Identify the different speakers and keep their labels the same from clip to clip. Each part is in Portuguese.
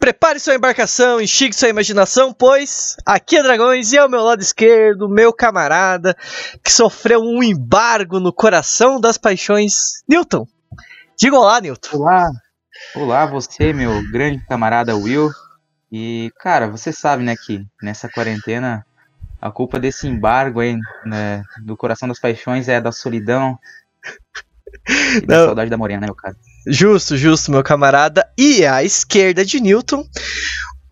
Speaker 1: Prepare sua embarcação, enxigue sua imaginação, pois aqui é Dragões e ao meu lado esquerdo, meu camarada que sofreu um embargo no coração das paixões, Newton. Diga olá, Newton.
Speaker 2: Olá, olá você, meu grande camarada Will. E, cara, você sabe, né, que nessa quarentena a culpa desse embargo aí, né, do coração das paixões é da solidão e da
Speaker 1: Não.
Speaker 2: saudade da morena, né, meu cara?
Speaker 1: Justo, justo, meu camarada. E à esquerda de Newton,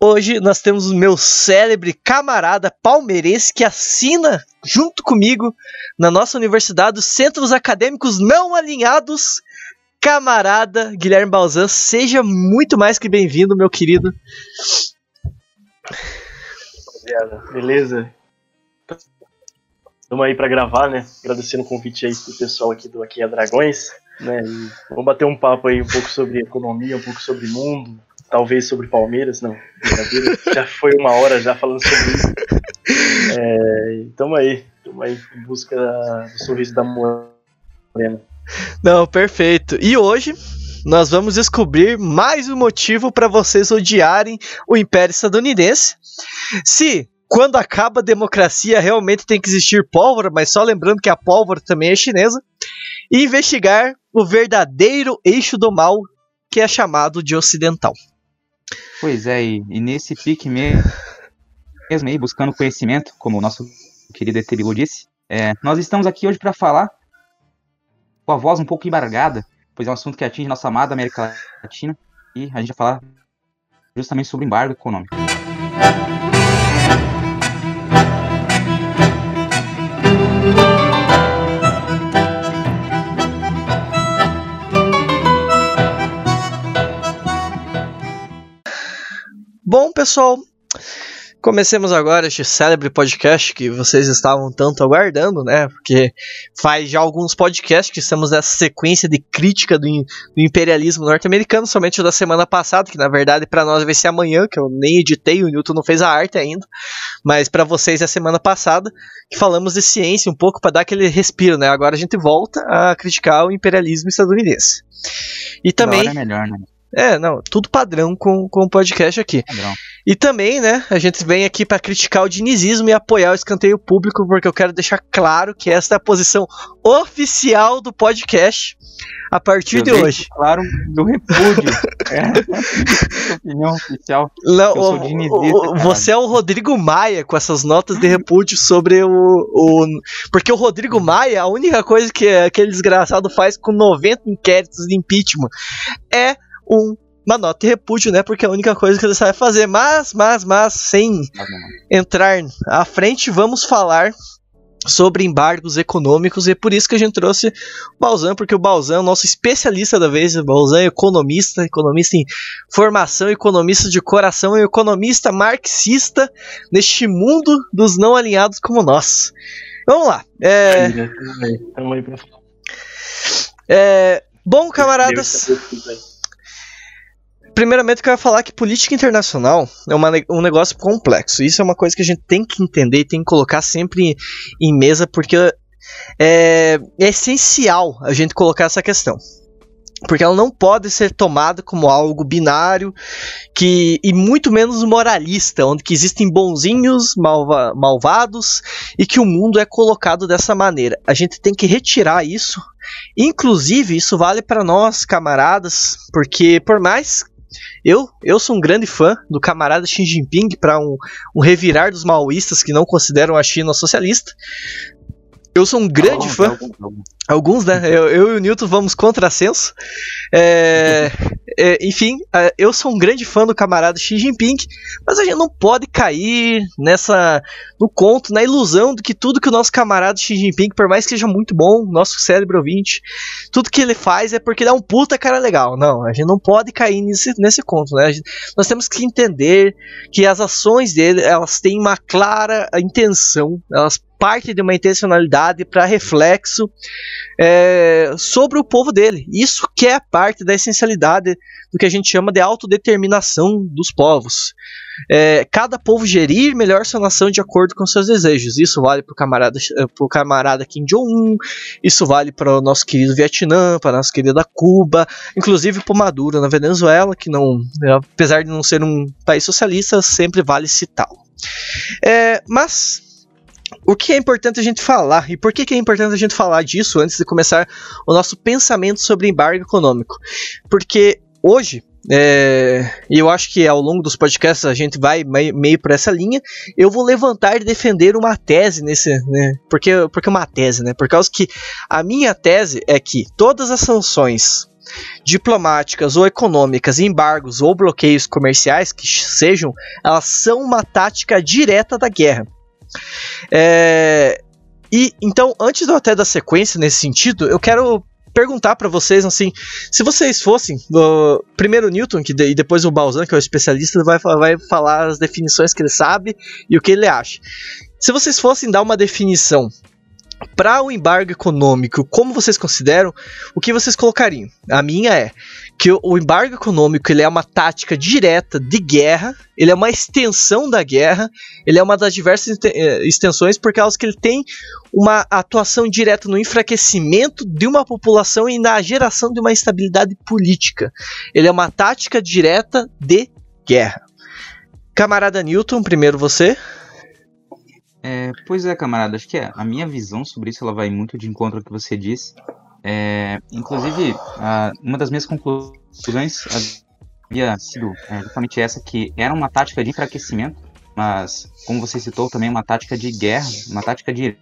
Speaker 1: hoje nós temos o meu célebre camarada palmeirense que assina junto comigo na nossa universidade os Centros Acadêmicos Não Alinhados. Camarada Guilherme Balzan, seja muito mais que bem-vindo, meu querido.
Speaker 3: Beleza? Estamos aí pra gravar, né? Agradecendo o convite aí pro pessoal aqui do Aqui é Dragões, né? Vamos bater um papo aí um pouco sobre economia, um pouco sobre mundo, talvez sobre Palmeiras, não. Já foi uma hora já falando sobre isso. É, tamo aí, tamo aí em busca do sorriso da morena.
Speaker 1: Não, perfeito. E hoje nós vamos descobrir mais um motivo para vocês odiarem o Império Estadunidense. Se quando acaba a democracia realmente tem que existir pólvora, mas só lembrando que a pólvora também é chinesa, e investigar o verdadeiro eixo do mal que é chamado de ocidental.
Speaker 2: Pois é, e, nesse pique me- mesmo aí, buscando conhecimento, como o nosso querido Eterigo disse, é, nós estamos aqui hoje para falar com a voz um pouco embargada, pois é um assunto que atinge nossa amada América Latina, e a gente vai falar justamente sobre embargo econômico.
Speaker 1: Bom, pessoal, comecemos agora este célebre podcast que vocês estavam tanto aguardando, né? Porque faz já alguns podcasts que estamos nessa sequência de crítica do, do imperialismo norte-americano, somente o da semana passada, que na verdade para nós vai ser amanhã, que eu nem editei, o Newton não fez a arte ainda, mas para vocês é a semana passada, que falamos de ciência um pouco para dar aquele respiro, né? Agora a gente volta a criticar o imperialismo estadunidense. E também,
Speaker 2: Da hora é melhor, né?
Speaker 1: É, não, tudo padrão com, com o podcast aqui.
Speaker 2: Padrão.
Speaker 1: E também, né, a gente vem aqui para criticar o dinizismo e apoiar o escanteio público, porque eu quero deixar claro que essa é a posição oficial do podcast a partir
Speaker 2: Eu
Speaker 1: de hoje.
Speaker 2: Claro, do repúdio. é, opinião oficial.
Speaker 1: Não,
Speaker 2: eu sou dinizista,
Speaker 1: você é o Rodrigo Maia com essas notas de repúdio sobre o, o. Porque o Rodrigo Maia, a única coisa que aquele desgraçado faz com 90 inquéritos de impeachment é um. Uma nota de repúdio, né? Porque é a única coisa que ele sabe fazer. Mas, mas, mas, sem entrar à frente, vamos falar sobre embargos econômicos e é por isso que a gente trouxe o Balzan, porque o Balzan é o nosso especialista da vez, o Balzan é economista, economista em formação, economista de coração e economista marxista neste mundo dos não alinhados como nós. Vamos lá. É, é, bom, camaradas, primeiramente eu quero falar que política internacional é uma um negócio complexo. Isso é uma coisa que a gente tem que entender e tem que colocar sempre em mesa, porque é, é essencial a gente colocar essa questão. Porque ela não pode ser tomada como algo binário que e muito menos moralista, onde que existem bonzinhos, malva- malvados e que o mundo é colocado dessa maneira. A gente tem que retirar isso. Inclusive, isso vale para nós, camaradas, porque por mais eu, eu sou um grande fã do camarada Xi Jinping para um, um revirar dos maoístas que não consideram a China socialista. Eu sou um grande
Speaker 2: Alguns,
Speaker 1: fã.
Speaker 2: alguns, alguns.
Speaker 1: Alguns, né? Eu, eu e o Newton vamos contrassenso. É, é, enfim, é, eu sou um grande fã do camarada Xi Jinping, mas a gente não pode cair nessa. no conto, na ilusão de que tudo que o nosso camarada Xi Jinping, por mais que seja muito bom, nosso cérebro ouvinte, tudo que ele faz é porque ele é um puta cara legal. Não, a gente não pode cair nesse, nesse conto, né? Gente- nós temos que entender que as ações dele, elas têm uma clara intenção, elas partem de uma intencionalidade para reflexo é, sobre o povo dele. Isso que é parte da essencialidade do que a gente chama de autodeterminação dos povos. É, cada povo gerir melhor sua nação de acordo com seus desejos. Isso vale para o camarada, eh, pro camarada Kim Jong-un, isso vale para o nosso querido Vietnã, para a nossa querida Cuba, inclusive para Maduro na Venezuela, que não, apesar de não ser um país socialista, sempre vale citá-lo. É, mas o que é importante a gente falar e por que, que é importante a gente falar disso antes de começar o nosso pensamento sobre embargo econômico? Porque hoje é, e eu acho que ao longo dos podcasts a gente vai meio, meio por essa linha. Eu vou levantar e defender uma tese nesse, né? Porque, porque uma tese, né? Por causa que a minha tese é que todas as sanções diplomáticas ou econômicas, embargos ou bloqueios comerciais que sejam, elas são uma tática direta da guerra. É, e então, antes do até da sequência nesse sentido, eu quero perguntar para vocês assim, se vocês fossem primeiro Newton que e depois o Balzan, que é o especialista, vai, vai falar as definições que ele sabe e o que ele acha. Se vocês fossem dar uma definição para o embargo econômico, como vocês consideram, o que vocês colocariam? A minha é que o embargo econômico ele é uma tática direta de guerra, ele é uma extensão da guerra, ele é uma das diversas eh, extensões por causa que ele tem uma atuação direta no enfraquecimento de uma população e na geração de uma instabilidade política. Ele é uma tática direta de guerra. Camarada Newton, primeiro você.
Speaker 2: É, pois é, camarada, acho que é, a minha visão sobre isso ela vai muito de encontro ao que você disse. É, inclusive, uma das minhas conclusões havia sido é, justamente essa, que era uma tática de enfraquecimento, mas, como você citou, também uma tática de guerra, uma tática direta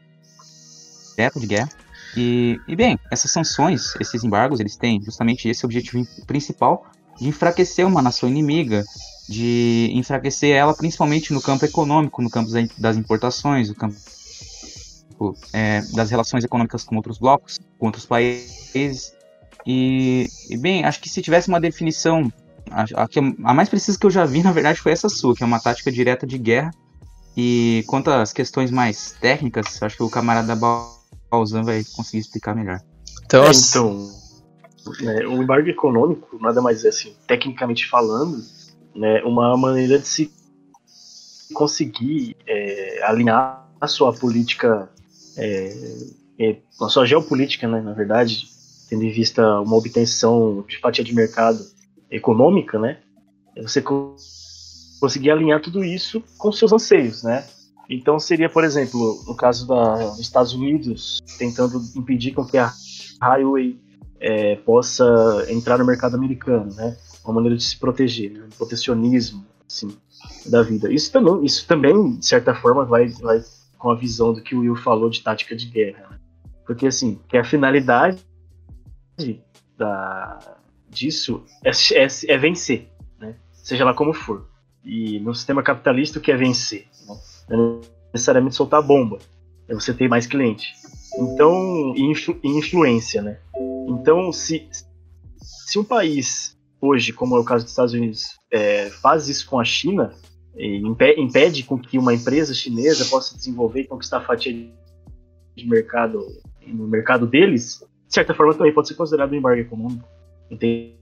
Speaker 2: de guerra. E, e bem, essas sanções, esses embargos, eles têm justamente esse objetivo principal de enfraquecer uma nação inimiga, de enfraquecer ela principalmente no campo econômico, no campo das importações, no campo é, das relações econômicas com outros blocos, com outros países. E, e bem, acho que se tivesse uma definição, a, a, a, mais precisa que eu já vi, na verdade, foi essa sua, que é uma tática direta de guerra. E quanto às questões mais técnicas, acho que o camarada Balzan vai conseguir explicar melhor.
Speaker 3: Então, é, então né, o embargo econômico nada mais é assim, tecnicamente falando, né, uma maneira de se conseguir é, alinhar a sua política, é, é, a sua geopolítica, né, na verdade, tendo em vista uma obtenção de fatia de mercado econômica, né, é você conseguir alinhar tudo isso com seus anseios, né? Então seria, por exemplo, no caso dos Estados Unidos, tentando impedir que a Highway é, possa entrar no mercado americano, né? Uma maneira de se proteger, né? protecionismo, assim, da vida. Isso também, isso também de certa forma, vai, vai com a visão do que o Will falou de tática de guerra, né? porque assim, que a finalidade da, disso é, é, é vencer, né? Seja lá como for. E no sistema capitalista o que é vencer? Né? Não é necessariamente soltar bomba, é você ter mais cliente. Então, e influ, influência, né? Então, se, se um país hoje, como é o caso dos Estados Unidos, é, faz isso com a China, impede, com que uma empresa chinesa possa desenvolver e conquistar fatia de mercado no mercado deles, de certa forma também pode ser considerado um embargo econômico. Entende?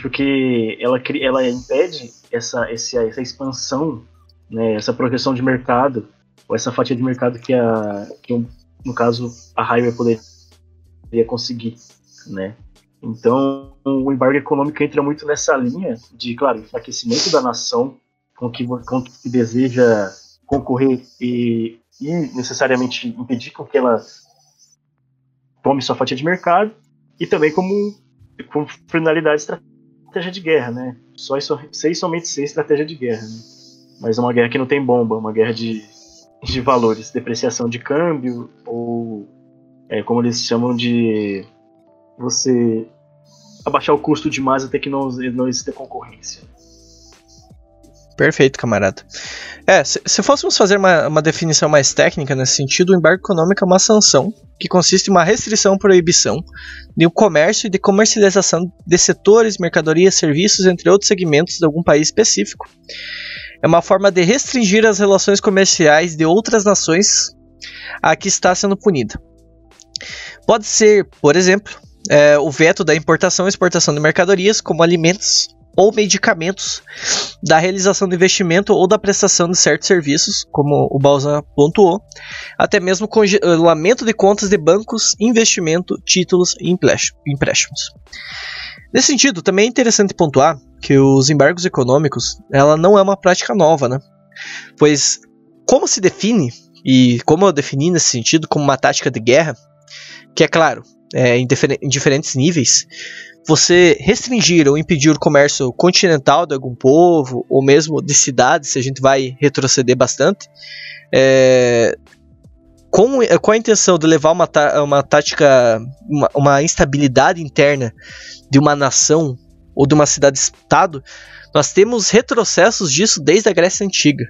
Speaker 3: Porque ela, ela impede essa, essa, essa expansão, né, essa proteção de mercado, ou essa fatia de mercado que, a, que no caso, a Highway poderia conseguir, né? Então, o embargo econômico entra muito nessa linha de, claro, enfraquecimento da nação com que, com que deseja concorrer e, e necessariamente impedir com que ela tome sua fatia de mercado e também como, como finalidade estratégia de guerra, né? Só isso, somente ser estratégia de guerra, né? Mas é uma guerra que não tem bomba, uma guerra de, de valores, depreciação de câmbio ou é, como eles chamam de você abaixar o custo demais até que não, não exista concorrência.
Speaker 1: Perfeito, camarada. É, se, se fôssemos fazer uma, uma, definição mais técnica nesse sentido, o embargo econômico é uma sanção que consiste em uma restrição ou proibição de comércio e de comercialização de setores, mercadorias, serviços, entre outros segmentos de algum país específico. É uma forma de restringir as relações comerciais de outras nações a que está sendo punida. Pode ser, por exemplo, é, o veto da importação e exportação de mercadorias, como alimentos ou medicamentos, da realização do investimento ou da prestação de certos serviços, como o Balzan pontuou, até mesmo congelamento de contas de bancos, investimento, títulos e empréstimos. Nesse sentido, também é interessante pontuar que os embargos econômicos ela não é uma prática nova, né? Pois como se define e como eu defini nesse sentido como uma tática de guerra, que é claro, é, em, em diferentes níveis, você restringir ou impedir o comércio continental de algum povo, ou mesmo de cidades, se a gente vai retroceder bastante, é, com, com a intenção de levar uma, uma tática, uma, uma instabilidade interna de uma nação ou de uma cidade-estado, nós temos retrocessos disso desde a Grécia Antiga.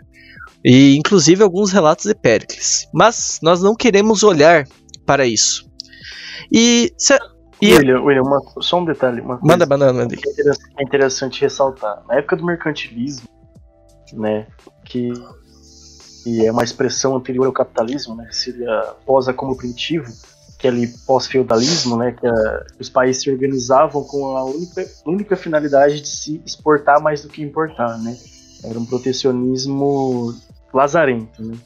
Speaker 1: E inclusive alguns relatos de Péricles. Mas nós não queremos olhar para isso. E. Se, e
Speaker 3: William, William uma, só um detalhe. Uma
Speaker 1: manda, manda, manda.
Speaker 3: Que é interessante, é interessante ressaltar. Na época do mercantilismo, né, que, que é uma expressão anterior ao capitalismo, né, que seria pós-acúmulo primitivo, que é ali pós-feudalismo, né, que, a, que, os países se organizavam com a única, única finalidade de se exportar mais do que importar, né. Era um protecionismo lazarento, né.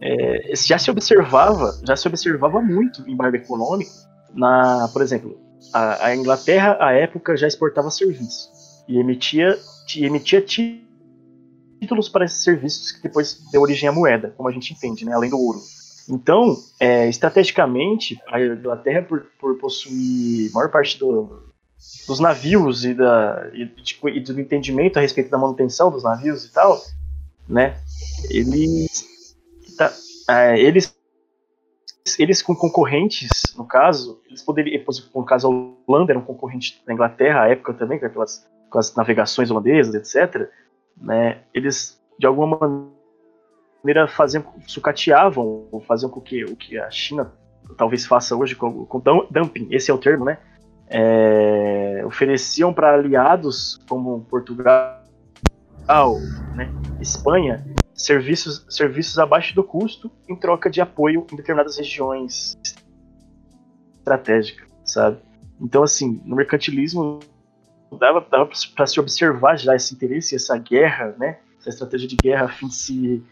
Speaker 3: É, já se observava, já se observava muito embargo econômico na, por exemplo, a, a Inglaterra à época já exportava serviços e emitia, emitia títulos para esses serviços que depois deu origem à moeda, como a gente entende, né, além do ouro. Então, é, estrategicamente, a Inglaterra, por, por possuir maior parte do, dos navios e, da, e, de, e, do entendimento a respeito da manutenção dos navios e tal, né, eles é, eles eles com concorrentes, no caso, eles poderiam, no caso a Holanda era um concorrente da Inglaterra à época também, com aquelas com as navegações holandesas, etc. Né, eles de alguma maneira faziam, sucateavam, ou faziam com que o que a China talvez faça hoje com, com dumping, esse é o termo, né? É, ofereciam para aliados como Portugal, né, Espanha, serviços, serviços abaixo do custo em troca de apoio em determinadas regiões estratégicas, sabe? Então, assim, no mercantilismo dava, dava para se observar já esse interesse, essa guerra, né? Essa estratégia de guerra a fim de se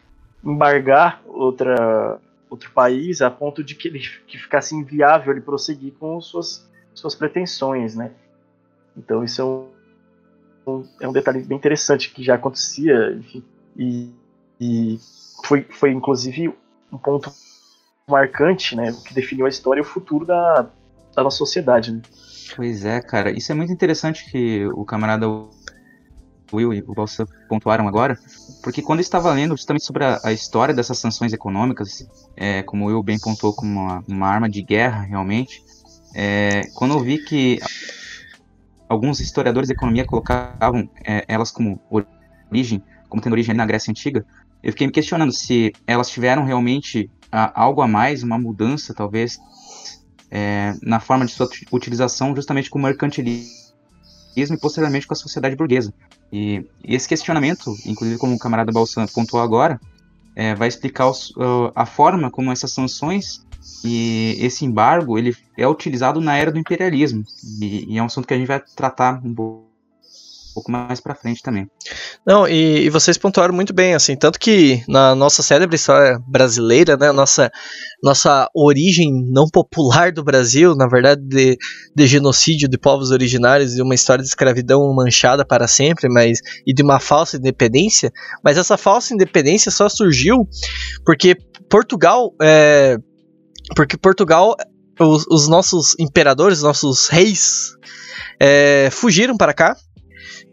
Speaker 3: embargar outra, outro país a ponto de que ele que ficasse inviável ele prosseguir com suas, suas pretensões, né? Então isso é um, um, é um detalhe bem interessante que já acontecia, enfim, e e foi, foi inclusive um ponto marcante, né, que definiu a história e o futuro da, da nossa sociedade, né?
Speaker 2: Pois é, cara, isso é muito interessante que o camarada Will e o Balsa pontuaram agora, porque quando eu estava lendo justamente sobre a, a história dessas sanções econômicas, é, como o Will bem pontuou como uma, uma arma de guerra realmente, é, quando eu vi que alguns historiadores de economia colocavam é, elas como origem, como tendo origem na Grécia Antiga, eu fiquei me questionando se elas tiveram realmente ah, algo a mais, uma mudança, talvez, é, na forma de sua utilização justamente com o mercantilismo e posteriormente com a sociedade burguesa. E, e esse questionamento, inclusive como o camarada Balsan pontuou agora, é, vai explicar os, a forma como essas sanções e esse embargo ele é utilizado na era do imperialismo. E, e é um assunto que a gente vai tratar um pouco pouco mais para frente também.
Speaker 1: Não, e, e, vocês pontuaram muito bem, assim, tanto que na nossa célebre história brasileira, né, nossa, nossa origem não popular do Brasil, na verdade, de, de genocídio de povos originários e uma história de escravidão manchada para sempre, mas e de uma falsa independência, mas essa falsa independência só surgiu porque Portugal, é, porque Portugal, os, os nossos imperadores, nossos reis, é, fugiram para cá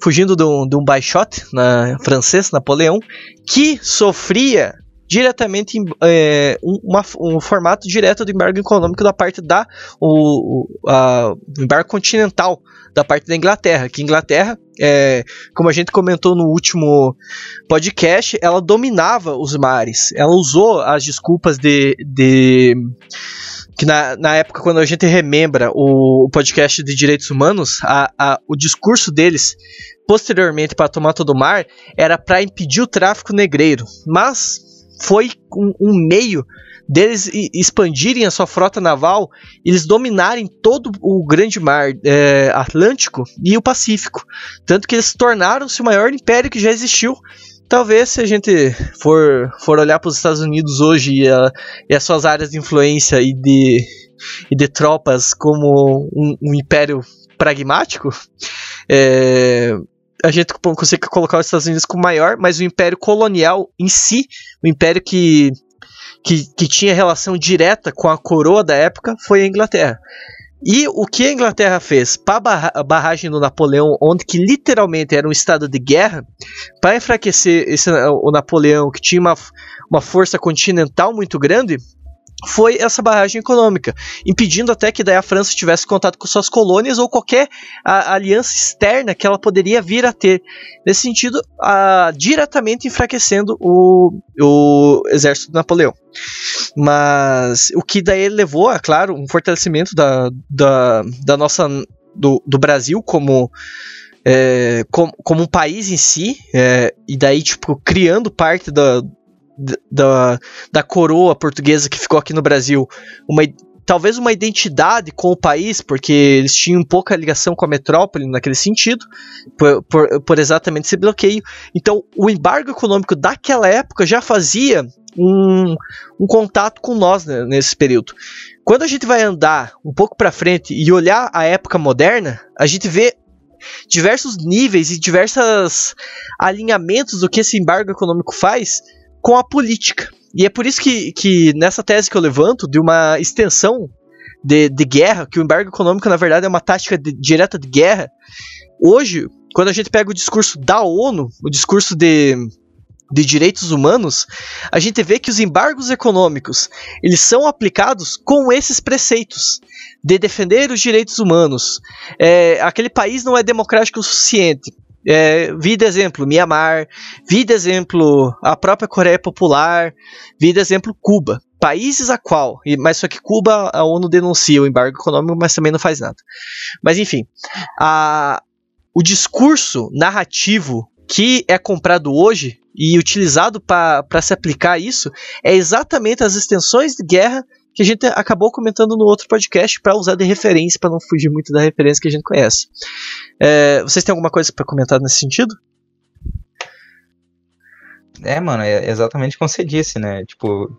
Speaker 1: fugindo de um, de um baixote na, francês, Napoleão, que sofria diretamente é, uma, um formato direto do embargo econômico da parte da o, a, embargo continental da parte da Inglaterra, que Inglaterra, é, como a gente comentou no último podcast, ela dominava os mares, ela usou as desculpas de, de que na, na época, quando a gente remembra o, o podcast de direitos humanos, a, a, o discurso deles, posteriormente para tomar todo o mar, era para impedir o tráfico negreiro. Mas foi um, um meio deles expandirem a sua frota naval, eles dominarem todo o grande mar é, Atlântico e o Pacífico. Tanto que eles tornaram-se o maior império que já existiu. Talvez se a gente for, for olhar para os Estados Unidos hoje e, a, e, as suas áreas de influência e de, e de tropas como um, um império pragmático, é, a gente consegue colocar os Estados Unidos como maior, mas o império colonial em si, o império que, que, que tinha relação direta com a coroa da época, foi a Inglaterra. E o que a Inglaterra fez para a barragem do Napoleão, onde que literalmente era um estado de guerra, para enfraquecer esse, o Napoleão, que tinha uma, uma força continental muito grande, foi essa barragem econômica, impedindo até que daí a França tivesse contato com suas colônias ou qualquer a, aliança externa que ela poderia vir a ter. Nesse sentido, a, diretamente enfraquecendo o, o exército de Napoleão. Mas o que daí levou, é claro, um fortalecimento da, da, da nossa do, do Brasil como é, como, como um país em si, é, e daí, tipo, criando parte da, da, da coroa portuguesa que ficou aqui no Brasil uma, talvez uma identidade com o país, porque eles tinham pouca ligação com a metrópole naquele sentido, por, por, por, exatamente esse bloqueio. Então, o embargo econômico daquela época já fazia um, um contato com nós né, nesse período. Quando a gente vai andar um pouco para frente e olhar a época moderna, a gente vê diversos níveis e diversos alinhamentos do que esse embargo econômico faz com a política. E é por isso que, que nessa tese que eu levanto, de uma extensão de, de guerra, que o embargo econômico na verdade é uma tática de, direta de guerra, hoje, quando a gente pega o discurso da ONU, o discurso de, de direitos humanos, a gente vê que os embargos econômicos eles são aplicados com esses preceitos de defender os direitos humanos. É, aquele país não é democrático o suficiente. É, vi de exemplo Mianmar, vi de exemplo a própria Coreia Popular, vi de exemplo Cuba. Países a qual, mas só que Cuba a ONU denuncia o embargo econômico, mas também não faz nada. Mas enfim, a, o discurso narrativo que é comprado hoje e utilizado para se aplicar isso é exatamente as extensões de guerra que a gente acabou comentando no outro podcast para usar de referência, para não fugir muito da referência que a gente conhece. É, vocês têm alguma coisa para comentar nesse sentido?
Speaker 2: É, mano, é exatamente como você disse, né? Tipo,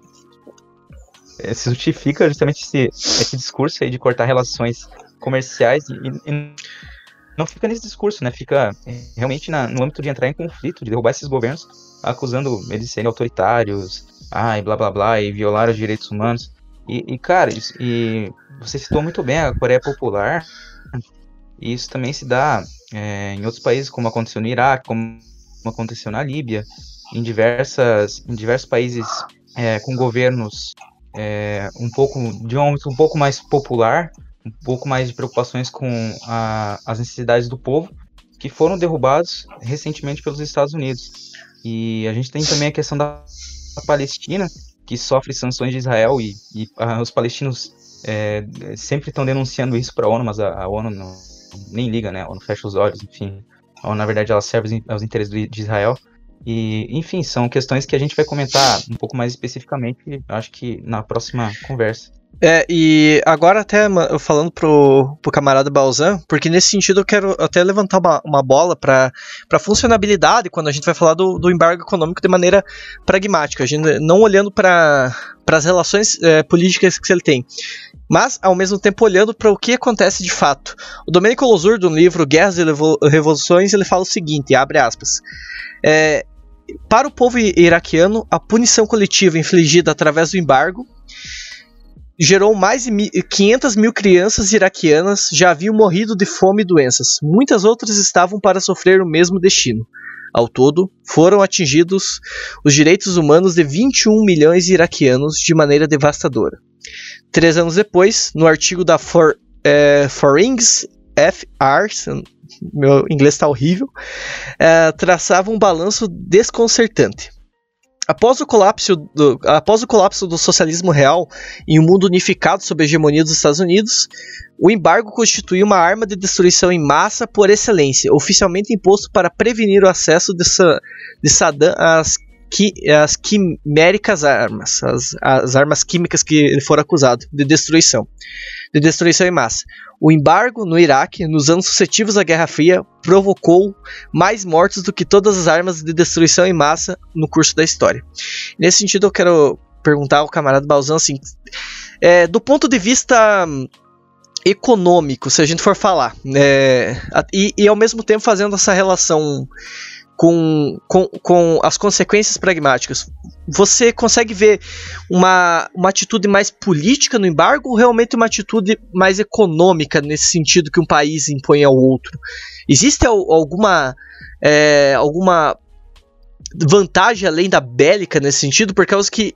Speaker 2: é, se justifica justamente esse, esse discurso aí de cortar relações comerciais e, e não fica nesse discurso, né? Fica realmente na, no âmbito de entrar em conflito, de derrubar esses governos, acusando eles de serem autoritários, ai, blá blá blá, e violar os direitos humanos. E, e cara, isso, e você citou muito bem a Coreia Popular, e isso também se dá é, em outros países, como aconteceu no Iraque, como aconteceu na Líbia, em, diversas, em diversos países é, com governos é, um pouco de um âmbito um pouco mais popular, um pouco mais de preocupações com a, as necessidades do povo, que foram derrubados recentemente pelos Estados Unidos. E a gente tem também a questão da Palestina, que sofre sanções de Israel e, e os palestinos é, sempre estão denunciando isso para a ONU, mas a, a, ONU não, nem liga, né? A ONU fecha os olhos, enfim. A ONU, na verdade, ela serve aos interesses de Israel. E, enfim, são questões que a gente vai comentar um pouco mais especificamente, acho que na próxima conversa.
Speaker 1: É, e agora até falando pro, pro camarada Balzan, porque nesse sentido eu quero até levantar uma, uma bola para funcionabilidade quando a gente vai falar do, do embargo econômico de maneira pragmática, a gente não olhando para as relações é, políticas que ele tem, mas ao mesmo tempo olhando para o que acontece de fato. O Domenico Losur, do livro Guerras e Revoluções, ele fala o seguinte, abre aspas, é, para o povo iraquiano, a punição coletiva infligida através do embargo gerou mais de 500 mil crianças iraquianas já haviam morrido de fome e doenças. Muitas outras estavam para sofrer o mesmo destino. Ao todo, foram atingidos os direitos humanos de 21 milhões de iraquianos de maneira devastadora. Três anos depois, no artigo da For, é, Forings FR, meu inglês está horrível, é, traçava um balanço desconcertante. Após o, colapso do, após o colapso do socialismo real em um mundo unificado sob a hegemonia dos Estados Unidos, o embargo constituiu uma arma de destruição em massa por excelência, oficialmente imposto para prevenir o acesso de, de Saddam às qui, as quiméricas armas, as, as armas químicas que ele for acusado de destruição, de destruição em massa. O embargo no Iraque, nos anos sucessivos à Guerra Fria, provocou mais mortes do que todas as armas de destruição em massa no curso da história. Nesse sentido, eu quero perguntar ao camarada Balzão assim, é, do ponto de vista econômico, se a gente for falar, é, e, e, ao mesmo tempo fazendo essa relação com, com, com as consequências pragmáticas, você consegue ver uma, uma atitude mais política no embargo ou realmente uma atitude mais econômica nesse sentido que um país impõe ao outro? Existe alguma, é, alguma vantagem além da bélica nesse sentido? Por causa que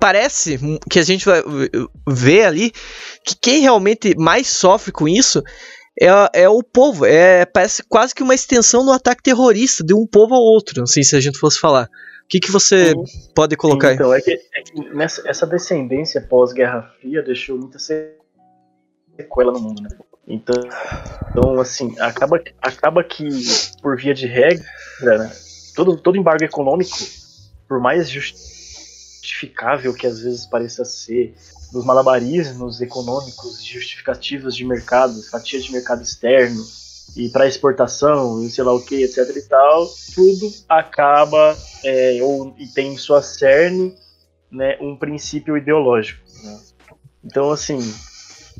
Speaker 1: parece que a gente vai ver ali que quem realmente mais sofre com isso é, é o povo. É, parece quase que uma extensão do ataque terrorista de um povo ao outro, assim, se a gente fosse falar. O que, que você Sim. pode colocar
Speaker 3: Sim, então, aí? Então, é que, é que nessa, essa descendência pós-Guerra Fria deixou muita sequela no mundo, né? Então, então assim, acaba, acaba que, por via de regra, né, todo, todo embargo econômico, por mais justificável que às vezes pareça ser, dos malabarismos econômicos, justificativas de mercado, fatias de mercado externo e para exportação e sei lá o que, etc e tal, tudo acaba é, ou e tem em sua cerne né, um princípio ideológico. Né? Então assim,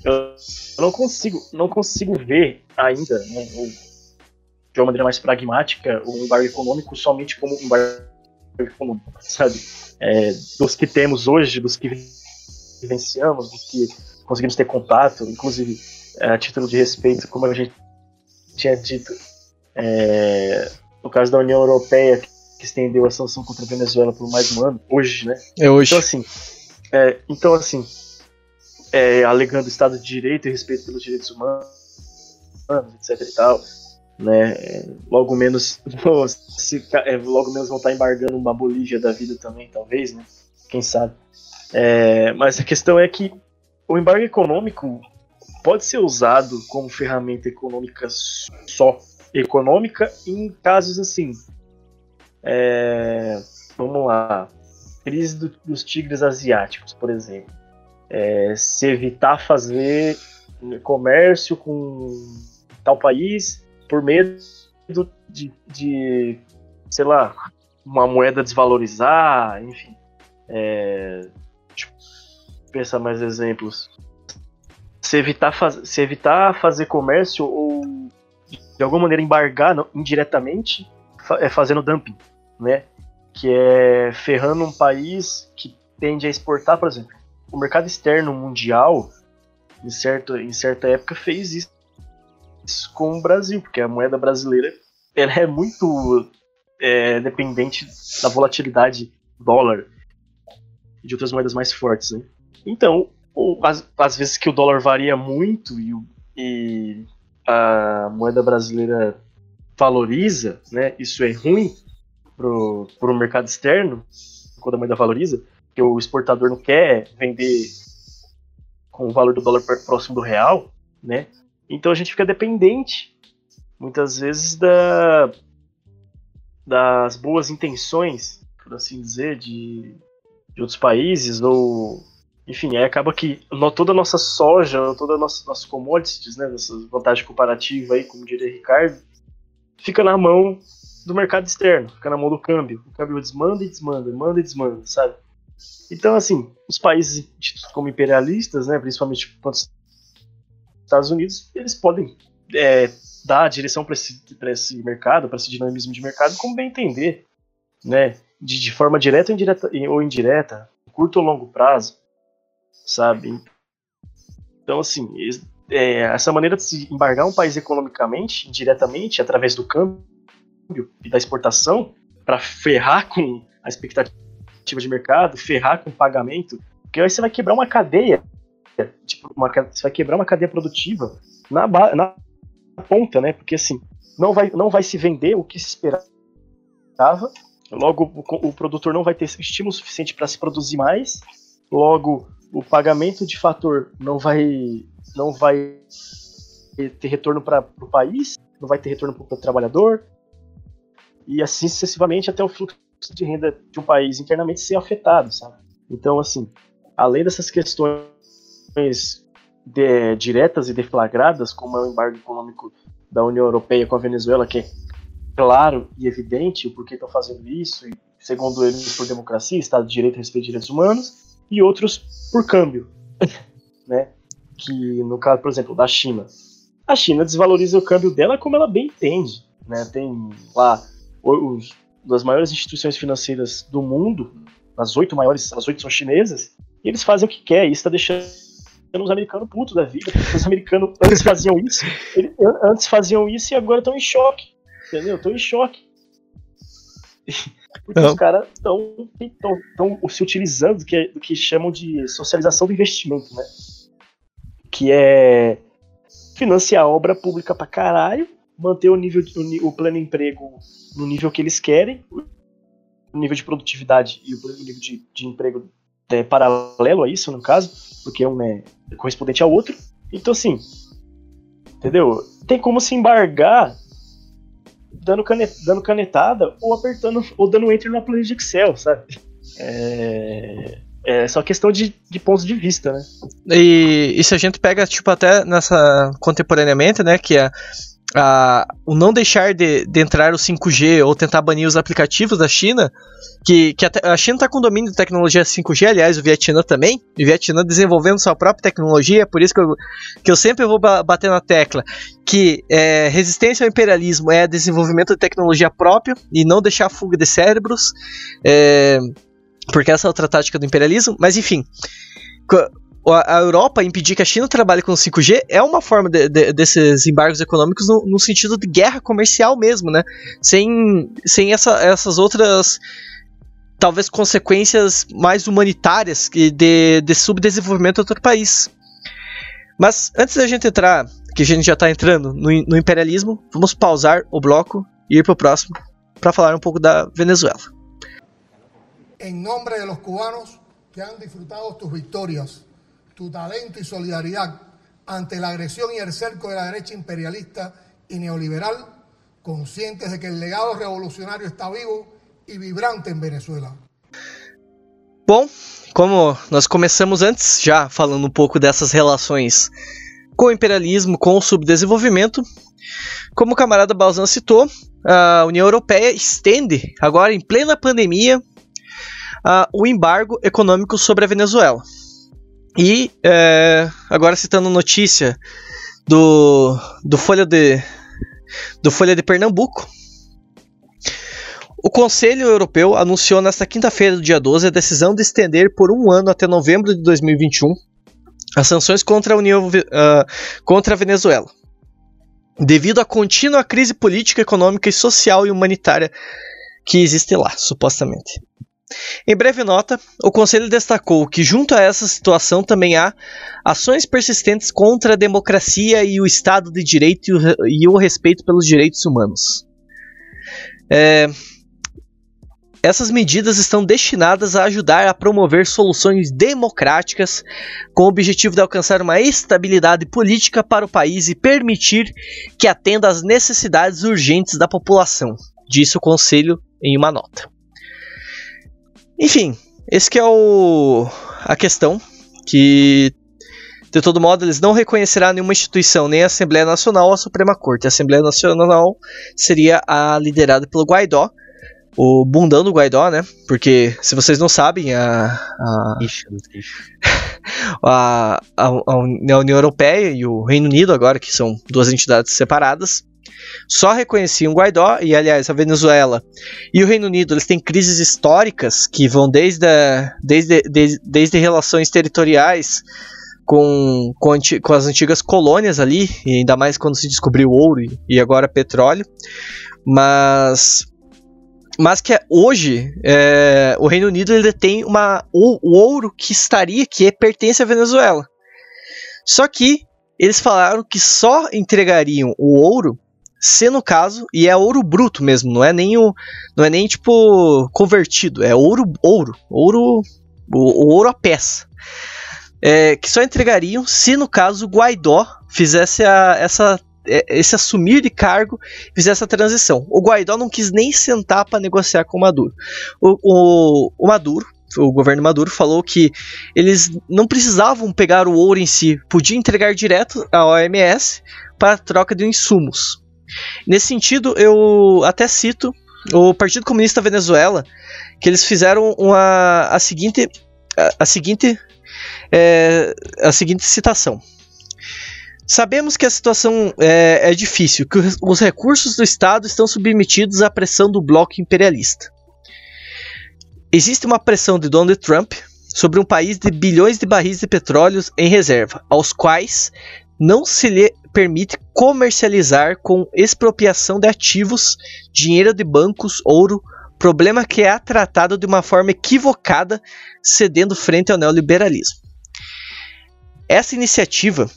Speaker 3: eu não consigo, não consigo ver ainda, né, de uma maneira mais pragmática, o embargo econômico somente como um embargo econômico, sabe? é, dos que temos hoje, dos que vivenciamos, dos que conseguimos ter contato, inclusive é, a título de respeito, como a gente tinha dito, é, no caso da União Europeia, que estendeu a sanção contra a Venezuela por mais um ano, hoje, né?
Speaker 1: É hoje.
Speaker 3: Então, assim, é, então, assim é, alegando Estado de Direito e respeito pelos direitos humanos, etc e tal, né? Logo menos, se, é, logo menos vão estar embargando uma Bolívia da vida também, talvez, né? Quem sabe? É, mas a questão é que o embargo econômico pode ser usado como ferramenta econômica só econômica em casos assim. É, vamos lá, crise do, dos tigres asiáticos, por exemplo. É, se evitar fazer comércio com tal país por medo de, de sei lá, uma moeda desvalorizar, enfim. É, pensar mais exemplos. Se evitar, faz, se evitar fazer comércio ou de alguma maneira embargar não, indiretamente, é fazendo dumping, né? Que é ferrando um país que tende a exportar, por exemplo. O mercado externo mundial, em, certo, em certa época, fez isso com o Brasil, porque a moeda brasileira ela é muito é, dependente da volatilidade dólar e de outras moedas mais fortes. Né? Então, às, às, vezes que o dólar varia muito e, e a moeda brasileira valoriza, né? isso é ruim para o mercado externo, quando a moeda valoriza, porque o exportador não quer vender com o valor do dólar próximo do real, né? Então a gente fica dependente, muitas vezes, da, das boas intenções, por assim dizer, de, de outros países, ou. Enfim, aí acaba que toda a nossa soja, toda a nossa, nossa commodities, né, essa vantagem comparativa aí, como diria Ricardo, fica na mão do mercado externo, fica na mão do câmbio. O câmbio desmanda e desmanda, manda e desmanda, sabe? Então, assim, os países como imperialistas, né, principalmente quando Estados Unidos, eles podem é, dar a direção para esse, esse mercado, para esse dinamismo de mercado, como bem entender, né? De, de forma direta ou indireta, ou indireta, curto ou longo prazo, sabe? Então, assim, é, essa maneira de se embargar um país economicamente, indiretamente, através do câmbio e da exportação, para ferrar com a expectativa de mercado, ferrar com o pagamento, porque aí você vai quebrar uma cadeia tipo, uma, você vai quebrar uma cadeia produtiva na, na ponta, né? Porque assim, não vai, não vai se vender o que se esperava, logo o, o produtor não vai ter estímulo suficiente para se produzir mais, logo o pagamento de fator não vai, não vai ter retorno para o país, não vai ter retorno para o trabalhador, e assim sucessivamente até o fluxo de renda de um país internamente ser afetado, sabe? Então, assim, além dessas questões de, diretas e deflagradas, como é o embargo econômico da União Europeia com a Venezuela, que é claro e evidente o porquê estão fazendo isso, e segundo eles por democracia, Estado de Direito e respeito de direitos humanos, e outros por câmbio, né? Que no caso, por exemplo, da China, a China desvaloriza o câmbio dela como ela bem entende, né? Tem lá os, das maiores instituições financeiras do mundo, as oito maiores, as oito são chinesas, e eles fazem o que quer, e isso está deixando os americanos putos da vida, os americanos antes faziam isso, eles, antes faziam isso e agora estão em choque, entendeu? Estão em choque. Porque Não. os caras estão se utilizando do que, do que chamam de socialização do investimento, né? Que é financiar a obra pública pra caralho, manter o nível o, o pleno emprego no nível que eles querem, o nível de produtividade e o nível de, de emprego é paralelo a isso, no caso, porque um é correspondente ao outro. Então, assim, entendeu? Tem como se embargar dando, canet, dando canetada ou apertando, ou dando enter na planilha de Excel, sabe? É, é só questão de, de pontos de vista, né?
Speaker 1: E, e se a gente pega, tipo, até nessa contemporaneamente, né, que é a, o não deixar de, de, entrar o 5G ou tentar banir os aplicativos da China, que, que a, a China está com domínio de tecnologia 5G, aliás, o Vietnã também, o Vietnã desenvolvendo sua própria tecnologia, é por isso que eu, que eu sempre vou bater na tecla que é, resistência ao imperialismo é desenvolvimento de tecnologia própria e não deixar fuga de cérebros, é, porque essa é outra tática do imperialismo, mas enfim a Europa impedir que a China trabalhe com 5G é uma forma de, de, desses embargos econômicos no, no, sentido de guerra comercial mesmo, né? Sem, sem essa, essas outras talvez consequências mais humanitárias de, de subdesenvolvimento de outro país. Mas antes da gente entrar, que a gente já está entrando no, no, imperialismo, vamos pausar o bloco e ir para o próximo para falar um pouco da Venezuela.
Speaker 4: Em nome dos cubanos que han disfrutado tus vitórias tu talento y solidaridad ante la agresión y el cerco de la derecha imperialista y neoliberal, conscientes de que el legado revolucionario está vivo e vibrante em Venezuela.
Speaker 1: Bom, como nós começamos antes, já falando um pouco dessas relações com o imperialismo, com o subdesenvolvimento, como o camarada Balzan citou, a União Europeia estende, agora em plena pandemia, o embargo econômico sobre a Venezuela. E é, agora citando notícia do, do Folha de do Folha de Pernambuco. O Conselho Europeu anunciou nesta quinta-feira, dia 12, a decisão de estender por um ano até novembro de 2021 as sanções contra a União uh, contra a Venezuela, devido à contínua crise política, econômica, social e humanitária que existe lá, supostamente. Em breve nota, o Conselho destacou que, junto a essa situação, também há ações persistentes contra a democracia e o Estado de Direito e o respeito pelos direitos humanos. É, essas medidas estão destinadas a ajudar a promover soluções democráticas com o objetivo de alcançar uma estabilidade política para o país e permitir que atenda às necessidades urgentes da população, disse o Conselho em uma nota. Enfim, esse que é o a questão que de todo modo eles não reconhecerão nenhuma instituição, nem a Assembleia Nacional ou a Suprema Corte. A Assembleia Nacional seria a liderada pelo Guaidó, o bundão do Guaidó, né? Porque se vocês não sabem, a a, ixi, a, a, a União Europeia e o Reino Unido agora, que são duas entidades separadas, só reconheciam Guaidó, e aliás, a Venezuela e o Reino Unido eles têm crises históricas que vão desde, a, desde, desde, desde relações territoriais com, com, com, as antigas colônias ali, e ainda mais quando se descobriu ouro e, e agora petróleo. Mas mas que hoje é, o Reino Unido ele tem uma, o, o, ouro que estaria, que pertence à Venezuela. Só que eles falaram que só entregariam o ouro se no caso, e é ouro bruto mesmo, não é nem o, não é nem tipo convertido, é ouro, ouro, ouro, o, o ouro a peça. É, que só entregariam se no caso o Guaidó fizesse a, essa é, esse assumir de cargo fizer essa transição. O Guaidó não quis nem sentar para negociar com o Maduro. O, o, o Maduro, o governo Maduro falou que eles não precisavam pegar o ouro em si, podiam entregar direto à OMS para troca de insumos. Nesse sentido, eu até cito o Partido Comunista Venezuela, que eles fizeram uma, a seguinte, a, a seguinte, é, a seguinte citação. Sabemos que a situação é, é difícil, que os recursos do Estado estão submetidos à pressão do bloco imperialista. Existe uma pressão de Donald Trump sobre um país de bilhões de barris de petróleo em reserva, aos quais não se lhe permite comercializar com expropriação de ativos, dinheiro de bancos, ouro, problema que é tratado de uma forma equivocada, cedendo frente ao neoliberalismo. Essa iniciativa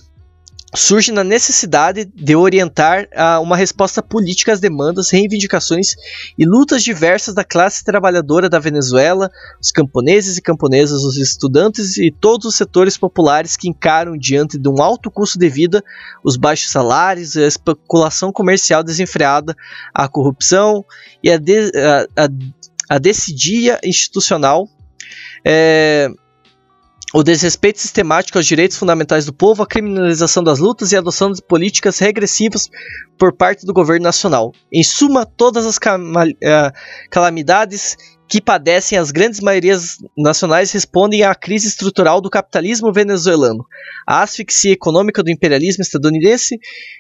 Speaker 1: surge na necessidade de orientar uma resposta política às demandas, reivindicações e lutas diversas da classe trabalhadora da Venezuela, os camponeses e camponesas, os estudantes e todos os setores populares que encaram diante de um alto custo de vida, os baixos salários, a especulação comercial desenfreada, a corrupção e a, de, a, a, a decidia institucional. É, o desrespeito sistemático aos direitos fundamentais do povo, a criminalização das lutas e a adoção de políticas regressivas por parte do governo nacional. Em suma, todas as eh, calamidades que padecem as grandes maiorias nacionais respondem à crise estrutural do capitalismo venezuelano, à asfixia econômica do imperialismo estadunidense,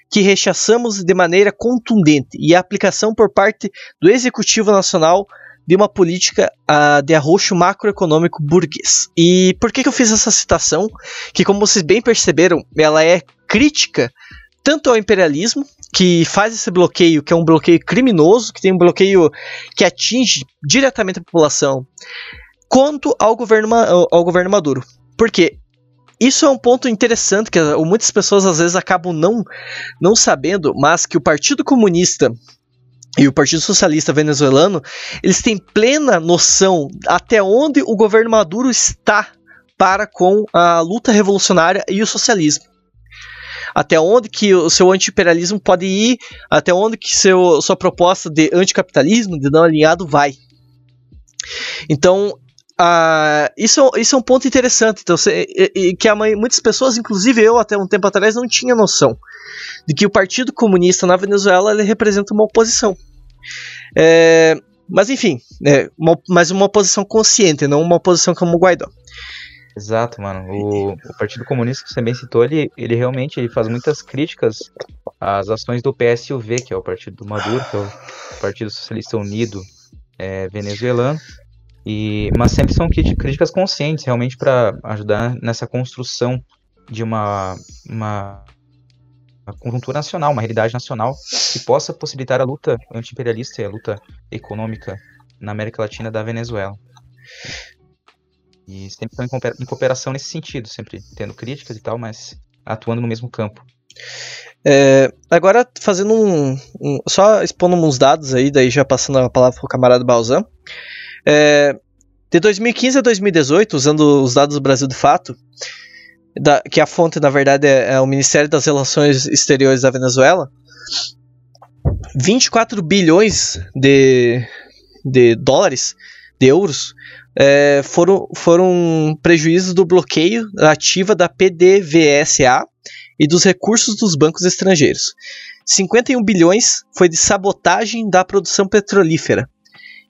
Speaker 1: que rechaçamos de maneira contundente, e à aplicação por parte do Executivo Nacional de uma política uh, de arroxo macroeconômico burguês. E por que, que eu fiz essa citação? Que, como vocês bem perceberam, ela é crítica tanto ao imperialismo, que faz esse bloqueio, que é um bloqueio criminoso, que tem um bloqueio que atinge diretamente a população, quanto ao governo, ao governo Maduro. Porque isso é um ponto interessante que muitas pessoas às vezes acabam não, não sabendo, mas que o Partido Comunista e o Partido Socialista Venezuelano, eles têm plena noção até onde o governo Maduro está para com a luta revolucionária e o socialismo. Até onde que o seu anti-imperialismo pode ir, até onde que seu, sua proposta de anticapitalismo, de não alinhado, vai. Então, uh, isso, isso é um ponto interessante, então, e, e, que a, muitas pessoas, inclusive eu até um tempo atrás, não tinha noção de que o Partido Comunista na Venezuela ele representa uma oposição. É, mas enfim, é, uma, mas uma oposição consciente, não uma oposição como o Guaidó.
Speaker 2: Exato, mano. O, o, Partido Comunista que você bem citou, ele, ele realmente ele faz muitas críticas às ações do PSUV, que é o partido do Maduro, que é o Partido Socialista Unido é, venezuelano. E, mas sempre são críticas conscientes, realmente, para ajudar nessa construção de uma, uma uma conjuntura nacional, uma realidade nacional que possa possibilitar a luta anti-imperialista e a luta econômica na América Latina da Venezuela. E sempre estão em cooperação nesse sentido, sempre tendo críticas e tal, mas atuando no mesmo campo.
Speaker 1: É, agora, fazendo um, um, Só expondo uns dados aí, daí já passando a palavra para o camarada Balzan. É, de 2015 a 2018, usando os dados do Brasil de fato, da, que a fonte, na verdade, é, é, o Ministério das Relações Exteriores da Venezuela, 24 bilhões de, de dólares, de euros, é, foram, foram prejuízos do bloqueio ativa da PDVSA e dos recursos dos bancos estrangeiros. 51 bilhões foi de sabotagem da produção petrolífera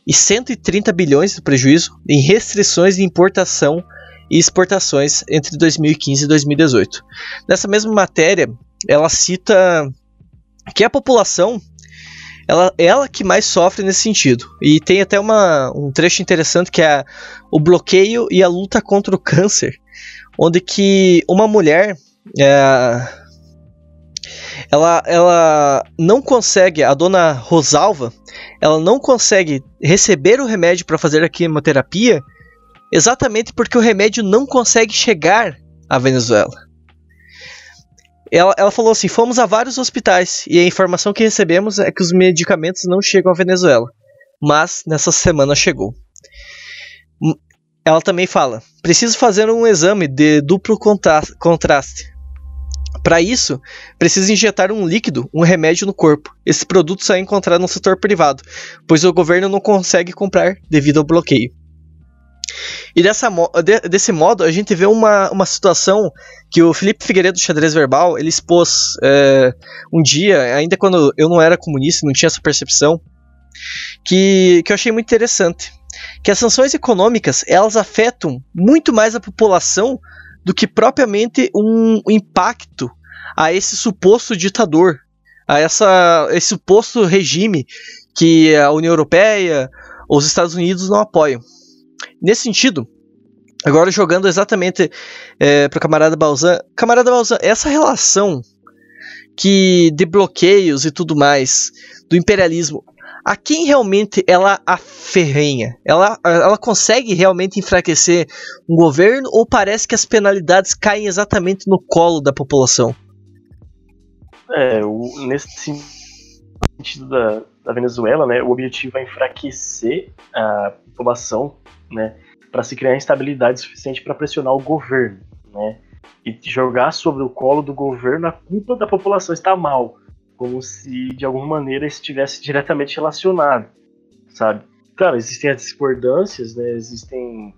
Speaker 1: e 130 bilhões de prejuízo em restrições de importação e exportações entre 2015 e 2018. Nessa mesma matéria, ela cita que a população ela, ela que mais sofre nesse sentido. E tem até uma, um trecho interessante que é o bloqueio e a luta contra o câncer, onde que uma mulher é, ela, ela não consegue, a dona Rosalva, ela não consegue receber o remédio para fazer a quimioterapia exatamente porque o remédio não consegue chegar à Venezuela. Ela, ela, falou assim: fomos a vários hospitais e a informação que recebemos é que os medicamentos não chegam à Venezuela, mas nessa semana chegou. Hum, ela também fala: preciso fazer um exame de duplo contraste. Para isso, precisa injetar um líquido, um remédio no corpo. Esse produto só é encontrado no setor privado, pois o governo não consegue comprar devido ao bloqueio. E dessa, desse modo, a gente vê uma, uma situação que o Felipe Figueiredo do Xadrez Verbal ele expôs é, um dia, ainda quando eu não era comunista, não tinha essa percepção, que, que eu achei muito interessante. Que as sanções econômicas elas afetam muito mais a população do que propriamente um impacto a esse suposto ditador, a essa, esse suposto regime que a União Europeia os Estados Unidos não apoiam. Nesse sentido, agora jogando exatamente é, para o camarada Balzan, camarada Balzan, essa relação que de bloqueios e tudo mais do imperialismo, a quem realmente ela aferrenha? Ela, ela consegue realmente enfraquecer um governo ou parece que as penalidades caem exatamente no colo da população?
Speaker 3: É, o, nesse sentido da, da Venezuela, né, o objetivo é enfraquecer a população, né, para se criar instabilidade suficiente para pressionar o governo, né, e jogar sobre o colo do governo a culpa da população estar mal, como se de alguma maneira estivesse diretamente relacionado, sabe? Claro, existem as discordâncias, né, existem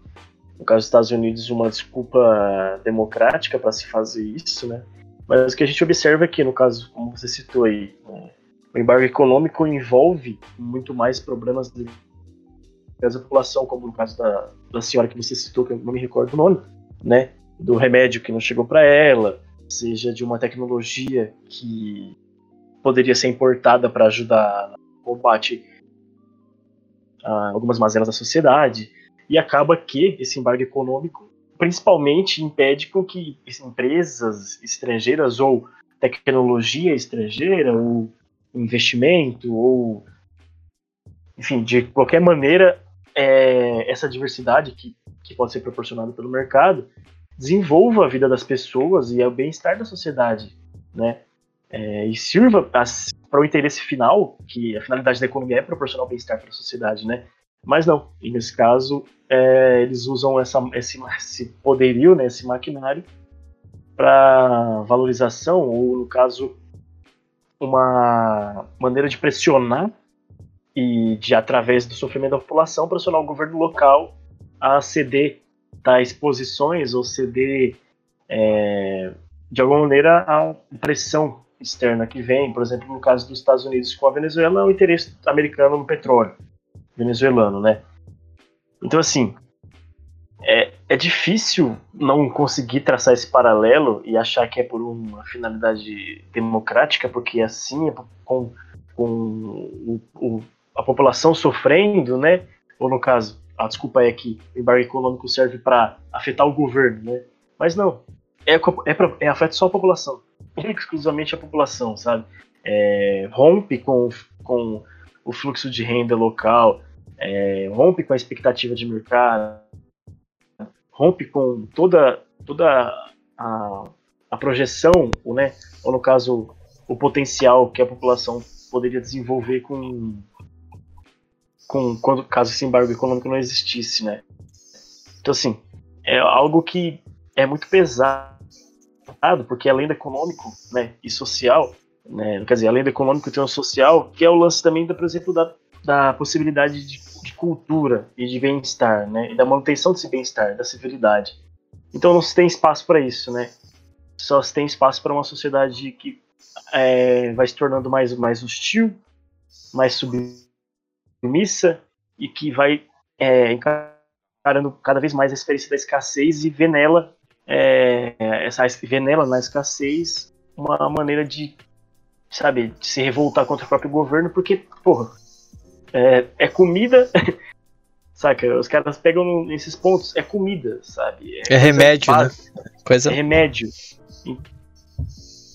Speaker 3: no caso dos Estados Unidos uma desculpa democrática para se fazer isso, né? Mas o que a gente observa aqui, no caso, como você citou aí, né, o embargo econômico envolve muito mais problemas da população, como no caso da, da senhora que você citou, que eu não me recordo o nome, né? Do remédio que não chegou para ela, seja de uma tecnologia que poderia ser importada para ajudar no combate a algumas mazelas da sociedade. E acaba que esse embargo econômico principalmente impede com que empresas estrangeiras ou tecnologia estrangeira ou investimento ou enfim de qualquer maneira é, essa diversidade que, que pode ser proporcionada pelo mercado desenvolva a vida das pessoas e o bem-estar da sociedade né é, e sirva para o interesse final que a finalidade da economia é proporcionar o bem-estar para a sociedade né? Mas não, e nesse caso, é, eles usam essa, esse, esse poderio, né, esse maquinário, para valorização, ou no caso, uma maneira de pressionar e de, através do sofrimento da população, pressionar o governo local a ceder tais posições ou ceder, é, de alguma maneira, a pressão externa que vem, por exemplo, no caso dos Estados Unidos com a Venezuela, é o interesse americano no petróleo venezuelano, né? Então, assim, é, é difícil não conseguir traçar esse paralelo e achar que é por uma finalidade democrática, porque assim, é com, com o, o, a população sofrendo, né? Ou no caso, a desculpa é que o embargo econômico serve para afetar o governo, né? Mas não, é, é, é afeta só a população, exclusivamente a população, sabe? É, rompe com, com o fluxo de renda local, é, rompe com a expectativa de mercado, rompe com toda, toda a, a projeção, né, ou no caso, o potencial que a população poderia desenvolver com, com quando caso esse embargo econômico não existisse, né? Então assim, é algo que é muito pesado, porque além do econômico, né, e social, né, quer dizer, além do econômico tem o social, que é o lance também, por exemplo, da, da possibilidade de de cultura e de bem-estar, né? E da manutenção desse bem-estar, da civilidade. Então não se tem espaço para isso, né? Só se tem espaço para uma sociedade que é, vai se tornando mais, mais hostil, mais submissa e que vai é, encarando cada vez mais a experiência da escassez e vê nela, é, essa, vê nela na escassez uma maneira de, sabe, de se revoltar contra o próprio governo, porque, porra, é, é comida. Saca? Os caras pegam nesses pontos. É comida, sabe?
Speaker 1: É, é remédio, né?
Speaker 3: Coisa... É remédio.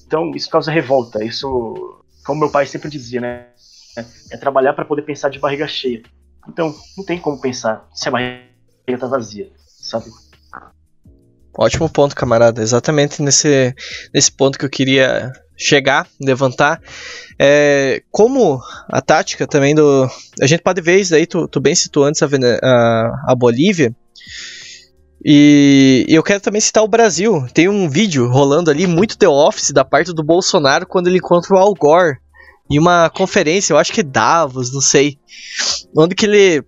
Speaker 3: Então, isso causa revolta. Isso, como meu pai sempre dizia, né? É trabalhar para poder pensar de barriga cheia. Então, não tem como pensar se a barriga tá vazia, sabe?
Speaker 1: Ótimo ponto, camarada. Exatamente nesse, nesse ponto que eu queria chegar, levantar. É, como a tática também do. A gente pode ver isso aí, tu, tu bem citou antes a, a, a Bolívia. E eu quero também citar o Brasil. Tem um vídeo rolando ali, muito The Office, da parte do Bolsonaro, quando ele encontra o Al Gore em uma conferência, eu acho que é Davos, não sei. Onde que ele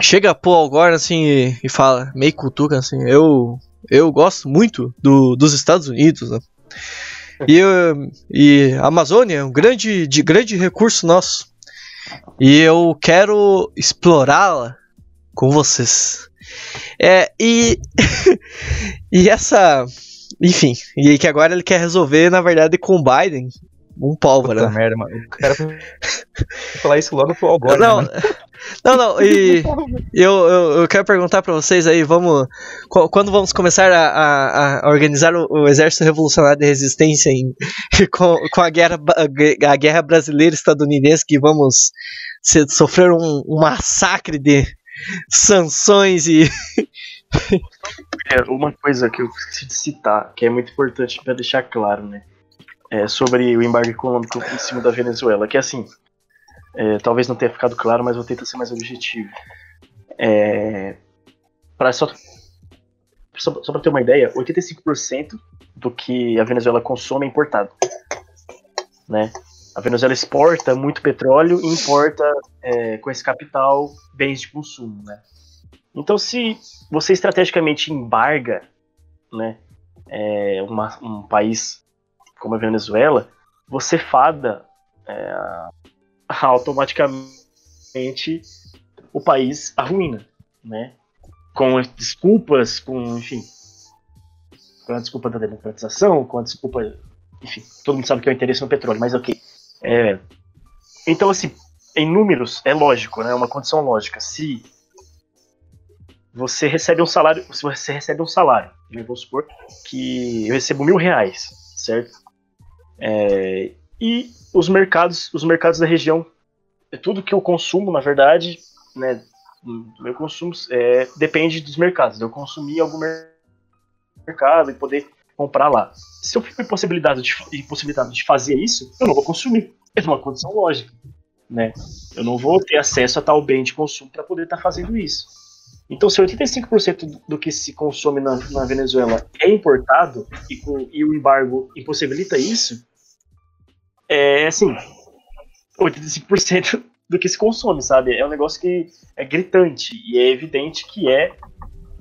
Speaker 1: chega pro Al Gore assim e, e fala, meio cultura assim, eu eu gosto muito do, dos Estados Unidos, né? E, e a Amazônia é um grande, de grande recurso nosso. E eu quero explorá-la com vocês. É, e. e essa. Enfim, e que agora ele quer resolver, na verdade, com o Biden. Um pólvora.
Speaker 2: Puta merda, mano. O cara falar isso logo pro Algor.
Speaker 1: Não, né? não, não, e eu, eu, eu, quero perguntar para vocês aí, vamos. Quando vamos começar a, a, a organizar o, o, Exército Revolucionário de Resistência em, com, com a, guerra, a guerra brasileira estadunidense, que vamos se, sofrer um, um massacre de sanções e.
Speaker 3: É, uma coisa que eu esqueci de citar, que é muito importante para deixar claro, né? É sobre o embargo econômico em cima da Venezuela, que assim, é, talvez não tenha ficado claro, mas vou tentar ser mais objetivo. É, pra só só, só para ter uma ideia, 85% do que a Venezuela consome é importado. Né? A Venezuela exporta muito petróleo e importa é, com esse capital bens de consumo, né? Então, se você estrategicamente embarga, né, é, uma, um país como a Venezuela, você fada é, automaticamente o país à ruína, né? Com desculpas, com, enfim, com a desculpa da democratização, com a desculpa, enfim, todo mundo sabe que é o interesse no petróleo, mas ok. É, então, assim, em números, é lógico, né? É uma condição lógica. Se você recebe um salário, se você recebe um salário, eu vou supor que eu recebo mil reais, certo? É, e os mercados, os mercados da região, é tudo que eu consumo, na verdade, né? Meu consumo é, depende dos mercados. Eu consumir algum mercado e poder comprar lá. Se eu fico impossibilitado de, impossibilitado de fazer isso, eu não vou consumir. É uma condição lógica. Né? Eu não vou ter acesso a tal bem de consumo para poder estar tá fazendo isso. Então, se 85% do que se consome na, na Venezuela é importado e, com, e, o embargo impossibilita isso, é assim: 85% do que se consome, sabe? É um negócio que é gritante e é evidente que é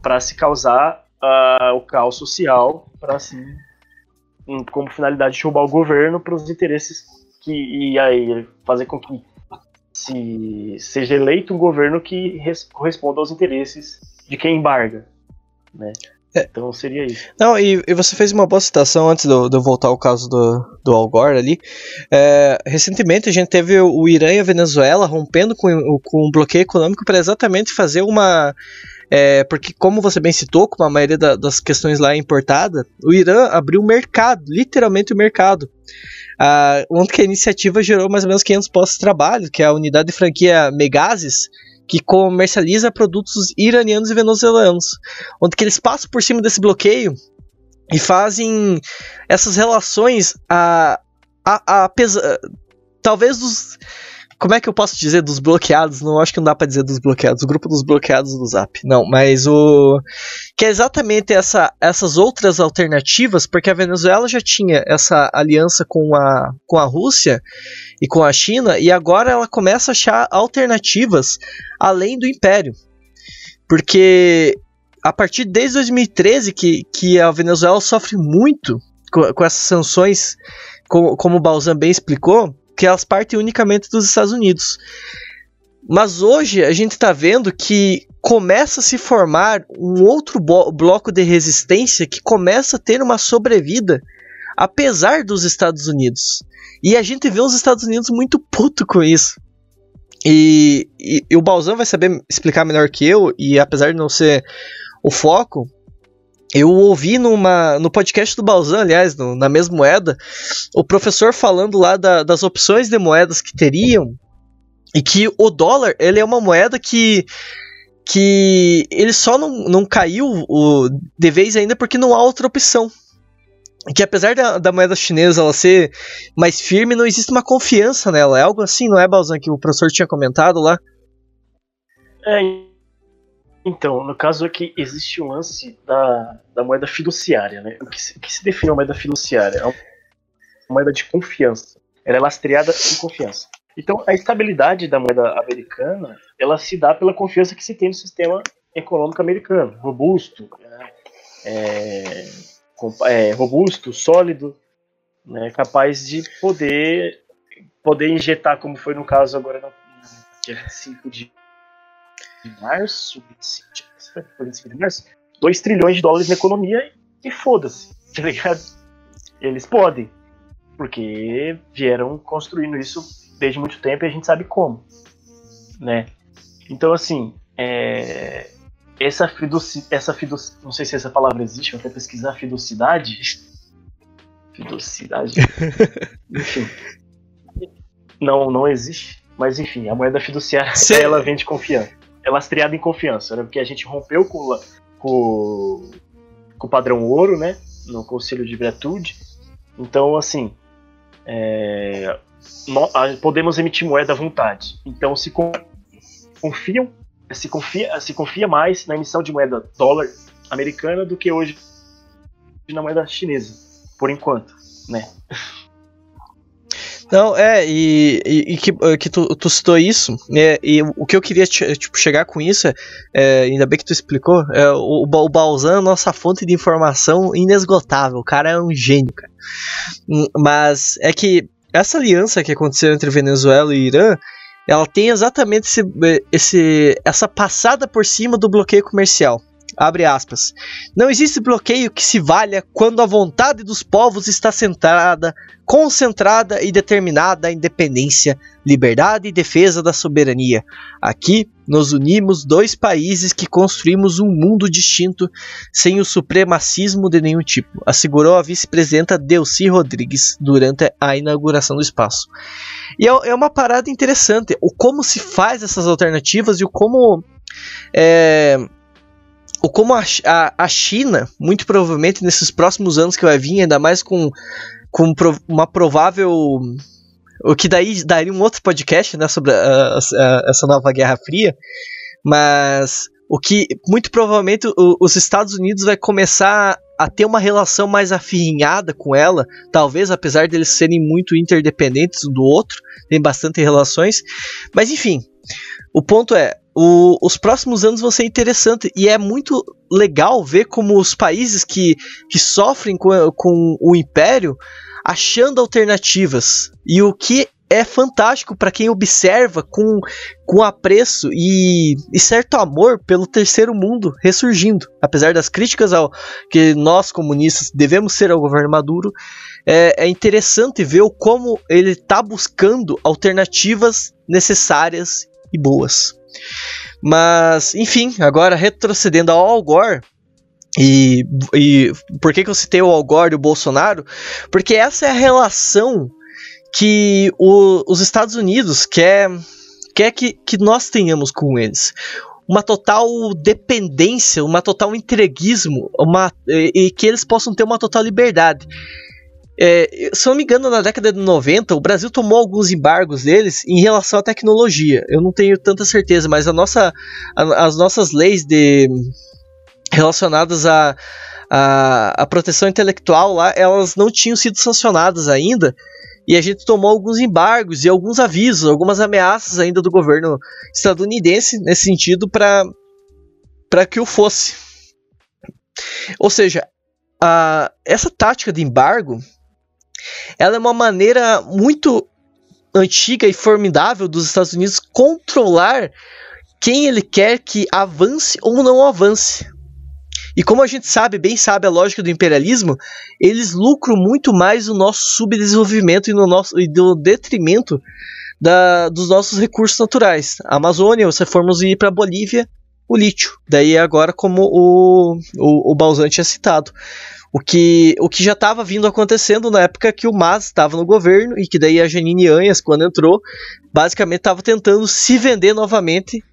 Speaker 3: para se causar uh, o caos social, para assim, um, como finalidade de roubar o governo para os interesses que e aí fazer com que se seja eleito um governo que corresponda aos interesses de quem embarga, né? É. Então seria isso.
Speaker 1: Não, e, e, você fez uma boa citação antes de eu voltar ao caso do, do Al Gore ali. É, recentemente a gente teve o Irã e a Venezuela rompendo com, com um bloqueio econômico para exatamente fazer uma. É, porque, como você bem citou, como a maioria da, das questões lá é importada, o Irã abriu o mercado, literalmente o mercado. Uh, onde que a iniciativa gerou mais ou menos 500 postos de trabalho, que é a unidade de franquia Megazes, que comercializa produtos iranianos e venezuelanos, onde que eles passam por cima desse bloqueio e fazem essas relações a, a, a talvez dos como é que eu posso dizer dos bloqueados? Não acho que não dá para dizer dos bloqueados, o grupo dos bloqueados do Zap. Não, mas o que é exatamente essa, essas outras alternativas, porque a Venezuela já tinha essa aliança com a, com a Rússia e com a China, e agora ela começa a achar alternativas além do Império. Porque a partir desde 2013 que, que a Venezuela sofre muito com, com essas sanções, como, como o Balzan bem explicou, que elas partem unicamente dos Estados Unidos. Mas hoje a gente está vendo que começa a se formar um outro bloco de resistência que começa a ter uma sobrevida apesar dos Estados Unidos. E a gente vê os Estados Unidos muito puto com isso. E, e, e o Balzão vai saber explicar melhor que eu, e apesar de não ser o foco, eu ouvi numa, no podcast do Balzan, aliás, no, na mesma moeda, o professor falando lá da, das opções de moedas que teriam e que o dólar ele é uma moeda que que ele só não, não caiu o, de vez ainda porque não há outra opção. Que apesar da, da moeda chinesa ela ser mais firme, não existe uma confiança nela. É algo assim, não é, Balzan, que o professor tinha comentado lá?
Speaker 3: É, Então, no caso aqui, existe um lance da, da moeda fiduciária, né? O que se, que se define a moeda fiduciária? É uma moeda de confiança. Ela é lastreada em confiança. Então, a estabilidade da moeda americana, ela se dá pela confiança que se tem no sistema econômico americano, robusto, né? é, é, robusto, sólido, né? capaz de poder poder injetar, como foi no caso agora no dia 25 de março, 25 de março, 2 trilhões de dólares na economia e foda-se, tá ligado? Eles podem, porque vieram construindo isso desde muito tempo e a gente sabe como, né? Então, assim, é, essa fiduci, essa fiduci, não sei se essa palavra existe, vou até pesquisar fiducidade. Fiducidade. enfim. Não, não existe. Mas enfim, a moeda fiduciária, Cê... ela vem de confiança. É lastreada em confiança, né? Porque a gente rompeu com, com, com o padrão ouro, né? No Conselho de Virtude. Então, assim, é, podemos emitir moeda à vontade. Então, se confiam, se confia, se confia mais na emissão de moeda dólar americana do que hoje na moeda chinesa, por enquanto, né?
Speaker 1: Não, é, e, e, e que, que tu, tu, citou isso, é, e o que eu queria tipo, chegar com isso, é, é ainda bem que tu explicou, é, o, o Balzan é nossa fonte de informação inesgotável, o cara é um gênio, cara. Hum, mas é que essa aliança que aconteceu entre Venezuela e Irã, ela tem exatamente esse, esse, essa passada por cima do bloqueio comercial. Abre aspas. Não existe bloqueio que se valha quando a vontade dos povos está centrada, concentrada e determinada à independência, liberdade e defesa da soberania. Aqui nos unimos dois países que construímos um mundo distinto sem o supremacismo de nenhum tipo, assegurou a vice-presidenta Delcy Rodrigues durante a inauguração do espaço. E é, é uma parada interessante, o como se faz essas alternativas e o como. É, o como a, a, a, China, muito provavelmente nesses próximos anos que vai vir, ainda mais com, com uma provável. O que daí daria um outro podcast né, sobre a, essa nova Guerra Fria, mas o que muito provavelmente o, os Estados Unidos vai começar a ter uma relação mais afinhada com ela, talvez apesar deles serem muito interdependentes um do outro, tem bastante relações, mas enfim, o ponto é o, os próximos anos vão ser interessantes e é muito legal ver como os países que, que sofrem com, com o império achando alternativas e o que é fantástico para quem observa com, com apreço e, e, certo amor pelo terceiro mundo ressurgindo. Apesar das críticas ao que nós comunistas devemos ser ao governo Maduro, é, é interessante ver como ele está buscando alternativas necessárias e boas. Mas, enfim, agora retrocedendo ao Al Gore, e, e por que, que eu citei o Al Gore e o Bolsonaro? Porque essa é a relação que o, os Estados Unidos quer, quer que, que nós tenhamos com eles. Uma total dependência, uma total entreguismo, uma, e, e que eles possam ter uma total liberdade. É, se não me engano, na década de 90, o Brasil tomou alguns embargos deles em relação à tecnologia. Eu não tenho tanta certeza, mas a nossa, a, as nossas leis de, relacionadas à a, a, a, proteção intelectual lá, elas não tinham sido sancionadas ainda. E a gente tomou alguns embargos e alguns avisos, algumas ameaças ainda do governo estadunidense nesse sentido para que o fosse. Ou seja, a, essa tática de embargo ela é uma maneira muito antiga e formidável dos Estados Unidos controlar quem ele quer que avance ou não avance. E como a gente sabe, bem sabe a lógica do imperialismo, eles lucram muito mais o nosso subdesenvolvimento e no nosso e do detrimento da, dos nossos recursos naturais. A Amazônia, se formos ir para a Bolívia, o lítio. Daí agora como o, o, o Balzan tinha citado. O que, o que já estava vindo acontecendo na época que o Mas estava no governo e que daí a Janine Anhas, quando entrou, basicamente estava tentando se vender novamente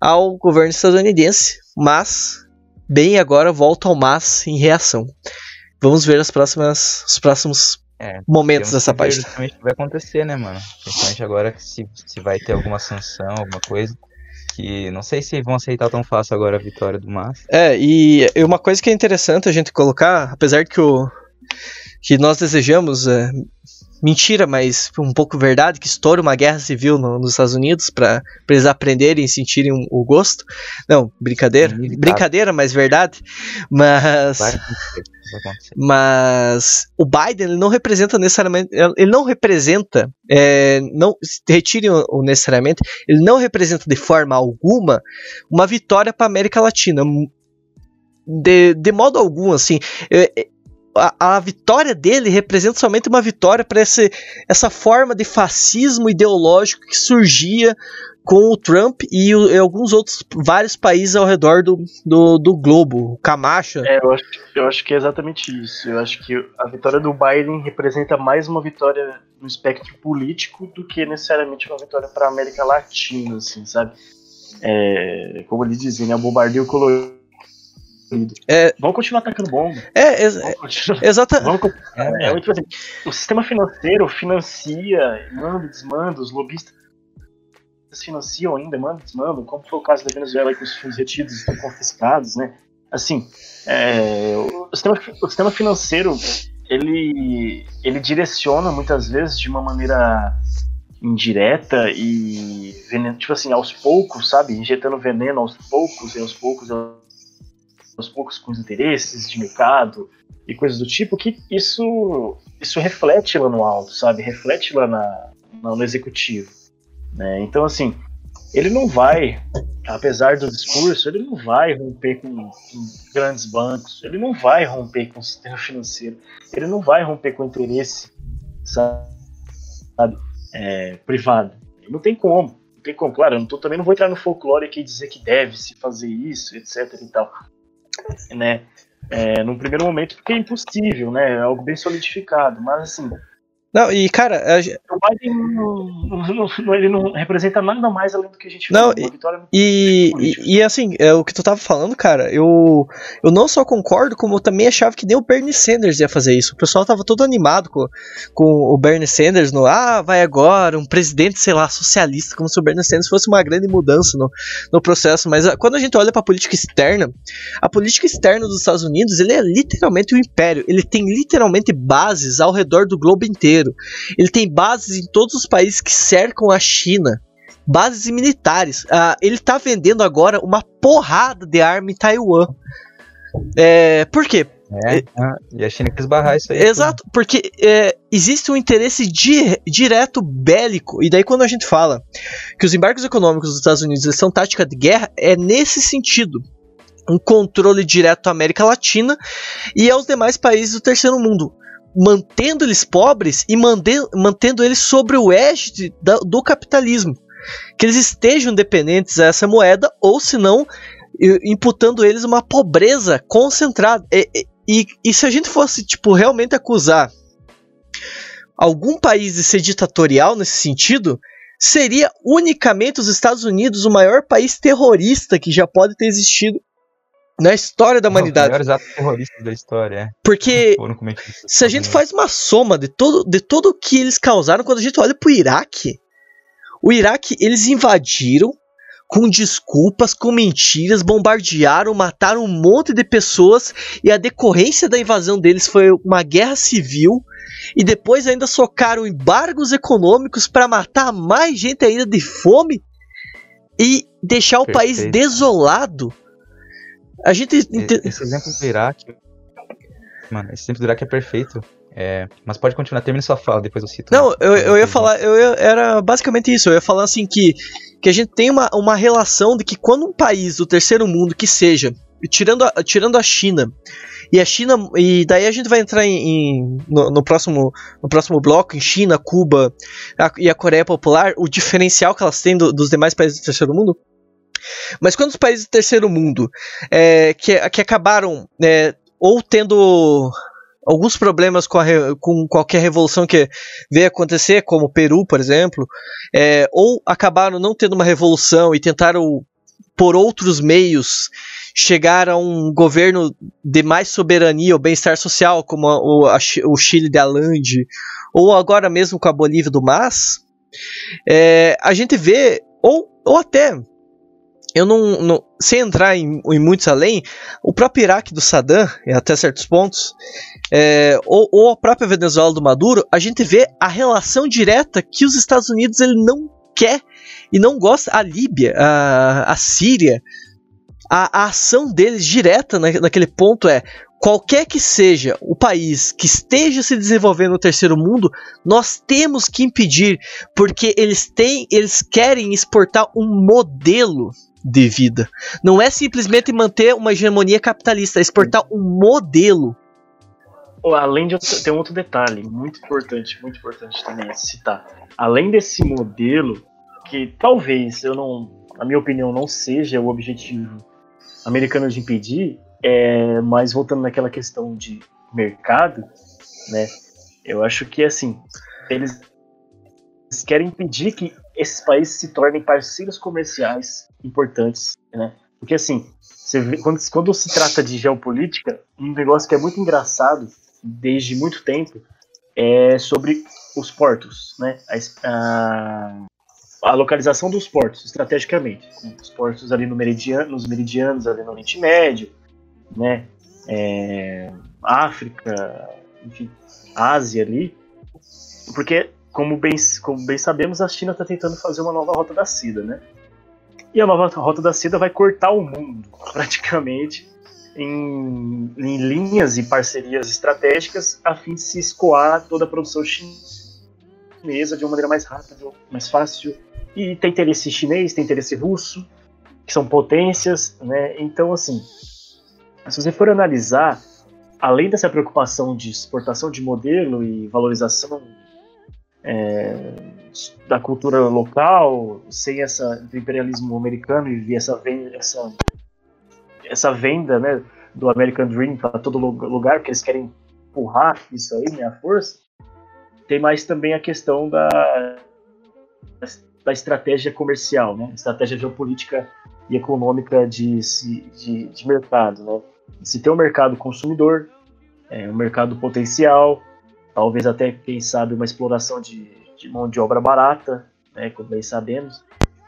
Speaker 1: ao governo estadunidense, mas bem agora volta ao Mas em reação. Vamos ver as próximas, os próximos é, momentos dessa página.
Speaker 2: Justamente vai acontecer, né, mano? Principalmente agora se, se vai ter alguma sanção, alguma coisa. Que não sei se vão aceitar tão fácil agora a vitória do Mas.
Speaker 1: É, e uma coisa que é interessante a gente colocar, apesar que o que nós desejamos é, mentira, mas um pouco verdade, que estoura uma guerra civil no, nos Estados Unidos para eles aprenderem e sentirem um, o gosto. Não, brincadeira. É brincadeira, mas verdade. Mas. Vai. Mas o Biden ele não representa necessariamente. Ele não representa. É, não retirem o, necessariamente. Ele não representa de forma alguma uma vitória para América Latina. De, de modo algum, assim. É, a, a, vitória dele representa somente uma vitória para essa forma de fascismo ideológico que surgia com o Trump e, o, e alguns outros vários países ao redor do, do, do globo, Camacha.
Speaker 3: É, eu acho, eu acho que é exatamente isso. Eu acho que a vitória do Biden representa mais uma vitória no espectro político do que necessariamente uma vitória para a América Latina, assim, sabe? É, como ele dizia, né, o bombardeio colorido é, vamos continuar atacando bomba.
Speaker 1: É, ex exatamente.
Speaker 3: É, é, assim, o sistema financeiro financia, manda e desmanda, os lobistas financiam ainda, mandam desmandam, como foi o caso da Venezuela com os fundos retidos e confiscados, né? Assim, é, o, sistema, o sistema financeiro, ele, ele direciona muitas vezes de uma maneira indireta e tipo assim, aos poucos, sabe? Injetando veneno aos poucos, e aos poucos aos poucos com os interesses de mercado e coisas do tipo, que isso, isso reflete lá no alto, sabe? Reflete lá na, no executivo. Né? Então, assim, ele não vai, apesar do discurso, ele não vai romper com, com, grandes bancos, ele não vai romper com o sistema financeiro, ele não vai romper com o interesse, sabe, é, privado. Não tem como. Não tem como. Claro, eu não tô, também não vou entrar no folclore aqui e dizer que deve se fazer isso, etc e tal né? É, num primeiro momento, porque é impossível, né? É algo bem solidificado, mas assim,
Speaker 1: não, e cara. A...
Speaker 3: O Biden não, não, ele não representa nada mais além do que a gente
Speaker 1: não, falou. E, e, e, assim, é, o que tu tava falando, cara, eu, eu não só concordo, como eu também achava que nem o Bernie Sanders ia fazer isso. O pessoal tava todo animado com, com o Bernie Sanders no ah, vai agora, um presidente, sei lá, socialista, como se o Bernie Sanders fosse uma grande mudança no, no processo. Mas a, ah, quando a gente olha pra política externa, a política externa dos Estados Unidos ele é literalmente um império. Ele tem literalmente bases ao redor do globo inteiro Ele tem bases em todos os países que cercam a China. Bases militares. Uh, ele está vendendo agora uma porrada de arma em Taiwan. É, por quê?
Speaker 2: É, é, e a China quis barrar isso aí.
Speaker 1: Exato, tudo. porque é, existe um interesse di direto bélico. E daí, quando a gente fala que os embarques econômicos dos Estados Unidos são tática de guerra, é nesse sentido um controle direto à América Latina e aos demais países do terceiro mundo mantendo eles pobres e mantendo eles sobre o égide do capitalismo. Que eles estejam dependentes a essa moeda, ou se não, imputando eles uma pobreza concentrada. E, e, e, se a gente fosse, tipo, realmente acusar algum país de ser ditatorial nesse sentido, seria unicamente os Estados Unidos o maior país terrorista que já pode ter existido na história da humanidade.
Speaker 2: Os maiores terroristas da história, é.
Speaker 1: Porque se a gente faz uma soma de todo, de todo o que eles causaram, quando a gente olha pro Iraque, o Iraque, eles invadiram com desculpas, com mentiras, bombardearam, mataram um monte de pessoas e a decorrência da invasão deles foi uma guerra civil e depois ainda socaram embargos econômicos para matar mais gente ainda de fome e deixar o Perfeito. país desolado a gente.
Speaker 2: Esse exemplo do Iraque. Mano, esse exemplo do Iraque é perfeito. É, mas pode continuar, termine sua fala, depois eu cito.
Speaker 1: Não, eu, eu ia falar, eu ia, era basicamente isso, eu ia falar assim que, que a gente tem uma, uma relação de que quando um país do terceiro mundo que seja, tirando a, tirando a China, e a China, e daí a gente vai entrar em, em no, no, próximo, no próximo bloco, em China, Cuba a, e a Coreia Popular, o diferencial que elas têm do, dos demais países do terceiro mundo, mas quando os países do terceiro mundo é, que, que acabaram é, ou tendo alguns problemas com, com, qualquer revolução que veio acontecer, como o Peru, por exemplo, é, ou acabaram não tendo uma revolução e tentaram, por outros meios, chegar a um governo de mais soberania ou bem-estar social, como a, o, a, o, Chile de Allende, ou agora mesmo com a Bolívia do Mas, é, a gente vê, ou, ou até eu não, não sem entrar em, em, muitos além, o próprio Iraque do Saddam, até certos pontos, é, ou, ou, a própria Venezuela do Maduro, a gente vê a relação direta que os Estados Unidos ele não quer e não gosta. A Líbia, a, a Síria, a, a ação deles direta na, naquele ponto é qualquer que seja o país que esteja se desenvolvendo no terceiro mundo, nós temos que impedir, porque eles têm, eles querem exportar um modelo de vida. Não é simplesmente manter uma hegemonia capitalista, é exportar um modelo.
Speaker 3: Além de tem um outro detalhe muito importante, muito importante também citar. Além desse modelo, que talvez eu não, na minha opinião, não seja o objetivo americano de impedir, é, mas voltando naquela questão de mercado, né? Eu acho que assim, eles querem impedir que esses países se tornem parceiros comerciais importantes, né? Porque assim, vê, quando, quando se trata de geopolítica, um negócio que é muito engraçado desde muito tempo é sobre os portos, né? A, a, a localização dos portos, estrategicamente. Os portos ali no meridiano, nos meridianos, ali no Oriente Médio, né? É, África, enfim, Ásia ali, porque como bem, como bem sabemos, a China está tentando fazer uma nova rota da seda, né? E a nova rota da seda vai cortar o mundo, praticamente, em, em linhas e parcerias estratégicas, a fim de se escoar toda a produção chinesa de uma maneira mais rápida, mais fácil. E tem interesse chinês, tem interesse russo, que são potências, né? Então, assim, se você for analisar, além dessa preocupação de exportação de modelo e valorização é, da cultura local, sem essa do imperialismo americano e essa essa essa venda, né, do American Dream para todo lugar, porque eles querem empurrar isso aí, né, a força. Tem mais também a questão da da estratégia comercial, né, estratégia geopolítica e econômica de, de, de mercado, né? Se tem um mercado consumidor, é, um mercado potencial, talvez até, quem sabe, uma exploração de, de mão de obra barata, né, como bem sabemos,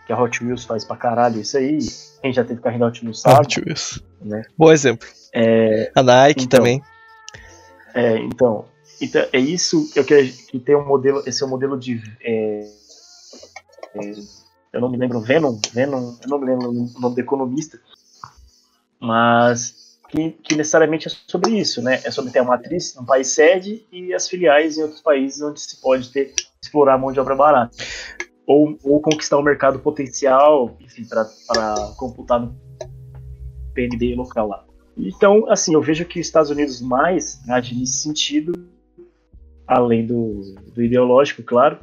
Speaker 3: que a Hot Wheels faz pra caralho isso aí. Quem já teve carrinho da Hot Wheels sabe. Hot Wheels.
Speaker 1: Né? Bom exemplo.
Speaker 3: É,
Speaker 1: a Nike então, também.
Speaker 3: É, então, então, é isso que, que tem um modelo, esse é um modelo de é, é, eu não me lembro, Venom, Venom, eu não me lembro o nome do economista, mas que, que, necessariamente é sobre isso, né? É sobre ter a matriz no país sede e as filiais em outros países onde se pode ter explorar a mão de obra barata. Ou, ou conquistar o mercado potencial, enfim, para computar no PNB local lá. Então, assim, eu vejo que os Estados Unidos mais agem nesse sentido, além do, do ideológico, claro,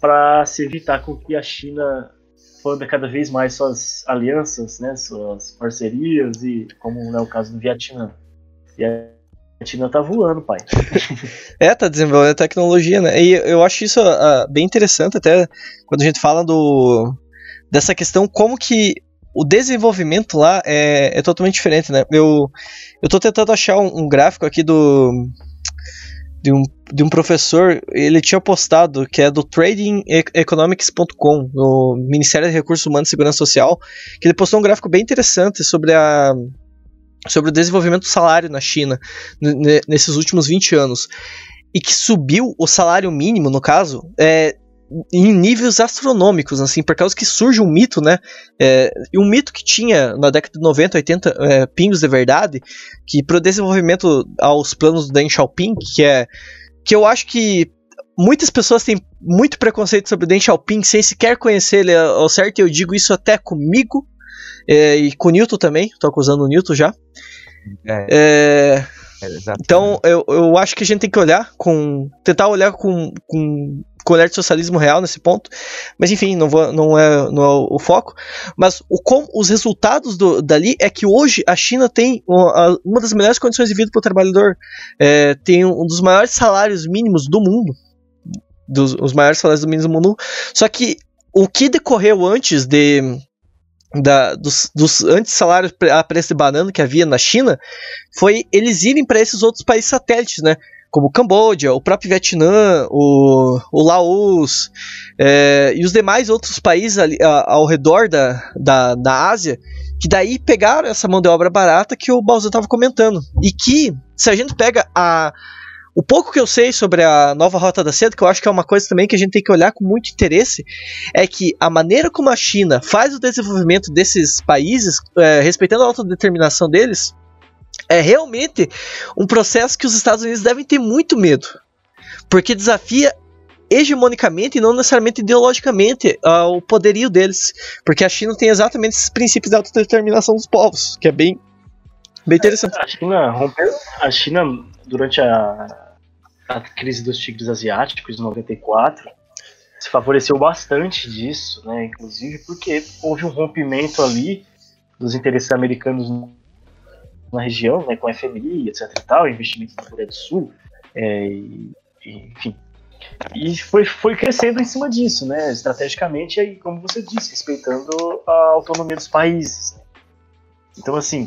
Speaker 3: para se evitar com que a China expanda cada vez mais suas alianças, né, suas parcerias e como é o caso do Vietnã. E a Vietnã tá voando, pai.
Speaker 1: é, tá desenvolvendo tecnologia, né? E eu acho isso uh, bem interessante até quando a gente fala do dessa questão como que o desenvolvimento lá é, é totalmente diferente, né? Eu, eu tô tentando achar um, um gráfico aqui do de um, de um professor, ele tinha postado, que é do tradingeconomics.com, no Ministério de Recursos Humanos e Segurança Social, que ele postou um gráfico bem interessante sobre a sobre o desenvolvimento do salário na China nesses últimos 20 anos. E que subiu o salário mínimo, no caso, é, em níveis astronômicos, assim, por causa que surge um mito, né? É, e um mito que tinha na década de 90, 80, é, pingos de verdade, que pro desenvolvimento aos planos do Deng Xiaoping, que é. que eu acho que muitas pessoas têm muito preconceito sobre o Deng Xiaoping sem sequer conhecer ele ao certo, e eu digo isso até comigo, é, e com o Newton também, tô acusando o Newton já. É. é, é então, eu, eu acho que a gente tem que olhar com. tentar olhar com, com com olhar de socialismo real nesse ponto. Mas enfim, não, vou, não, é, não é o foco. Mas o, os resultados do, dali é que hoje a China tem uma, uma das melhores condições de vida para o trabalhador. É, tem um dos maiores salários mínimos do mundo. Dos os maiores salários mínimos do mundo. Só que o que decorreu antes de. Da, dos, dos antes salários a preço de banana que havia na China foi eles irem para esses outros países satélites, né? Como Camboja, o próprio Vietnã, o, o Laos é, e os demais outros países ali, a, ao redor da, da, da Ásia, que daí pegaram essa mão de obra barata que o Balzan estava comentando. E que, se a gente pega a, o pouco que eu sei sobre a nova Rota da Seda, que eu acho que é uma coisa também que a gente tem que olhar com muito interesse, é que a maneira como a China faz o desenvolvimento desses países, é, respeitando a autodeterminação deles, é realmente um processo que os Estados Unidos devem ter muito medo, porque desafia hegemonicamente e não necessariamente ideologicamente uh, o poderio deles, porque a China tem exatamente esses princípios de autodeterminação dos povos, que é bem, bem interessante.
Speaker 3: A China rompeu, a China durante a, a crise dos tigres asiáticos em 94 se favoreceu bastante disso, né? Inclusive porque houve um rompimento ali dos interesses americanos na região, né, com FMI, etc e tal, investimento na Coreia do Sul, é, e, enfim. E foi, foi crescendo em cima disso, né, estrategicamente, e como você disse, respeitando a autonomia dos países. Então, assim,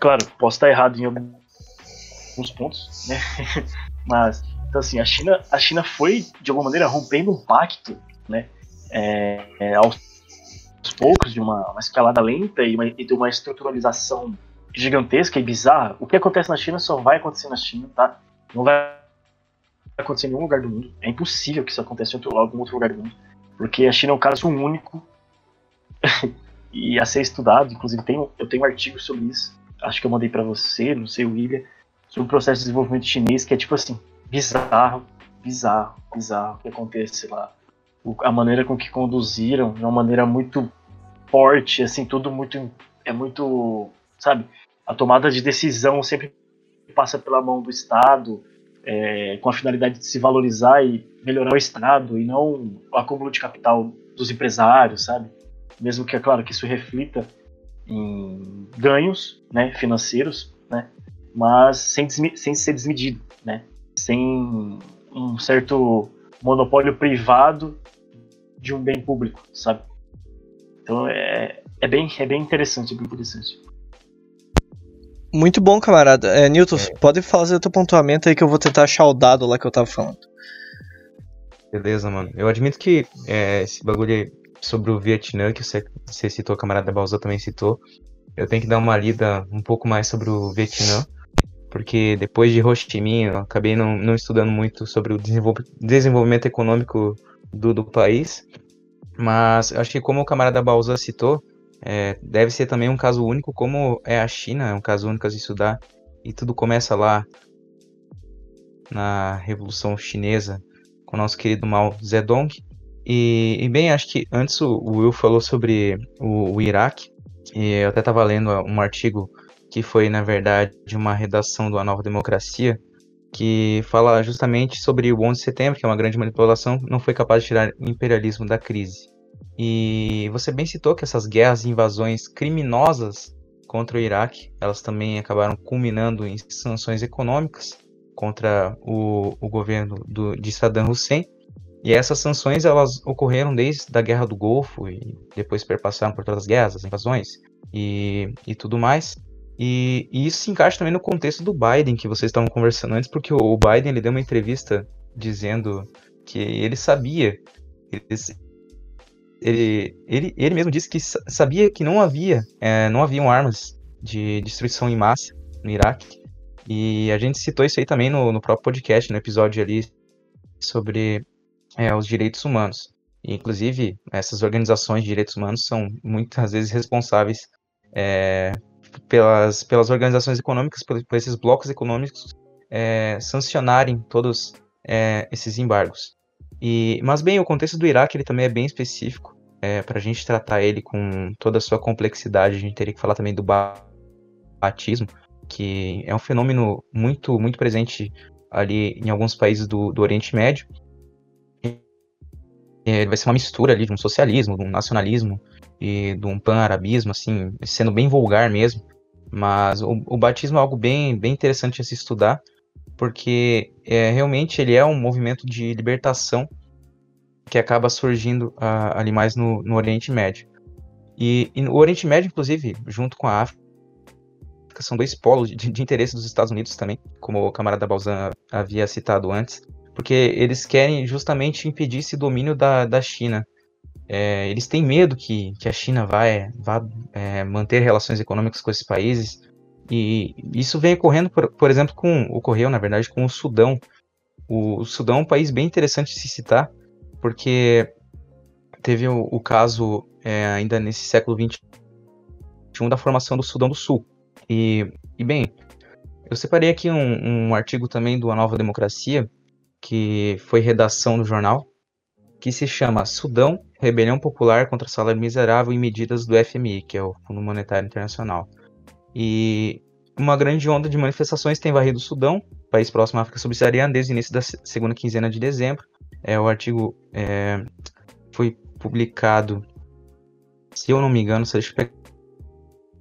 Speaker 3: claro, posso estar errado em alguns pontos, né, mas, então assim, a China, a China foi, de alguma maneira, rompendo um pacto, né, é, é, aos poucos, de uma, uma escalada lenta e, uma, e de uma estruturalização gigantesca e bizarra. O que acontece na China só vai acontecer na China, tá? Não vai acontecer em nenhum lugar do mundo. É impossível que isso aconteça em algum outro lugar do mundo. Porque a China é um caso único e a ser estudado. Inclusive, tem, eu tenho um artigo sobre isso. Acho que eu mandei para você, não sei, William, sobre o processo de desenvolvimento chinês, que é tipo assim, bizarro, bizarro, bizarro o que acontece lá. O, a maneira com que conduziram, de uma maneira muito forte, assim, tudo muito. É muito. Sabe? A tomada de decisão sempre passa pela mão do Estado, é, com a finalidade de se valorizar e melhorar o Estado, e não o acúmulo de capital dos empresários, sabe? Mesmo que, é claro, que isso reflita em ganhos né, financeiros, né? mas sem, sem ser desmedido, né? sem um certo monopólio privado de um bem público, sabe? Então é, é, bem, é bem interessante, é bem interessante.
Speaker 1: Muito bom, camarada. É, Newton, é. pode fazer o teu pontuamento aí que eu vou tentar achar o dado lá que eu tava falando.
Speaker 2: Beleza, mano. Eu admito que é, esse bagulho sobre o Vietnã, que você, você citou, camarada Balza também citou, eu tenho que dar uma lida um pouco mais sobre o Vietnã, porque depois de Ho Chi Minh eu acabei não, não estudando muito sobre o desenvolvimento econômico do, do país, mas acho que como o camarada Balza citou, é, deve ser também um caso único, como é a China, é um caso único a se estudar, e tudo começa lá na Revolução Chinesa, com o nosso querido Mao Zedong. E, e bem, acho que antes o, Will falou sobre o, o Iraque, e eu até estava lendo um artigo que foi, na verdade, uma redação do A Nova Democracia, que fala justamente sobre o 11 de setembro, que é uma grande manipulação, não foi capaz de tirar o imperialismo da crise. E você bem citou que essas guerras e invasões criminosas contra o Iraque, elas também acabaram culminando em sanções econômicas contra o, o governo do, de Saddam Hussein. E essas sanções elas ocorreram desde a Guerra do Golfo e depois perpassaram por todas as guerras, as invasões e, e tudo mais. E, e, isso se encaixa também no contexto do Biden que vocês estavam conversando antes, porque o, o Biden ele deu uma entrevista dizendo que ele sabia, ele, ele, ele, ele mesmo disse que sabia que não havia, é, não haviam armas de destruição em massa no Iraque. E a gente citou isso aí também no, no próprio podcast, no episódio ali sobre é, os direitos humanos. E, inclusive, essas organizações de direitos humanos são muitas vezes responsáveis é, pelas, pelas organizações econômicas, por, por esses blocos econômicos é, sancionarem todos é, esses embargos. E, mas bem, o contexto do Iraque ele também é bem específico. É, para a gente tratar ele com toda a sua complexidade, a gente teria que falar também do batismo, que é um fenômeno muito, muito presente ali em alguns países do, do Oriente Médio. Ele vai ser uma mistura ali de um socialismo, de um nacionalismo e de um pan-arabismo, assim, sendo bem vulgar mesmo. Mas o, o batismo é algo bem, bem interessante a se estudar, porque é, realmente ele é um movimento de libertação que acaba surgindo uh, ali mais no, no Oriente Médio. E, e, o Oriente Médio, inclusive, junto com a África, são dois polos de, de interesse dos Estados Unidos também, como o camarada Balzan havia citado antes, porque eles querem justamente impedir esse domínio da, da China. É, eles têm medo que, que a China vai, vá é, manter relações econômicas com esses países, e isso vem ocorrendo, por, por exemplo, com ocorreu, na verdade, com o Sudão. O, o Sudão é um país bem interessante de se citar, porque teve o, o caso, é, ainda nesse século XXI, da formação do Sudão do Sul. E, e bem, eu separei aqui um, um artigo também do A Nova Democracia, que foi redação do jornal, que se chama Sudão, Rebelião Popular contra Salário Miserável e Medidas do FMI, que é o Fundo Monetário Internacional. E uma grande onda de manifestações tem varrido o Sudão, país próximo à África Subsaariana, desde o início da segunda quinzena de dezembro. É, o artigo é, foi publicado, se eu não me engano, se deixa eu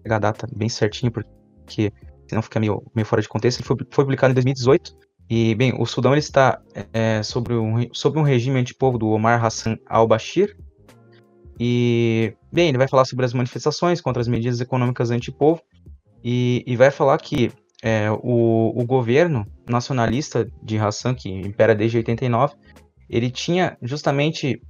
Speaker 2: pegar a data bem certinho, porque senão fica meio, meio fora de contexto. Ele foi, foi publicado em 2018. E, bem, o Sudão ele está é, sobre, um, sobre um regime antipovo do Omar Hassan al-Bashir. E, bem, ele vai falar sobre as manifestações contra as medidas econômicas antipovo e, e vai falar que é, o, o governo nacionalista de Hassan, que impera desde 89, ele tinha justamente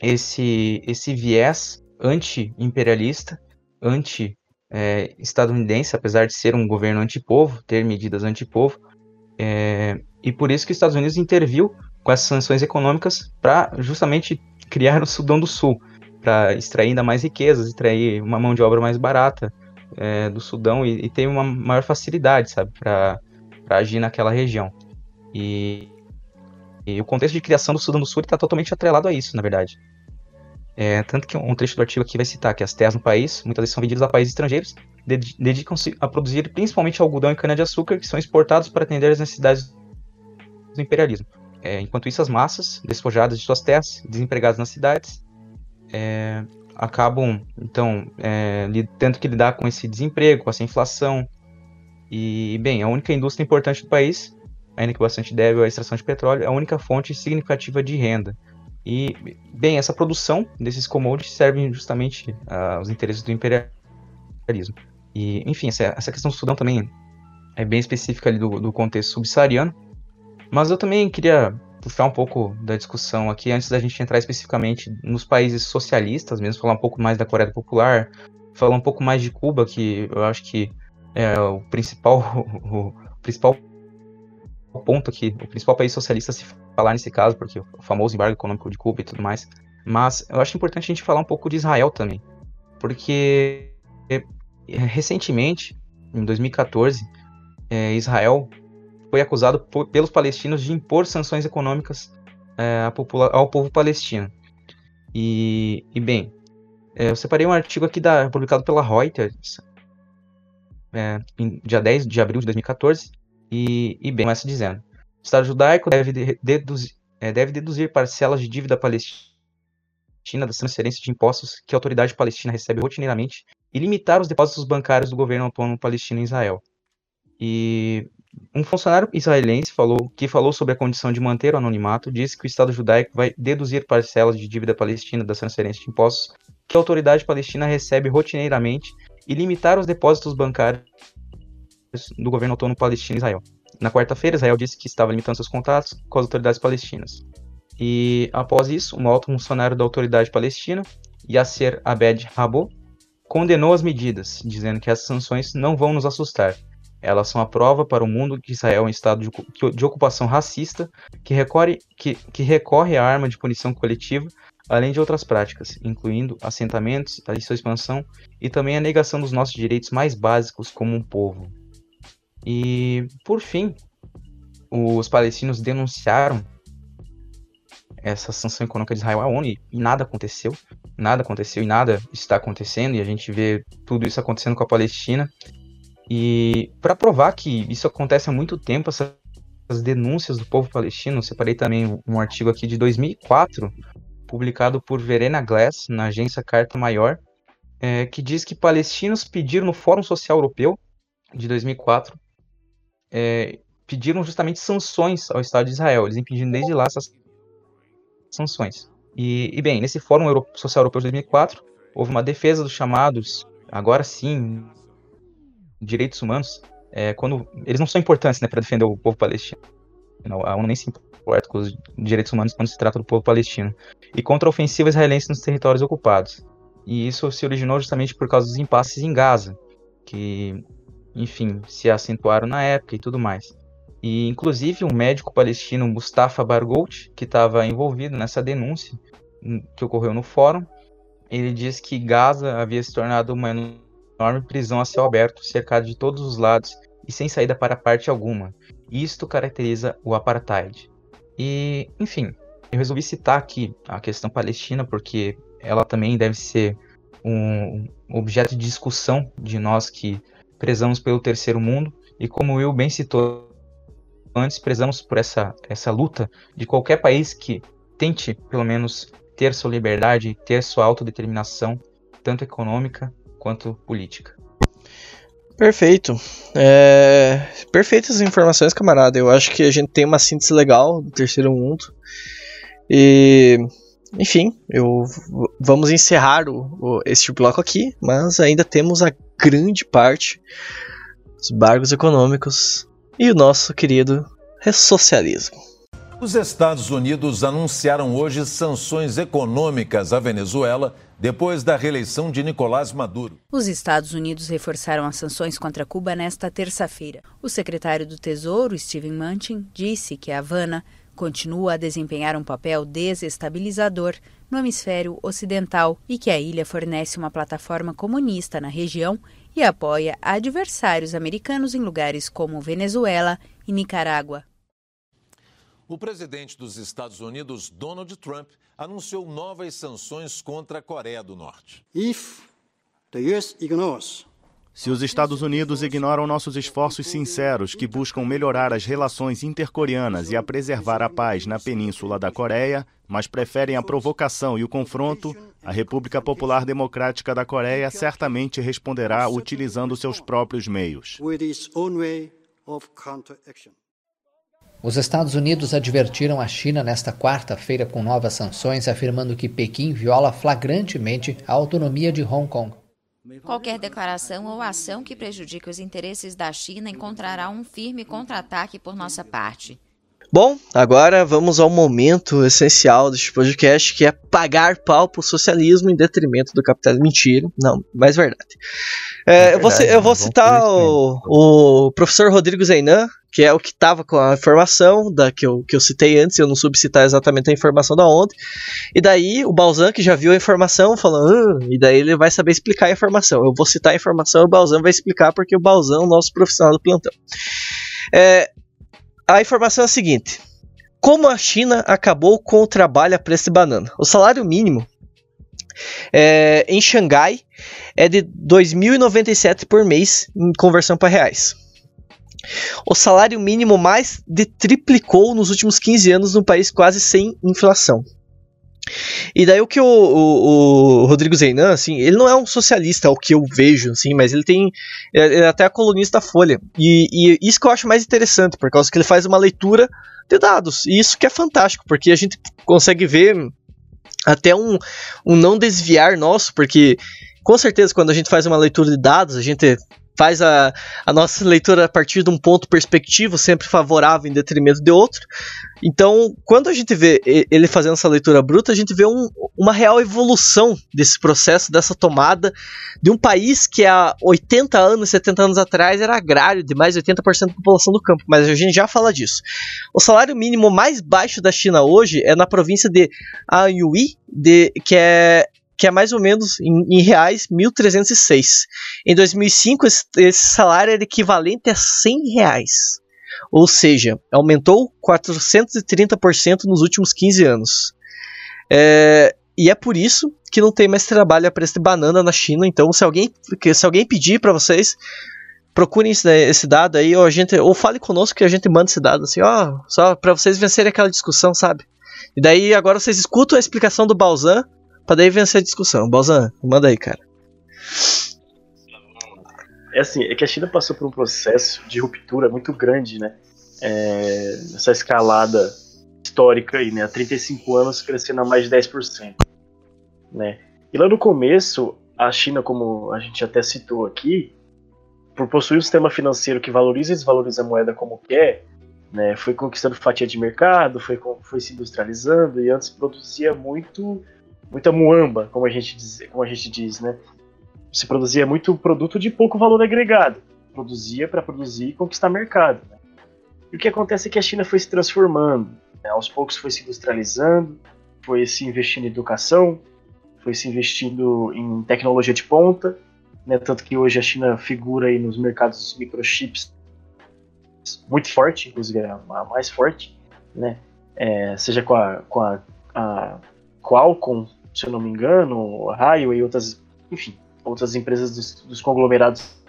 Speaker 2: esse, esse viés anti-imperialista, anti-estadunidense, é, apesar de ser um governo antipovo, ter medidas antipovo, é, e por isso que os Estados Unidos interviu com essas sanções econômicas para justamente criar o Sudão do Sul, para extrair ainda mais riquezas, extrair uma mão de obra mais barata, é, do Sudão e, e, tem uma maior facilidade, sabe, para agir naquela região. E, e, o contexto de criação do Sudão do Sul está totalmente atrelado a isso, na verdade. É, tanto que um trecho do artigo aqui vai citar que as terras no país, muitas vezes são vendidas a países estrangeiros, dedicam-se a produzir principalmente algodão e cana-de-açúcar, que são exportados para atender as necessidades do imperialismo. É, enquanto isso, as massas, despojadas de suas terras, desempregadas nas cidades, é, acabam, então, é, tendo que lidar com esse desemprego, com essa inflação. E, bem, a única indústria importante do país, ainda que bastante débil, é a extração de petróleo, é a única fonte significativa de renda. E, bem, essa produção desses commodities serve justamente aos interesses do imperialismo. E, enfim, essa, essa questão do Sudão também é bem específica ali do, do contexto subsaariano. Mas eu também queria puxar um pouco da discussão aqui, antes da gente entrar especificamente nos países socialistas, mesmo falar um pouco mais da Coreia Popular, falar um pouco mais de Cuba, que eu acho que é o principal, o principal ponto aqui, o principal país socialista se falar nesse caso, porque o famoso embargo econômico de Cuba e tudo mais. Mas eu acho importante a gente falar um pouco de Israel também, porque é, recentemente, em 2014, é, Israel foi acusado por, pelos palestinos de impor sanções econômicas é, ao povo palestino. E, e bem, é, eu separei um artigo aqui da, publicado pela Reuters, é, em dia 10 de abril de 2014, e, e bem, começa dizendo: o Estado judaico deve deduzir, é, deve deduzir parcelas de dívida palestina das transferências de impostos que a autoridade palestina recebe rotineiramente e limitar os depósitos bancários do governo autônomo palestino em Israel. E um funcionário israelense falou, que falou sobre a condição de manter o anonimato disse que o Estado judaico vai deduzir parcelas de dívida palestina das transferências de impostos que a autoridade palestina recebe rotineiramente e limitar os depósitos bancários do governo autônomo palestino Israel. Na quarta-feira, Israel disse que estava limitando seus contatos com as autoridades palestinas. E após isso, um alto funcionário da autoridade palestina, Yasser Abed Rabo, condenou as medidas, dizendo que as sanções não vão nos assustar elas são a prova para o mundo que Israel é um estado de, de ocupação racista que recorre, que, que recorre à arma de punição coletiva, além de outras práticas, incluindo assentamentos, a sua expansão e também a negação dos nossos direitos mais básicos como um povo. E, por fim, os palestinos denunciaram essa sanção econômica de Israel à ONU e nada aconteceu. Nada aconteceu e nada está acontecendo, e a gente vê tudo isso acontecendo com a Palestina. E para provar que isso acontece há muito tempo, essas denúncias do povo palestino, separei também um artigo aqui de 2004, publicado por Verena Glass, na agência Carta Maior, é, que diz que palestinos pediram no Fórum Social Europeu de 2004, é, pediram justamente sanções ao Estado de Israel, eles impedindo desde lá essas sanções. E, e bem, nesse Fórum Euro Social Europeu de 2004, houve uma defesa dos chamados, agora sim, direitos humanos, é, quando eles não são importantes né, para defender o povo palestino. A ONU nem se importa com os direitos humanos quando se trata do povo palestino. E contra a ofensiva israelense nos territórios ocupados. E isso se originou justamente por causa dos impasses em Gaza, que, enfim, se acentuaram na época e tudo mais. E, inclusive, um médico palestino, Mustafa Barghouti, que estava envolvido nessa denúncia hum, que ocorreu no fórum, ele diz que Gaza havia se tornado uma enorme prisão a céu aberto, cercada de todos os lados e sem saída para parte alguma. Isto caracteriza o apartheid. E, enfim, eu resolvi citar aqui a questão palestina porque ela também deve ser um objeto de discussão de nós que prezamos pelo terceiro mundo e como o Will bem citou antes, prezamos por essa, essa luta de qualquer país que tente, pelo menos, ter sua liberdade, ter sua autodeterminação, tanto econômica quanto política.
Speaker 1: Perfeito. É... Perfeitas informações, camarada. Eu acho que a gente tem uma síntese legal do terceiro mundo. E enfim, eu vamos encerrar o, o, este bloco aqui, mas ainda temos a grande parte dos barcos econômicos e o nosso querido ressocialismo.
Speaker 5: Os Estados Unidos anunciaram hoje sanções econômicas à Venezuela depois da reeleição de Nicolás Maduro.
Speaker 6: Os Estados Unidos reforçaram as sanções contra Cuba nesta terça-feira. O secretário do Tesouro, Steven Mnuchin, disse que a Havana continua a desempenhar um papel desestabilizador no hemisfério ocidental e que a ilha fornece uma plataforma comunista na região e apoia adversários americanos em lugares como Venezuela e Nicarágua.
Speaker 5: O presidente dos Estados Unidos, Donald Trump, anunciou novas sanções contra a Coreia do Norte. If
Speaker 7: the US ignores se os Estados Unidos ignoram nossos esforços sinceros que buscam melhorar as relações intercoreanas e a preservar a paz na Península da Coreia, mas preferem a provocação e o confronto, a República Popular Democrática da Coreia certamente responderá utilizando seus próprios meios.
Speaker 8: Os Estados Unidos advertiram a China nesta quarta-feira com novas sanções, afirmando que Pequim viola flagrantemente a autonomia de Hong Kong.
Speaker 9: Qualquer declaração ou ação que prejudique os interesses da China encontrará um firme contra-ataque por nossa parte.
Speaker 1: Bom, agora vamos ao momento essencial deste podcast, que é pagar pau pro socialismo em detrimento do capitalismo. Mentira, não, mas verdade. É, é verdade, eu vou, eu vou citar o, o professor Rodrigo Zeinan, que é o que estava com a informação da que eu, que eu citei antes, eu não soube citar exatamente a informação da onde. E daí o Balzan, que já viu a informação, falando, ah, e daí ele vai saber explicar a informação. Eu vou citar a informação e o Balzan vai explicar, porque o Balzan é o nosso profissional do plantão. É, a informação é a seguinte: como a China acabou com o trabalho a preço de banana? O salário mínimo é, em Xangai é de 2.097 por mês em conversão para reais. O salário mínimo mais de triplicou nos últimos 15 anos no país quase sem inflação. E daí o que o, o, o, Rodrigo Zeinan, assim, ele não é um socialista, o que eu vejo, assim, mas ele tem. Ele é até a colunista da Folha. E, e, isso que eu acho mais interessante, por causa que ele faz uma leitura de dados. E isso que é fantástico, porque a gente consegue ver até um, um não desviar nosso, porque com certeza quando a gente faz uma leitura de dados, a gente faz a, a nossa leitura a partir de um ponto perspectivo, sempre favorável em detrimento de outro. Então, quando a gente vê ele fazendo essa leitura bruta, a gente vê um, uma real evolução desse processo, dessa tomada de um país que há 80 anos, 70 anos atrás era agrário, de mais de 80% da população do campo, mas a gente já fala disso. O salário mínimo mais baixo da China hoje é na província de Anhui, de, que é que é mais ou menos em, em reais 1.306. Em 2005 esse, esse, salário era equivalente a 100 reais, ou seja, aumentou 430% nos últimos 15 anos. É, e é por isso que não tem mais trabalho a preço de banana na China. Então, se alguém, se alguém pedir para vocês, procurem esse, esse, dado aí, ou, a gente, ou fale conosco que a gente manda esse dado, assim, ó, só para vocês vencerem aquela discussão, sabe? E daí agora vocês escutam a explicação do Balzan Pra daí vencer a discussão. Balzan, manda aí, cara.
Speaker 3: É assim, é que a China passou por um processo de ruptura muito grande, né? É, essa escalada histórica aí, né? Há 35 anos crescendo a mais de 10%. Né? E lá no começo, a China, como a gente até citou aqui, por possuir um sistema financeiro que valoriza e desvaloriza a moeda como quer, né, foi conquistando fatia de mercado, foi, foi se industrializando e antes produzia muito muita muamba, como a gente diz, como a gente diz, né? Se produzia muito produto de pouco valor agregado, produzia para produzir e conquistar mercado. Né? E o que acontece é que a China foi se transformando, né? aos poucos foi se industrializando, foi se investindo em educação, foi se investindo em tecnologia de ponta, né? tanto que hoje a China figura aí nos mercados dos microchips muito forte, inclusive é a mais forte, né? É, seja com a, com a, a Qualcomm, se eu não me engano, Raio e outras, enfim, outras empresas dos, dos conglomerados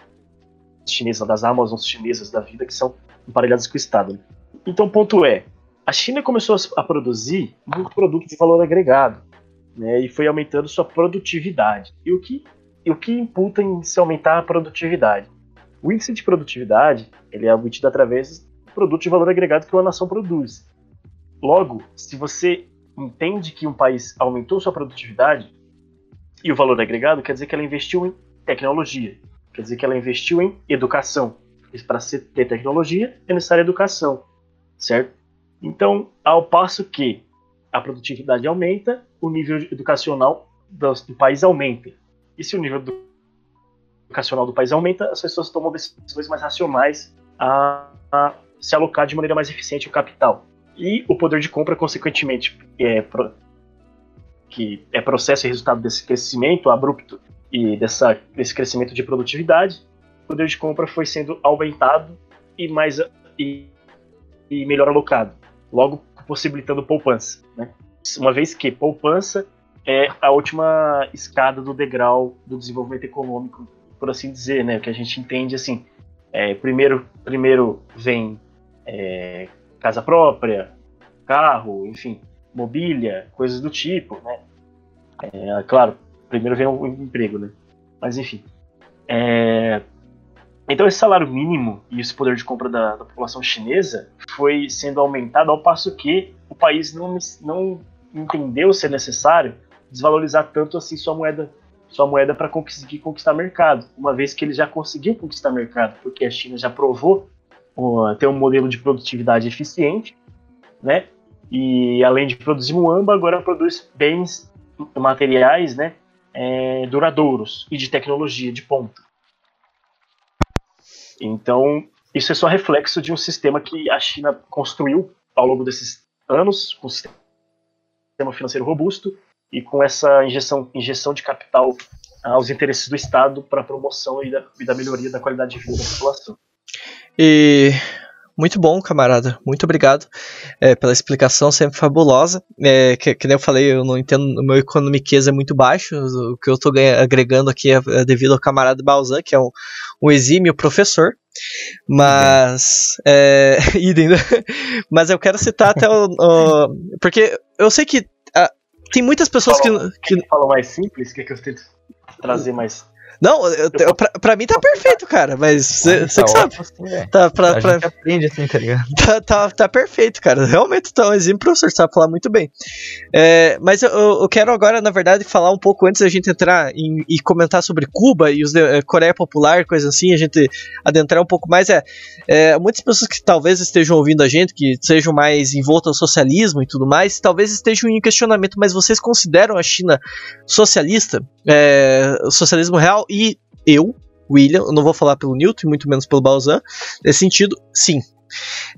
Speaker 3: chinesas, das Amazons chinesas da vida, que são emparelhadas com o Estado. Então, o ponto é, a China começou a produzir muito produto de valor agregado, né, e foi aumentando sua produtividade. E o que, e o que imputa em se aumentar a produtividade? O índice de produtividade ele é obtido através do produto de valor agregado que uma nação produz. Logo, se você entende que um país aumentou sua produtividade e o valor agregado, quer dizer que ela investiu em tecnologia, quer dizer que ela investiu em educação. Para ter tecnologia é necessária educação, certo? Então, ao passo que a produtividade aumenta, o nível educacional do, do país aumenta. E se o nível educacional do país aumenta, as pessoas tomam decisões mais racionais a, a se alocar de maneira mais eficiente o capital. E o poder de compra, consequentemente, é, pro, que é processo e resultado desse crescimento abrupto e dessa, desse crescimento de produtividade, o poder de compra foi sendo aumentado e mais e, e melhor alocado, logo possibilitando poupança. Né? Uma vez que poupança é a última escada do degrau do desenvolvimento econômico, por assim dizer, né? O que a gente entende assim, é, primeiro, primeiro vem é, casa própria, carro, enfim, mobília, coisas do tipo, né? É, claro, primeiro vem o emprego, né? Mas enfim. É... Então esse salário mínimo e esse poder de compra da, da, população chinesa foi sendo aumentado ao passo que o país não, não entendeu ser necessário desvalorizar tanto assim sua moeda sua moeda para conseguir conquistar mercado, uma vez que ele já conseguiu conquistar mercado, porque a China já provou ter um modelo de produtividade eficiente, né? E além de produzir muamba, agora produz bens materiais, né? É, duradouros e de tecnologia de ponta. Então, isso é só reflexo de um sistema que a China construiu ao longo desses anos, com um sistema financeiro robusto e com essa injeção, injeção de capital aos interesses do Estado para a promoção e da, e da melhoria da qualidade de vida da população.
Speaker 1: E muito bom, camarada. Muito obrigado é, pela explicação, sempre fabulosa. É, que, que nem eu falei, eu não entendo, o meu economiqueza é muito baixo. O que eu estou agregando aqui é, é, devido ao camarada Balzan, que é um, um exímio professor. Mas. É, né? Mas eu quero citar até o, o. Porque eu sei que uh, tem muitas pessoas
Speaker 3: fala,
Speaker 1: que.
Speaker 3: que... Fala mais simples, que, que eu tento trazer mais
Speaker 1: não, eu, eu, pra, pra, mim tá perfeito, cara, mas você tá que sabe. Assim,
Speaker 2: tá, pra, a pra... gente aprende assim, tá ligado?
Speaker 1: Tá, tá, tá perfeito, cara. Realmente tá um exemplo, professor, sabe falar muito bem. É, mas eu, eu, quero agora, na verdade, falar um pouco antes da gente entrar em, e comentar sobre Cuba e os é, Coreia Popular, coisa assim, a gente adentrar um pouco mais. É, é, muitas pessoas que talvez estejam ouvindo a gente, que sejam mais envoltas ao socialismo e tudo mais, talvez estejam em questionamento, mas vocês consideram a China socialista? É, socialismo real? E eu, William, não vou falar pelo Newton, muito menos pelo Balzan, nesse sentido, sim.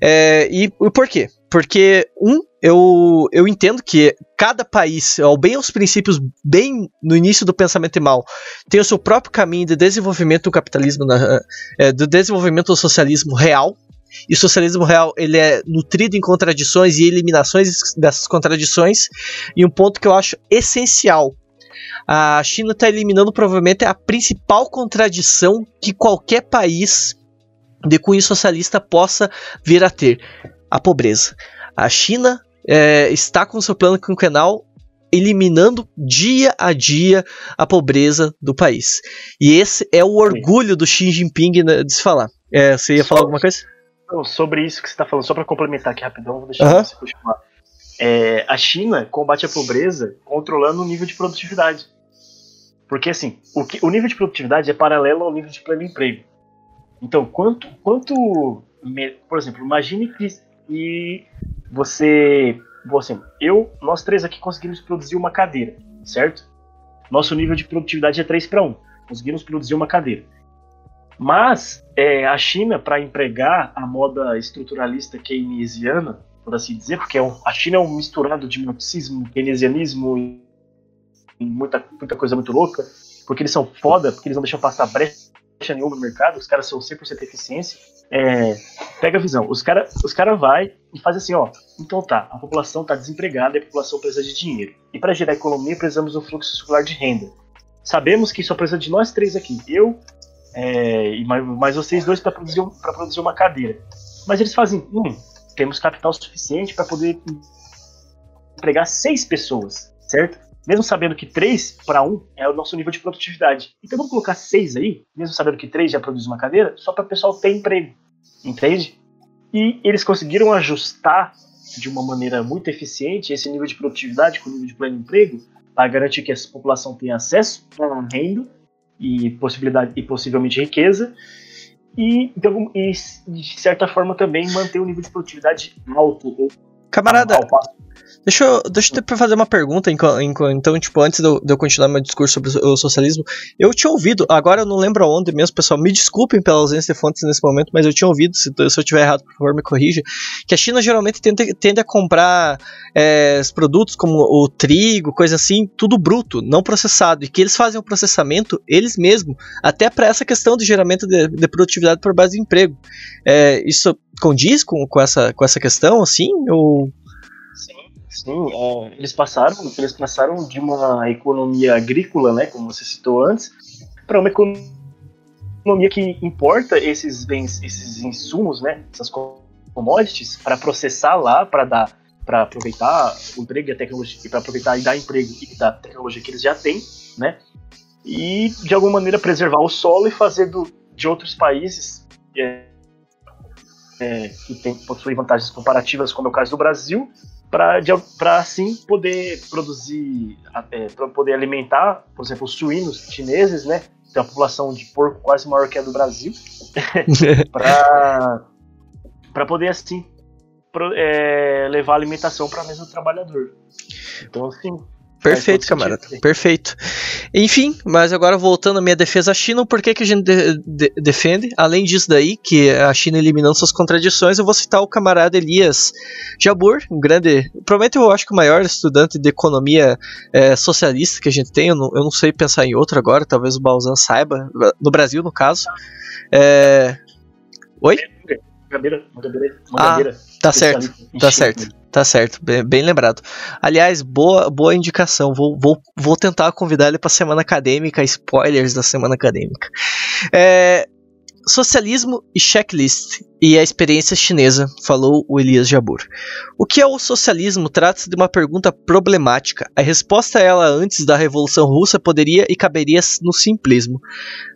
Speaker 1: É, e, e por quê? Porque, um, eu, eu entendo que cada país, ao bem aos princípios, bem no início do pensamento mal, tem o seu próprio caminho de desenvolvimento do capitalismo, na, é, do desenvolvimento do socialismo real. E o socialismo real ele é nutrido em contradições e eliminações dessas contradições. E um ponto que eu acho essencial a China está eliminando provavelmente a principal contradição que qualquer país de cunho socialista possa vir a ter: a pobreza. A China é, está com seu plano quinquenal eliminando dia a dia a pobreza do país. E esse é o orgulho do Xi Jinping né, de se falar. É, você ia falar alguma coisa?
Speaker 3: Sobre isso que você está falando, só para complementar aqui rapidão, vou deixar uhum. você continuar. É, a China combate a pobreza controlando o nível de produtividade. Porque assim, o, que, o nível de produtividade é paralelo ao nível de pleno emprego. Então, quanto, quanto por exemplo, imagine que e você, você, eu, nós três aqui conseguimos produzir uma cadeira, certo? Nosso nível de produtividade é 3 para 1. Conseguimos produzir uma cadeira. Mas é, a China, para empregar a moda estruturalista keynesiana, por assim dizer, porque é a China é um misturado de marxismo, keynesianismo e muita, muita coisa muito louca, porque eles são foda, porque eles não deixam passar brecha nenhuma no mercado, os caras são 100% eficiência. É, pega a visão, os caras os cara vai e faz assim, ó, então tá, a população tá desempregada e a população precisa de dinheiro. E para gerar economia precisamos de um fluxo circular de renda. Sabemos que só precisa de nós três aqui, eu é, e mais, mais vocês dois para produzir, pra produzir uma cadeira. Mas eles fazem, hum, temos capital suficiente para poder empregar seis pessoas, certo? mesmo sabendo que 3 para 1 é o nosso nível de produtividade. Então vamos colocar 6 aí, mesmo sabendo que 3 já produz uma cadeira, só para o pessoal ter emprego. Entende? E eles conseguiram ajustar de uma maneira muito eficiente esse nível de produtividade com o nível de pleno emprego para garantir que essa população tenha acesso a renda e possibilidade e possivelmente riqueza e, então, e de certa forma também manter o nível de produtividade alto.
Speaker 1: Camarada, Deixa eu, deixa eu fazer uma pergunta, então, tipo, antes de eu, de eu, continuar meu discurso sobre o socialismo. Eu tinha ouvido, agora eu não lembro aonde mesmo, pessoal, me desculpem pela ausência de fontes nesse momento, mas eu tinha ouvido, se, se eu estiver errado, por favor, me corrija, que a China geralmente tende, tende a comprar é, produtos como o trigo, coisa assim, tudo bruto, não processado, e que eles fazem o processamento eles mesmos, até para essa questão de geramento de, de produtividade por base de emprego. É, isso condiz com, com, essa, com essa questão, assim, ou...
Speaker 3: Sim, é, eles passaram, eles passaram de uma economia agrícola, né, como você citou antes, para uma economia que importa esses bens, esses insumos, né, essas commodities, para processar lá, para dar, para aproveitar o emprego e a tecnologia, para aproveitar e dar emprego e da tecnologia que eles já têm, né, e de alguma maneira preservar o solo e fazer do, de outros países é, é, que tem, possuem vantagens comparativas, como é o caso do Brasil, para assim poder produzir, é, para poder alimentar, por exemplo, os suínos chineses, né? Tem uma população de porco quase maior que a do Brasil, para poder assim pro, é, levar alimentação para a mesa do trabalhador. Então, assim,
Speaker 1: Perfeito, camarada. Sentido. Perfeito. Enfim, mas agora voltando à minha defesa à China, por que, que a gente de, de, defende? Além disso daí, que a China eliminando suas contradições, eu vou citar o camarada Elias Jabur, um grande, provavelmente eu acho que o maior estudante de economia é, socialista que a gente tem, eu não, eu não, sei pensar em outro agora, talvez o Balzan saiba, no Brasil no caso. É... Oi?
Speaker 3: Mangabeira,
Speaker 1: ah, tá certo, tá certo. Tá certo, bem, bem, lembrado. Aliás, boa, boa indicação. Vou, vou, vou tentar convidar ele para semana acadêmica, spoilers da semana acadêmica. É, socialismo e checklist e a experiência chinesa, falou o Elias Jabur. O que é o socialismo trata-se de uma pergunta problemática. A resposta a ela antes da Revolução Russa poderia e caberia no simplismo.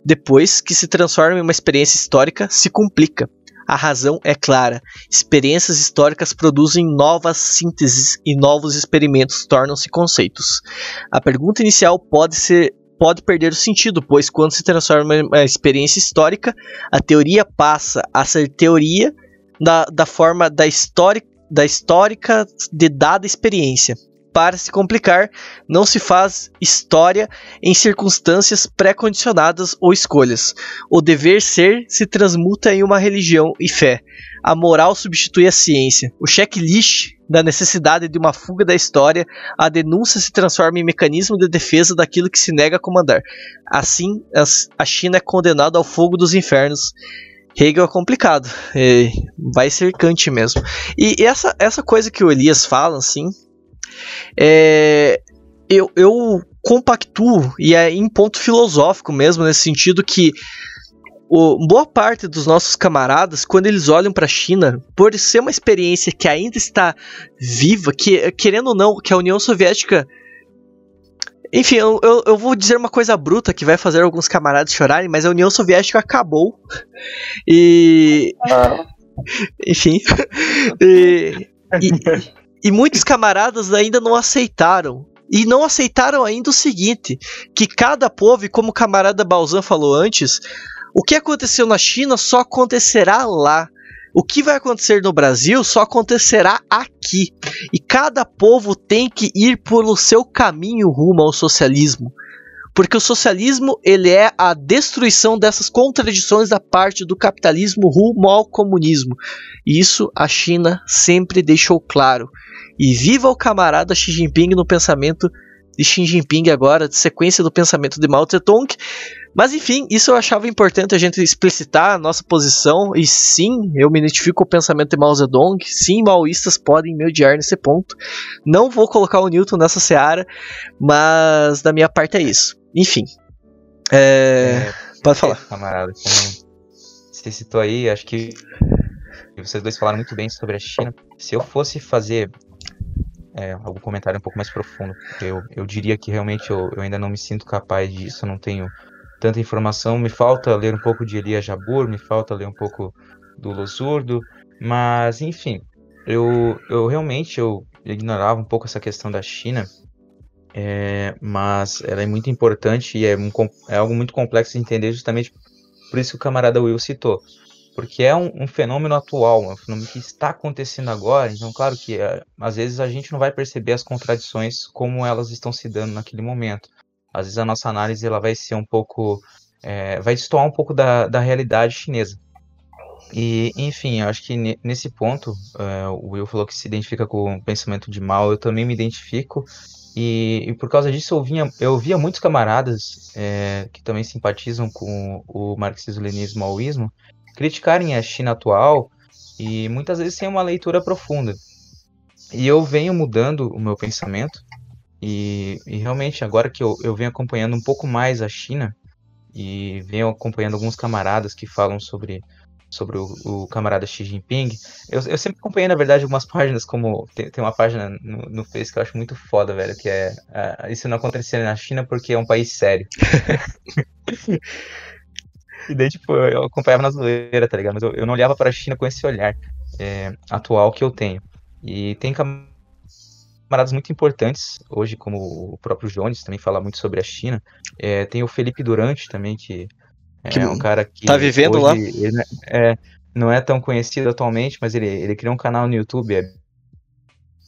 Speaker 1: Depois que se transforma em uma experiência histórica, se complica. A razão é clara. Experiências históricas produzem novas sínteses e novos experimentos tornam-se conceitos. A pergunta inicial pode ser pode perder o sentido, pois quando se transforma em uma experiência histórica, a teoria passa a ser teoria da, da forma da, da histórica de dada experiência para se complicar, não se faz história em circunstâncias pré-condicionadas ou escolhas. O dever ser se transmuta em uma religião e fé. A moral substitui a ciência. O checklist da necessidade de uma fuga da história, a denúncia se transforma em mecanismo de defesa daquilo que se nega a comandar. Assim, a China é condenada ao fogo dos infernos. Hegel é complicado, vai ser Kant mesmo. E essa, essa coisa que o Elias fala, assim, é, eu, eu compactuo, e é em ponto filosófico mesmo, nesse sentido que o, boa parte dos nossos camaradas, quando eles olham para a China, por ser uma experiência que ainda está viva, que querendo ou não, que a União Soviética. Enfim, eu, eu, eu, vou dizer uma coisa bruta que vai fazer alguns camaradas chorarem, mas a União Soviética acabou. E. Ah. Enfim. e, e, e muitos camaradas ainda não aceitaram. E não aceitaram ainda o seguinte: que cada povo, e como o camarada Balzan falou antes, O que aconteceu na China só acontecerá lá. O que vai acontecer no Brasil só acontecerá aqui. E cada povo tem que ir pelo seu caminho rumo ao socialismo. Porque o socialismo ele é a destruição dessas contradições da parte do capitalismo rumo ao comunismo. E isso a China sempre deixou claro. E viva o camarada Xi Jinping no pensamento de Xi Jinping agora, de sequência do pensamento de Mao Zedong. Mas enfim, isso eu achava importante a gente explicitar a nossa posição. E sim, eu me identifico com o pensamento de Mao Zedong. Sim, maoístas podem me odiar nesse ponto. Não vou colocar o Newton nessa seara, mas da minha parte é isso. Enfim. É... É, pode falar.
Speaker 2: Camarada, como você citou aí, acho que vocês dois falaram muito bem sobre a China. Se eu fosse fazer é, algum comentário um pouco mais profundo, eu, eu diria que realmente eu, eu ainda não me sinto capaz disso, não tenho tanta informação. Me falta ler um pouco de Elia Jabur, me falta ler um pouco do Losurdo, mas enfim, eu, eu realmente eu ignorava um pouco essa questão da China, é, mas ela é muito importante e é, um, é, algo muito complexo de entender justamente por isso que o camarada Will citou. Porque é um, um fenômeno atual, é um fenômeno que está acontecendo agora, então claro que é, às vezes a gente não vai perceber as contradições como elas estão se dando naquele momento às vezes a nossa análise ela vai ser um pouco. É, vai destoar um pouco da, da realidade chinesa. E, enfim, eu acho que nesse ponto, é, o Will falou que se identifica com o pensamento de mal, eu também me identifico. E, e por causa disso, eu, vinha, eu via muitos camaradas é, que também simpatizam com o marxismo-leninismo maoísmo criticarem a China atual e muitas vezes sem uma leitura profunda. E eu venho mudando o meu pensamento e, e realmente, agora que eu, eu venho acompanhando um pouco mais a China, e venho acompanhando alguns camaradas que falam sobre, sobre o, o camarada Xi Jinping, eu, eu sempre acompanhei, na verdade, algumas páginas, como tem, tem uma página no, no que eu acho muito foda, velho, que é uh, isso não acontecia na China porque é um país sério. e daí, tipo, eu acompanhava na zoeira, tá ligado? Mas eu, eu não olhava para a China com esse olhar é, atual que eu tenho. E tem camaradas muito importantes hoje, como o próprio Jones também fala muito sobre a China. É, tem o Felipe Durante também, que, que é um cara que.
Speaker 1: Tá vivendo
Speaker 2: hoje,
Speaker 1: lá?
Speaker 2: Ele é, não é tão conhecido atualmente, mas ele, ele criou um canal no YouTube, é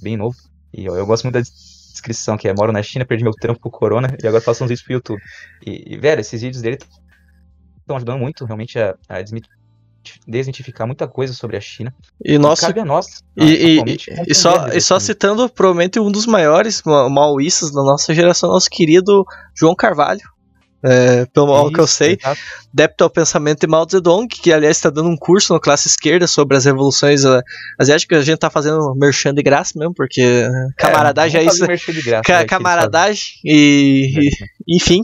Speaker 2: bem novo. E eu, eu gosto muito da descrição, que é moro na China, perdi meu trampo pro Corona e agora faço uns vídeos pro YouTube. E, e velho, esses vídeos dele estão ajudando muito realmente a, a desmitificar muita coisa sobre a China.
Speaker 1: E nosso
Speaker 2: cabe a nós.
Speaker 1: E, e, e só, e só citando provavelmente um dos maiores maoístas da nossa geração, nosso querido João Carvalho. É, pelo mal que eu sei, exato. débito ao pensamento de Mao Zedong, que aliás está dando um curso na classe esquerda sobre as revoluções uh, asiáticas. A gente está fazendo merchan de graça mesmo, porque é, camaradagem é, é isso. Graça, ca né, camaradagem e, e, enfim.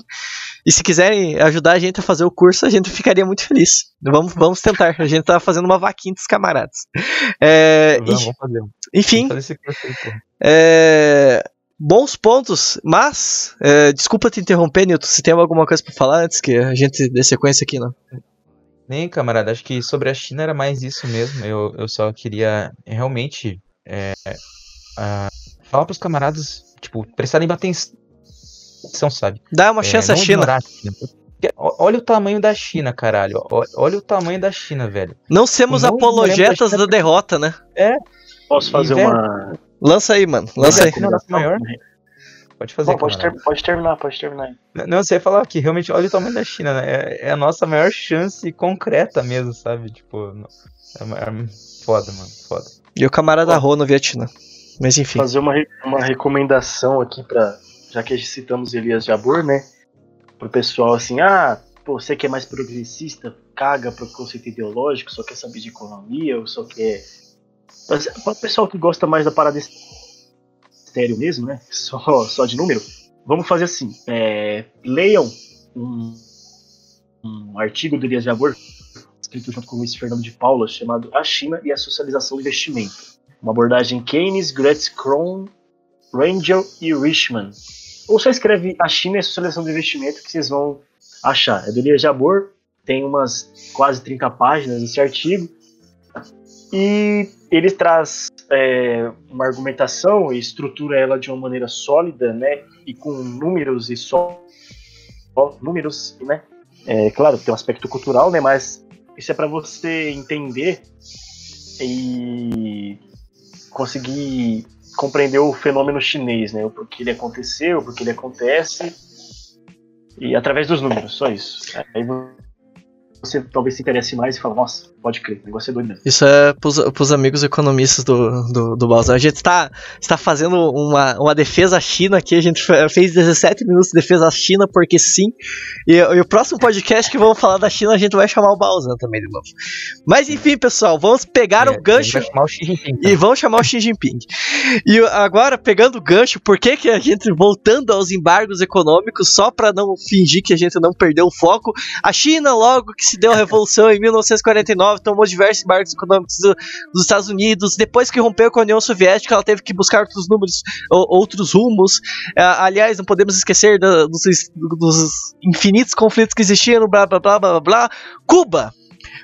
Speaker 1: E se quiserem ajudar a gente a fazer o curso, a gente ficaria muito feliz. Vamos, vamos tentar. A gente tá fazendo uma vaquinha dos camaradas. É, vamos, vamos fazer. Enfim. Vamos fazer aí, é, bons pontos, mas é, desculpa te interromper, Nilton. Se tem alguma coisa para falar antes que a gente dê sequência aqui, não?
Speaker 2: Nem, camarada. Acho que sobre a China era mais isso mesmo. Eu, eu só queria realmente é, uh, falar para os camaradas, tipo, prestarem atenção são, sabe?
Speaker 1: Dá uma é, chance à China.
Speaker 2: Olha o tamanho da China, caralho. Olha o tamanho da China, velho.
Speaker 1: Não sermos não apologetas da, da, derrota, né?
Speaker 2: É.
Speaker 3: Posso fazer e, uma.
Speaker 1: Lança aí, mano. Lança aí. Não,
Speaker 2: maior. Pode fazer. Bom,
Speaker 3: pode, ter, pode, terminar, pode terminar.
Speaker 2: Não, você ia falar que realmente olha o tamanho da China, né? É, é a nossa maior chance concreta mesmo, sabe? Tipo, é, é foda, mano. Foda.
Speaker 1: E o camarada Rô no Vietnã. Mas enfim.
Speaker 3: Fazer uma, uma recomendação aqui pra já que citamos Elias Jabor, né? Pro pessoal assim, ah, pô, você que é mais progressista, caga pro conceito ideológico, só quer saber de economia, ou só quer. Para o pessoal que gosta mais da parada estéreo mesmo, né? Só, só de número, vamos fazer assim: é, leiam um, um artigo do Elias Jabor, escrito junto com o Luiz Fernando de Paula, chamado A China e a Socialização do Investimento. Uma abordagem Keynes, Gretz Kron, Rangel e Richman ou só escreve a China e a Socialização do Investimento que vocês vão achar. É do Elias Jabor, tem umas quase 30 páginas esse artigo. E ele traz é, uma argumentação e estrutura ela de uma maneira sólida, né? E com números e só números, né? É claro, tem um aspecto cultural, né? Mas isso é para você entender e conseguir compreender o fenômeno chinês, né? O porquê ele aconteceu, o porquê ele acontece. E através dos números, só isso. Aí você talvez se interesse mais e fala, nossa, pode crer, o negócio é doido mesmo.
Speaker 1: Isso é pros, pros amigos economistas do, do, do Balzan. A gente está, está fazendo uma, uma defesa à China aqui, a gente fez 17 minutos de defesa à China, porque sim. E, e o próximo podcast que vamos falar da China, a gente vai chamar o Balzan também de novo. Mas enfim, pessoal, vamos pegar é, o gancho.
Speaker 2: Vai o Jinping,
Speaker 1: E vamos chamar o Xi Jinping. E agora, pegando o gancho, por que, que a gente, voltando aos embargos econômicos, só para não fingir que a gente não perdeu o foco, a China, logo que se deu a revolução em 1949, tomou diversos embargos econômicos do, dos Estados Unidos. Depois que rompeu com a União Soviética, ela teve que buscar outros números, outros rumos. É, aliás, não podemos esquecer do, dos, dos, infinitos conflitos que existiam, blá blá blá blá blá. Cuba!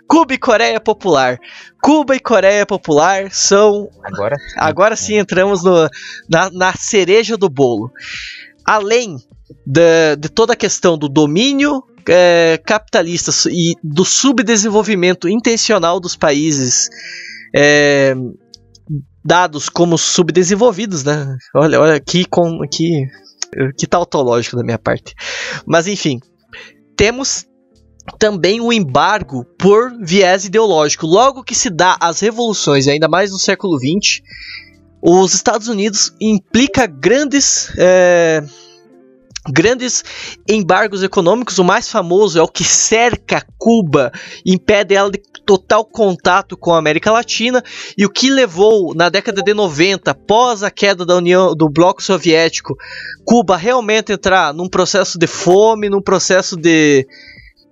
Speaker 1: Cuba e Coreia Popular. Cuba e Coreia Popular são.
Speaker 2: Agora,
Speaker 1: agora sim entramos no, na, na cereja do bolo. Além de, de toda a questão do domínio é, capitalistas e do subdesenvolvimento intencional dos países é, dados como subdesenvolvidos, né? Olha, olha que, com, que, que tautológico da minha parte. Mas enfim, temos também o embargo por viés ideológico. Logo que se dá as revoluções, ainda mais no século XX, os Estados Unidos implica grandes é, grandes embargos econômicos. O mais famoso é o que cerca Cuba, impede ela de total contato com a América Latina e o que levou na década de 90, após a queda da União do bloco soviético, Cuba realmente entrar num processo de fome, num processo de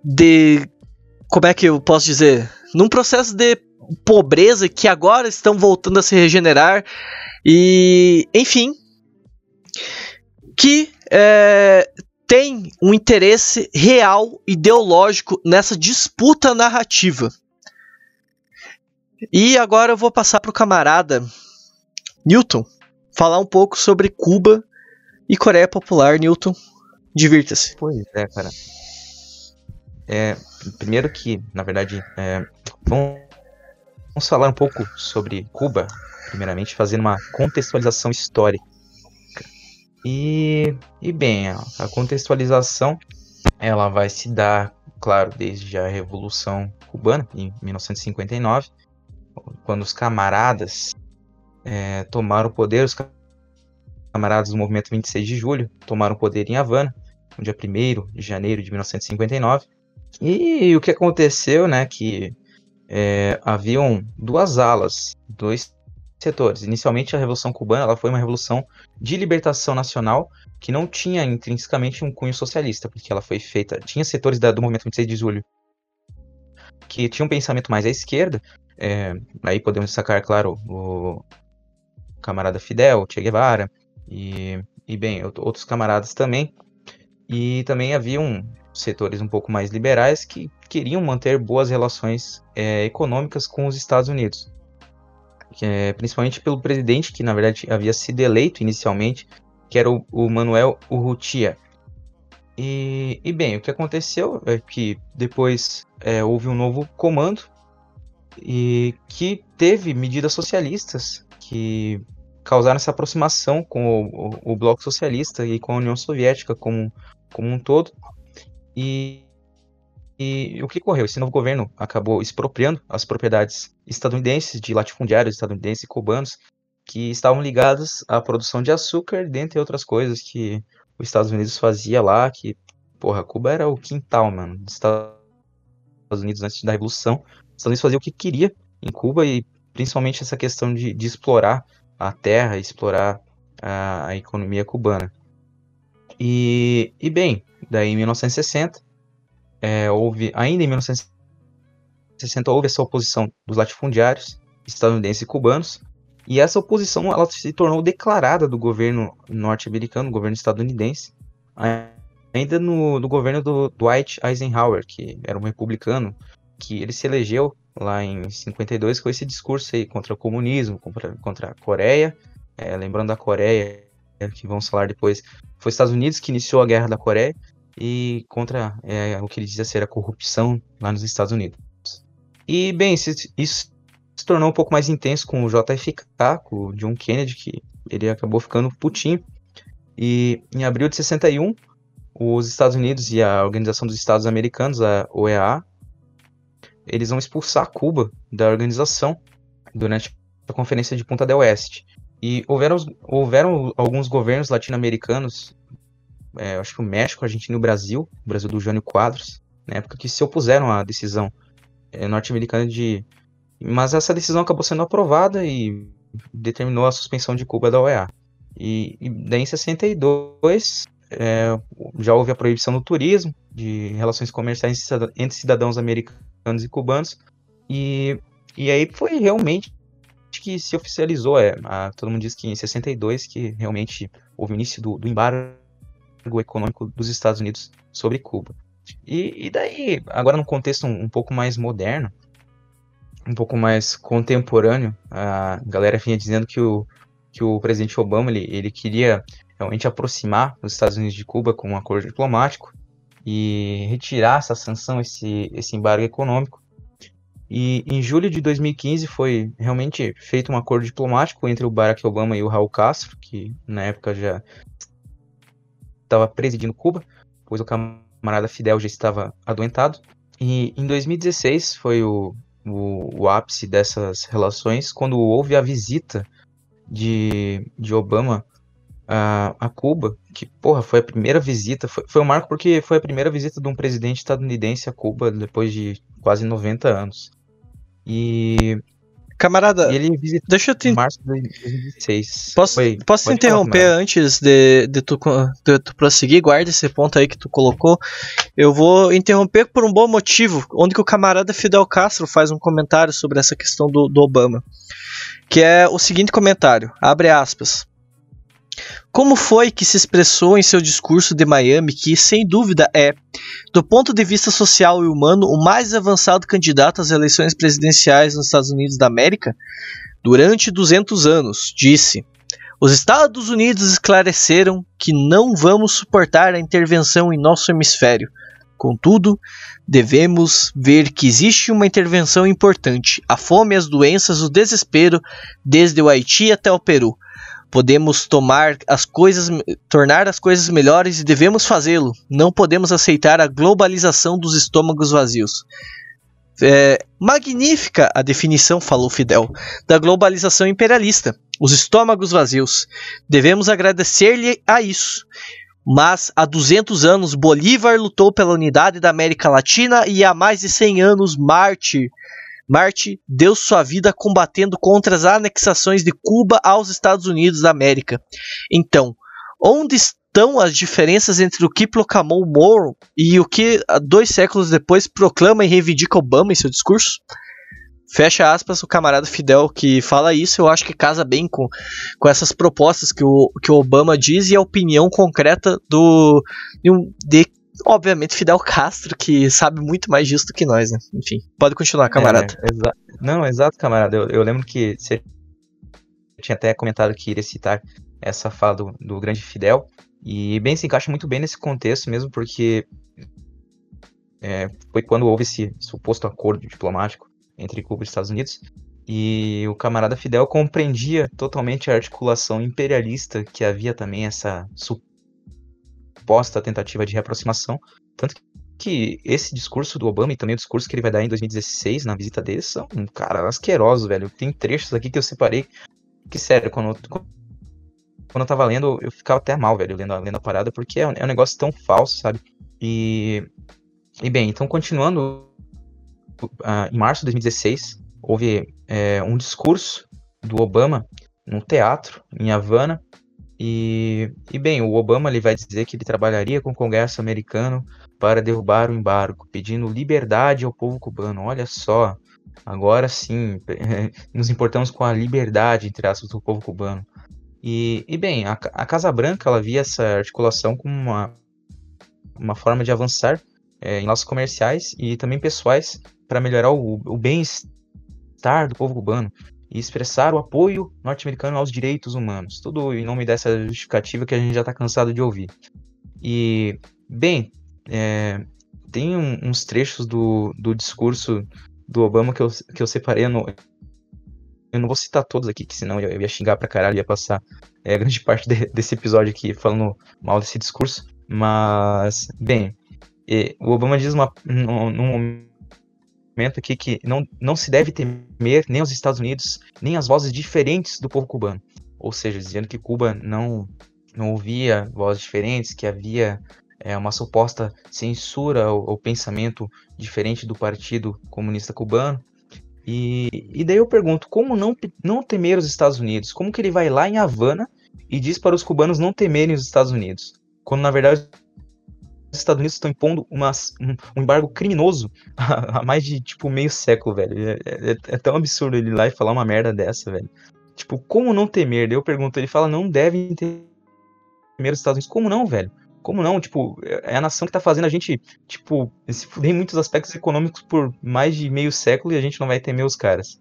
Speaker 1: de como é que eu posso dizer, num processo de pobreza que agora estão voltando a se regenerar e enfim, que é, tem um interesse real, ideológico nessa disputa narrativa. E agora eu vou passar para o camarada Newton falar um pouco sobre Cuba e Coreia Popular. Newton, divirta-se.
Speaker 2: Pois é, cara. É, primeiro que, na verdade, é, vamos, vamos falar um pouco sobre Cuba, primeiramente fazendo uma contextualização histórica e, e bem, a contextualização ela vai se dar, claro, desde a Revolução Cubana, em 1959, quando os camaradas é, tomaram o poder, os camaradas do movimento 26 de julho tomaram o poder em Havana, no dia 1 de janeiro de 1959. E o que aconteceu, né, que é, haviam duas alas, dois setores. Inicialmente, a Revolução Cubana ela foi uma revolução de libertação nacional que não tinha intrinsecamente um cunho socialista, porque ela foi feita. Tinha setores da, do movimento 26 de julho que tinham um pensamento mais à esquerda. É, aí podemos destacar, claro, o camarada Fidel, Che Guevara e, e bem, outros camaradas também. E também haviam setores um pouco mais liberais que queriam manter boas relações é, econômicas com os Estados Unidos é, principalmente pelo presidente, que na verdade havia sido eleito inicialmente, que era o, o Manuel Urrutia. E, e, bem, o que aconteceu é que depois é, houve um novo comando e que teve medidas socialistas que causaram essa aproximação com o, o, o Bloco Socialista e com a União Soviética como, como um todo. E, e o que ocorreu? Esse novo governo acabou expropriando as propriedades estadunidenses de latifundiários estadunidenses e cubanos que estavam ligadas à produção de açúcar, dentre outras coisas que os Estados Unidos fazia lá, que, porra, Cuba era o quintal, mano, dos Estados Unidos antes da Revolução. Os Estados Unidos faziam o que queria em Cuba e principalmente essa questão de, de explorar a terra, explorar a, a economia cubana. E, e bem, daí em 1960 é, houve, ainda em 1960, houve essa oposição dos latifundiários estadunidenses e cubanos, e essa oposição ela se tornou declarada do governo norte-americano, do governo estadunidense, ainda no, no governo do Dwight Eisenhower, que era um republicano, que ele se elegeu lá em 52 com esse discurso aí contra o comunismo, contra, contra a Coreia, é, lembrando da Coreia, que vamos falar depois, foi os Estados Unidos que iniciou a Guerra da Coreia, e contra é, o que ele dizia ser a corrupção lá nos Estados Unidos. E, bem, isso, se tornou um pouco mais intenso com o JFK, com o John Kennedy, que ele acabou ficando putinho. E em abril de 61, os Estados Unidos e a Organização dos Estados Americanos, a OEA, eles vão expulsar Cuba da organização durante a Conferência de Punta del Oeste. E houveram, houveram alguns governos latino-americanos, é, acho que o México, a Argentina e o Brasil, o Brasil do Jânio Quadros, na época que se opuseram à decisão é, norte-americana de. Mas essa decisão acabou sendo aprovada e determinou a suspensão de Cuba da OEA. E, e daí em 62 é, já houve a proibição do turismo, de relações comerciais entre cidadãos americanos e cubanos. E, e aí foi realmente que se oficializou. É, a, todo mundo diz que em 62 que realmente houve o início do, do embargo econômico dos Estados Unidos sobre Cuba. E, e daí, agora num contexto um, um, pouco mais moderno, um pouco mais contemporâneo, a galera vinha dizendo que o, que o presidente Obama ele, ele queria realmente aproximar os Estados Unidos de Cuba com um acordo diplomático e retirar essa sanção, esse, esse embargo econômico. E em julho de 2015 foi realmente feito um acordo diplomático entre o Barack Obama e o Raul Castro, que na época já estava presidindo Cuba, pois o camarada Fidel já estava adoentado. E em 2016 foi o, o, o ápice dessas relações, quando houve a visita de, de Obama a, a Cuba, que, porra, foi a primeira visita, foi, foi um marco porque foi a primeira visita de um presidente estadunidense a Cuba depois de quase 90 anos. E.
Speaker 1: Camarada,
Speaker 2: ele visitou
Speaker 1: deixa eu te.
Speaker 2: Março de 2016.
Speaker 1: Posso, Foi, posso te interromper falar, antes de, de, tu, de tu prosseguir? Guarda esse ponto aí que tu colocou. Eu vou interromper por um bom motivo, onde que o camarada Fidel Castro faz um comentário sobre essa questão do, do Obama. Que é o seguinte comentário: abre aspas. Como foi que se expressou em seu discurso de Miami que, sem dúvida, é, do ponto de vista social e humano, o mais avançado candidato às eleições presidenciais nos Estados Unidos da América? Durante 200 anos, disse: Os Estados Unidos esclareceram que não vamos suportar a intervenção em nosso hemisfério. Contudo, devemos ver que existe uma intervenção importante: a fome, as doenças, o desespero, desde o Haiti até o Peru podemos tomar as coisas, tornar as coisas melhores e devemos fazê-lo. Não podemos aceitar a globalização dos estômagos vazios. É, magnífica a definição, falou Fidel, da globalização imperialista. Os estômagos vazios. Devemos agradecer-lhe a isso. Mas há 200 anos Bolívar lutou pela unidade da América Latina e há mais de 100 anos Marte Marte deu sua vida combatendo contra as anexações de Cuba aos Estados Unidos da América. Então, onde estão as diferenças entre o que proclamou Moro e o que dois séculos depois proclama e reivindica Obama em seu discurso? Fecha aspas, o camarada Fidel que fala isso, eu acho que casa bem com, com essas propostas que o, que o Obama diz e a opinião concreta do de obviamente, Fidel Castro, que sabe muito mais disso do que nós, né? Enfim, pode continuar, camarada.
Speaker 2: É, exa não, exato, camarada. Eu, eu lembro que você tinha até comentado que iria citar essa fala do, do grande Fidel, e bem se encaixa muito bem nesse contexto mesmo, porque é, foi quando houve esse suposto acordo diplomático entre Cuba e Estados Unidos, e o camarada Fidel compreendia totalmente a articulação imperialista que havia também essa suposta suposta tentativa de reaproximação. Tanto que esse discurso do Obama e também o discurso que ele vai dar em 2016 na visita dele são, cara, asquerosos, velho. Tem trechos aqui que eu separei que, sério, quando, quando eu tava lendo, eu ficava até mal, velho, lendo, lendo a parada, porque é um, é um negócio tão falso, sabe? E, e bem, então continuando, uh, em março de 2016, houve é, um discurso do Obama num teatro em Havana, e, e bem, o Obama ele vai dizer que ele trabalharia com o Congresso americano para derrubar o embargo, pedindo liberdade ao povo cubano. Olha só, agora sim, nos importamos com a liberdade, entre aspas, do povo cubano. E, e bem, a, a, Casa Branca ela via essa articulação como uma, uma forma de avançar é, em laços comerciais e também pessoais para melhorar o, o bem-estar do povo cubano e expressar o apoio norte-americano aos direitos humanos. Tudo em nome dessa justificativa que a gente já está cansado de ouvir. E, bem, é, tem um, uns trechos do, do discurso do Obama que eu, que eu separei. No, eu não vou citar todos aqui, que senão eu ia xingar pra caralho, ia passar é, grande parte de, desse episódio aqui falando mal desse discurso. Mas, bem, o Obama diz uma, num, num momento aqui que não, não se deve temer nem os Estados Unidos, nem as vozes diferentes do povo cubano. Ou seja, dizendo que Cuba não, não ouvia vozes diferentes, que havia é, uma suposta censura ao, ao pensamento diferente do Partido Comunista Cubano. E, e daí eu pergunto, como não, não temer os Estados Unidos? Como que ele vai lá em Havana e diz para os cubanos não temerem os Estados Unidos? Quando na verdade Estados Unidos estão impondo uma, um, embargo criminoso há, mais de, tipo, meio século, velho. É, é, é, tão absurdo ele ir lá e falar uma merda dessa, velho. Tipo, como não temer? Eu pergunto, ele fala, não devem temer os Estados Unidos. Como não, velho? Como não? Tipo, é a nação que tá fazendo a gente, tipo, se fuder em muitos aspectos econômicos por mais de meio século e a gente não vai temer os caras.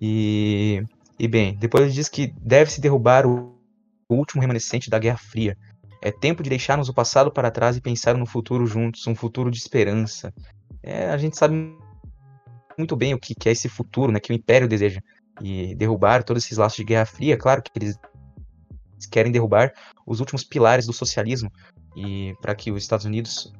Speaker 2: E, e bem, depois ele diz que deve-se derrubar o último remanescente da Guerra Fria. É tempo de deixarmos o passado para trás e pensar no futuro juntos, um futuro de esperança. É, a gente sabe muito bem o que, que é esse futuro, né, que o Império deseja. E derrubar todos esses laços de Guerra Fria, claro que eles querem derrubar os últimos pilares do socialismo, e para que os Estados Unidos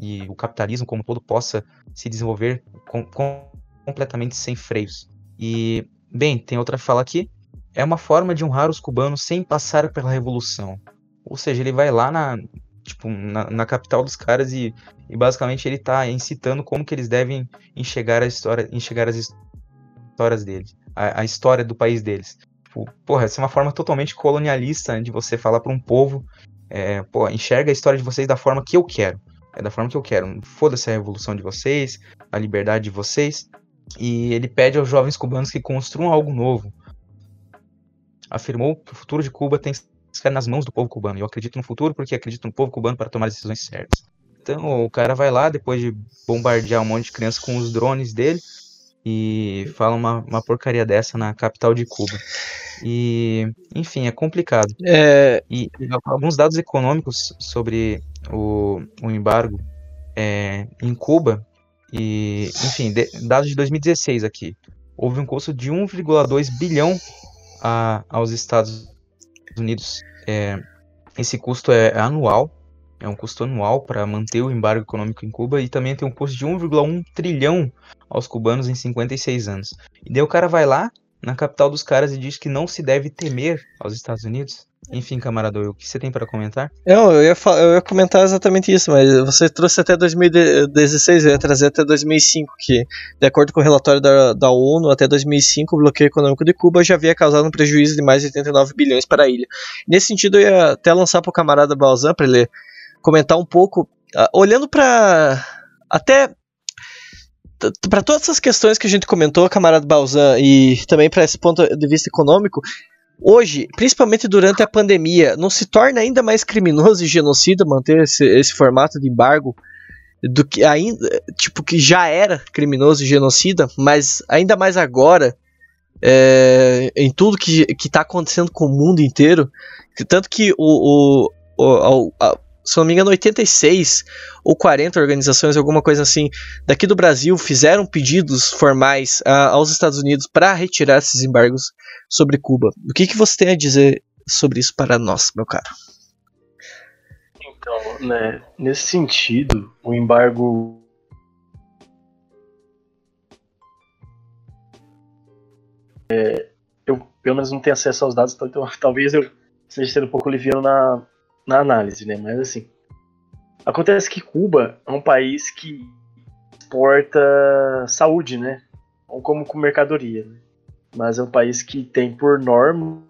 Speaker 2: e o capitalismo como todo possa se desenvolver com, com, completamente sem freios. E, bem, tem outra fala aqui. É uma forma de honrar os cubanos sem passar pela revolução. Ou seja, ele vai lá na, tipo, na, na capital dos caras e, e basicamente ele está incitando como que eles devem enxergar a história, enxergar as histórias deles, a, a história do país deles. Tipo, porra, essa é uma forma totalmente colonialista de você falar para um povo é, pô, enxerga a história de vocês da forma que eu quero. É da forma que eu quero. Foda-se a revolução de vocês, a liberdade de vocês. E ele pede aos jovens cubanos que construam algo novo. Afirmou que o futuro de Cuba tem que ficar nas mãos do povo cubano. Eu acredito no futuro porque acredito no povo cubano para tomar as decisões certas. Então o cara vai lá, depois de bombardear um monte de crianças com os drones dele, e fala uma, uma porcaria dessa na capital de Cuba. E, enfim, é complicado.
Speaker 1: É...
Speaker 2: E alguns dados econômicos sobre o, o embargo é, em Cuba, e, enfim, de, dados de 2016 aqui. Houve um custo de 1,2 bilhão a, aos Estados Unidos. É, esse custo é, é anual, é um custo anual para manter o embargo econômico em Cuba e também tem um custo de 1,1 trilhão aos cubanos em 56 anos. E daí o cara vai lá, na capital dos caras e diz que não se deve temer aos Estados Unidos. Enfim, camarada, o que você tem para comentar?
Speaker 1: Não, eu ia, eu ia comentar exatamente isso, mas você trouxe até 2016, eu ia trazer até 2005, que, de acordo com o relatório da, da ONU, até 2005 o bloqueio econômico de Cuba já havia causado um prejuízo de mais de 89 bilhões para a ilha. Nesse sentido, eu ia até lançar para o camarada Balzan, para ele comentar um pouco, uh, olhando para até para todas essas questões que a gente comentou, camarada Balzan, e também para esse ponto de vista econômico, hoje, principalmente durante a pandemia, não se torna ainda mais criminoso e genocida manter esse, esse formato de embargo do que ainda, tipo, que já era criminoso e genocida, mas ainda mais agora, é, em tudo que está acontecendo com o mundo inteiro, tanto que o, o, o, a, se não me engano, 86 ou 40 organizações, alguma coisa assim, daqui do Brasil fizeram pedidos formais uh, aos Estados Unidos para retirar esses embargos sobre Cuba. O que, que você tem a dizer sobre isso para nós, meu caro?
Speaker 3: Então, né, nesse sentido, o embargo é, eu pelo menos não tenho acesso aos dados, então, então talvez eu esteja sendo um pouco liviano na, na análise, né? Mas assim, acontece que Cuba é um país que exporta saúde, né? Ou como com mercadoria, né? Mas é um país que tem por norma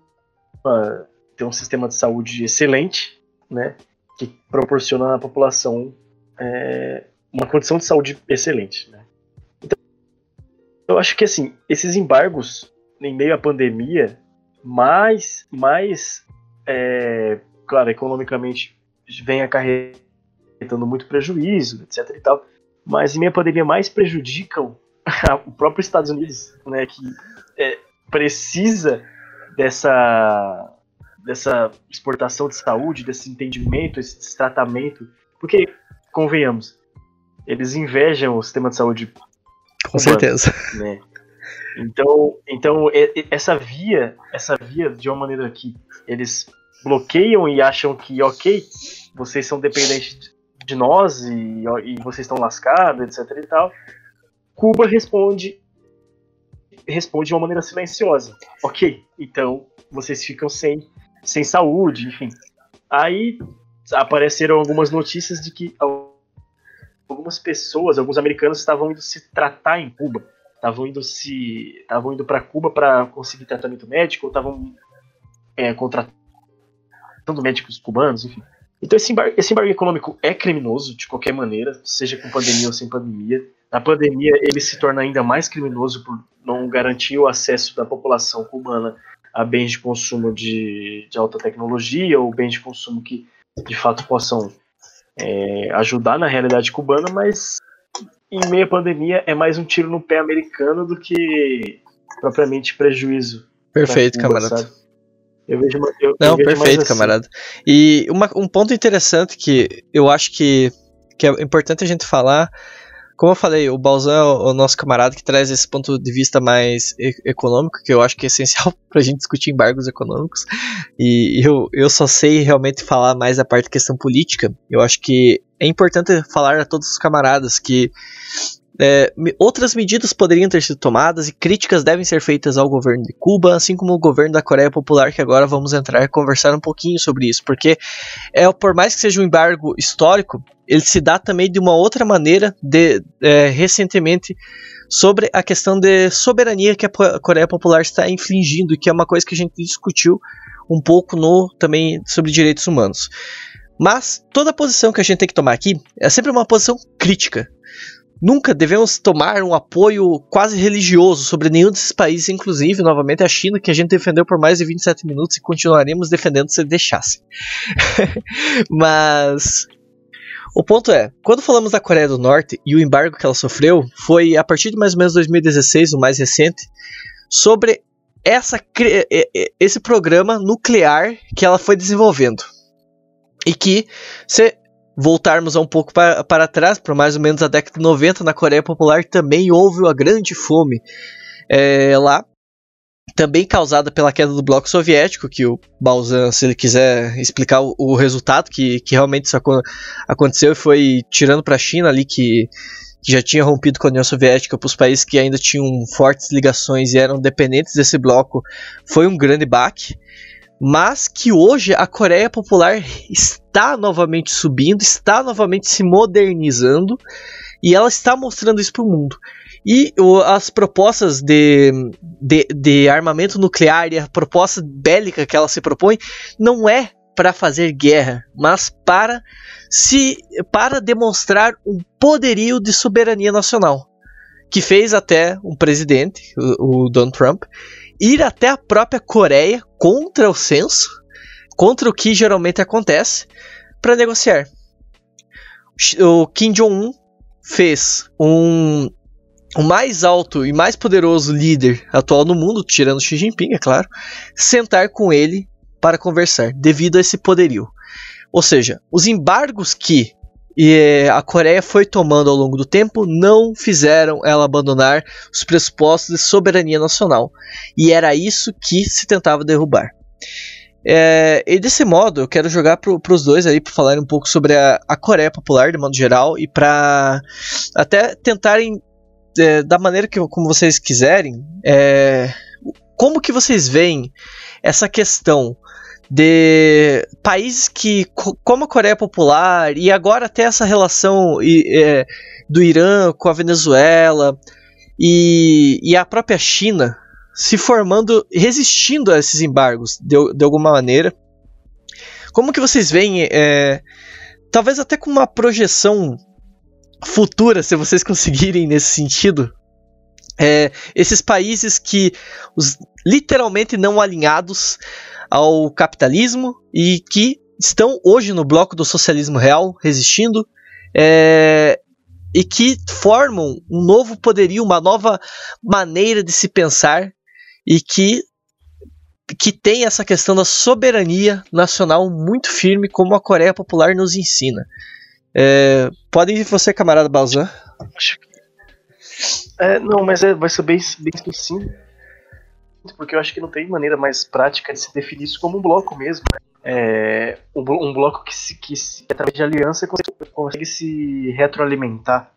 Speaker 3: tem um sistema de saúde excelente, né? Que proporciona à população é, uma condição de saúde excelente, né? Então, eu acho que assim, esses embargos em meio à pandemia, mais, mais é, claro, economicamente vem acarretando muito prejuízo, etc e tal, mas em minha pandemia mais prejudicam o próprio Estados Unidos, né, que é, precisa dessa dessa exportação de saúde, desse entendimento, esse tratamento, porque convenhamos, eles invejam o sistema de saúde.
Speaker 1: Com cubano, certeza.
Speaker 3: Né? Então, então essa via, essa via de uma maneira que eles bloqueiam e acham que, ok, vocês são dependentes de nós e, e vocês estão lascados, etc e tal. Cuba responde responde de uma maneira silenciosa. Ok, então vocês ficam sem, sem saúde, enfim. Aí apareceram algumas notícias de que algumas pessoas, alguns americanos estavam indo se tratar em Cuba, estavam indo se, estavam indo para Cuba para conseguir tratamento médico, estavam é, contratando médicos cubanos, enfim. Então esse embargo, esse embargo econômico é criminoso de qualquer maneira, seja com pandemia ou sem pandemia. Na pandemia ele se torna ainda mais criminoso por não garantir o acesso da população cubana a bens de consumo de, de alta tecnologia ou bens de consumo que de fato possam é, ajudar na realidade cubana, mas em meio à pandemia é mais um tiro no pé americano do que propriamente prejuízo.
Speaker 1: Perfeito, Cuba, camarada. Sabe? Eu vejo, eu, Não, eu perfeito, assim. camarada. E uma, um ponto interessante que eu acho que, que é importante a gente falar como eu falei, o Balzan é o nosso camarada que traz esse ponto de vista mais e econômico, que eu acho que é essencial para a gente discutir embargos econômicos. E eu, eu só sei realmente falar mais da parte da questão política. Eu acho que é importante falar a todos os camaradas que é, outras medidas poderiam ter sido tomadas e críticas devem ser feitas ao governo de Cuba, assim como o governo da Coreia Popular, que agora vamos entrar e conversar um pouquinho sobre isso, porque é por mais que seja um embargo histórico, ele se dá também de uma outra maneira de, é, recentemente sobre a questão de soberania que a Coreia Popular está infligindo que é uma coisa que a gente discutiu um pouco no também sobre direitos humanos. Mas toda posição que a gente tem que tomar aqui é sempre uma posição crítica. Nunca devemos tomar um apoio quase religioso sobre nenhum desses países, inclusive, novamente, a China, que a gente defendeu por mais de 27 minutos e continuaremos defendendo se deixasse. Mas. O ponto é, quando falamos da Coreia do Norte e o embargo que ela sofreu, foi a partir de mais ou menos 2016, o mais recente, sobre essa, esse programa nuclear que ela foi desenvolvendo. E que, se voltarmos um pouco para, para trás, para mais ou menos a década de 90, na Coreia Popular também houve uma grande fome é, lá, também causada pela queda do bloco soviético, que o Balzan, se ele quiser explicar o, o resultado que, que realmente isso aconteceu, foi tirando para a China ali que, que já tinha rompido com a União Soviética para os países que ainda tinham fortes ligações e eram dependentes desse bloco, foi um grande baque mas que hoje a Coreia Popular está novamente subindo, está novamente se modernizando e ela está mostrando isso para o mundo. E o, as propostas de, de, de, armamento nuclear e a proposta bélica que ela se propõe não é para fazer guerra, mas para se para demonstrar um poderio de soberania nacional, que fez até um presidente, o, o Donald Trump, ir até a própria Coreia contra o censo, contra o que geralmente acontece, para negociar. O Kim Jong-un fez um o mais alto e mais poderoso líder atual no mundo, tirando Xi Jinping, é claro, sentar com ele para conversar, devido a esse poderio. Ou seja, os embargos que e eh, a Coreia foi tomando ao longo do tempo não fizeram ela abandonar os pressupostos de soberania nacional. E era isso que se tentava derrubar. É, e desse modo, eu quero jogar para os dois aí para falarem um pouco sobre a, a, Coreia Popular de modo geral e para até tentarem é, da maneira que como vocês quiserem, é, como que vocês veem essa questão de países que, como a Coreia Popular, e agora até essa relação é, do Irã com a Venezuela e, e a própria China se formando, resistindo a esses embargos de, de alguma maneira. Como que vocês veem, é, talvez até com uma projeção futura, se vocês conseguirem nesse sentido, é, esses países que os literalmente não alinhados ao capitalismo e que estão hoje no bloco do socialismo real, resistindo, é, e que formam um novo poderio, uma nova maneira de se pensar e que que tem essa questão da soberania nacional muito firme, como a Coreia Popular nos ensina. É, pode ir você, camarada Balzan.
Speaker 3: É, não, mas é, vai ser bem, bem sucinto, porque eu acho que não tem maneira mais prática de se definir isso como um bloco mesmo. Né? É, um, bloco que, se, que se, através de aliança consegue, consegue se retroalimentar,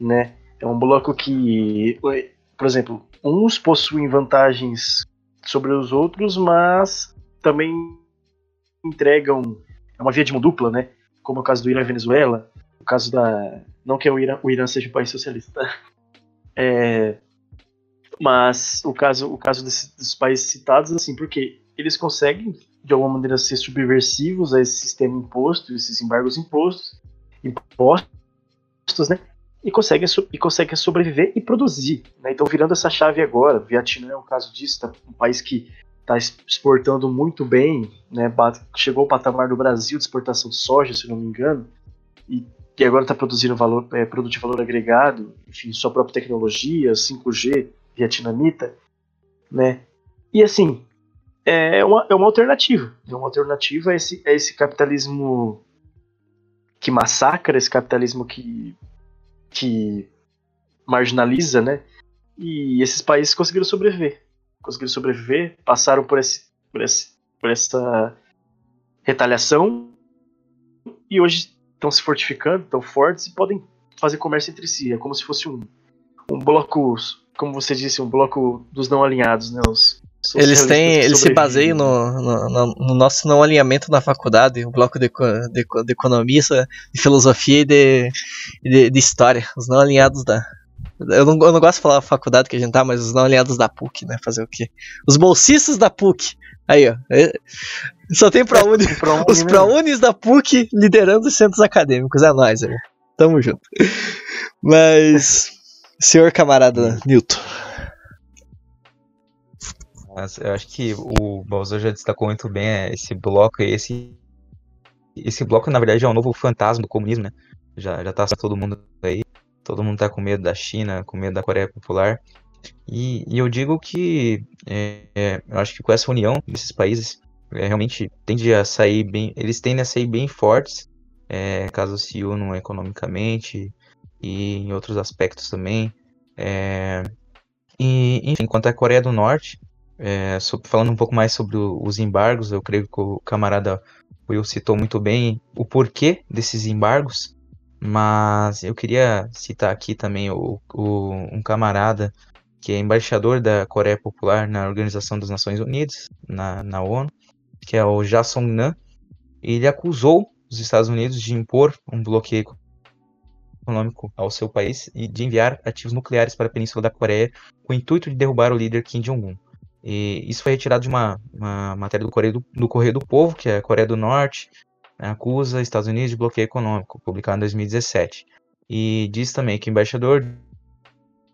Speaker 3: né? É um bloco que, por exemplo, uns possuem vantagens sobre os outros, mas também entregam é uma via de mão dupla, né? Como é o caso do Irã e Venezuela, o caso da não que o Irã, o Irã seja um país socialista, é, mas o caso o caso desses países citados assim, porque eles conseguem de alguma maneira ser subversivos a esse sistema imposto, esses embargos impostos, impostos, né? e consegue, e consegue sobreviver e produzir. Né? Então, virando essa chave agora, Vietnã é um caso disso, tá? um país que está exportando muito bem, né? chegou ao patamar do Brasil de exportação de soja, se não me engano, e, e agora está produzindo valor, é, produto de valor agregado, enfim, sua própria tecnologia, 5G, vietnamita, né? E assim, é uma, é uma alternativa, é uma alternativa a esse, a esse capitalismo que massacra, esse capitalismo que que marginaliza, né? E esses países conseguiram sobreviver. Conseguiram sobreviver, passaram por, esse, por, esse, por essa retaliação e hoje estão se fortificando, estão fortes e podem fazer comércio entre si. É como se fosse um, um bloco, como você disse, um bloco dos não alinhados, né? Os,
Speaker 1: eles têm, eles se baseiam no, no, no, nosso não alinhamento na faculdade, o bloco de, de, de economia, de filosofia e de, de, de, história, os não alinhados da. Eu não, eu não gosto de falar faculdade que a gente tá, mas os não alinhados da PUC, né? Fazer o quê? Os bolsistas da PUC. Aí, ó. É, só tem ProUni. É, pro os? ProUnis da PUC liderando os centros acadêmicos. É nóis, aí. Tamo junto. Mas, senhor camarada Newton.
Speaker 2: Mas eu acho que o Bowser já destacou muito bem é, esse bloco e esse. Esse bloco, na verdade, é um novo fantasma do comunismo, né? Já, já tá todo mundo aí. Todo mundo tá com medo da China, com medo da Coreia Popular. E, e eu digo que é, é, eu acho que com essa união desses países, é, realmente tende a sair bem. Eles tendem a sair bem fortes, é, caso se unam economicamente e em outros aspectos também. É, e, enfim, quanto à Coreia do Norte, é, sobre, falando um pouco mais sobre o, os embargos, eu creio que o camarada Will citou muito bem o porquê desses embargos, mas eu queria citar aqui também o, o, um camarada que é embaixador da Coreia Popular na Organização das Nações Unidas, na, na ONU, que é o Ja Song-nam. Ele acusou os Estados Unidos de impor um bloqueio econômico ao seu país e de enviar ativos nucleares para a Península da Coreia com o intuito de derrubar o líder Kim Jong-un. E isso foi retirado de uma, uma matéria do Correio do, do, Correio do Povo, que é a Coreia do Norte acusa Estados Unidos de bloqueio econômico, publicado em 2017. E diz também que o embaixador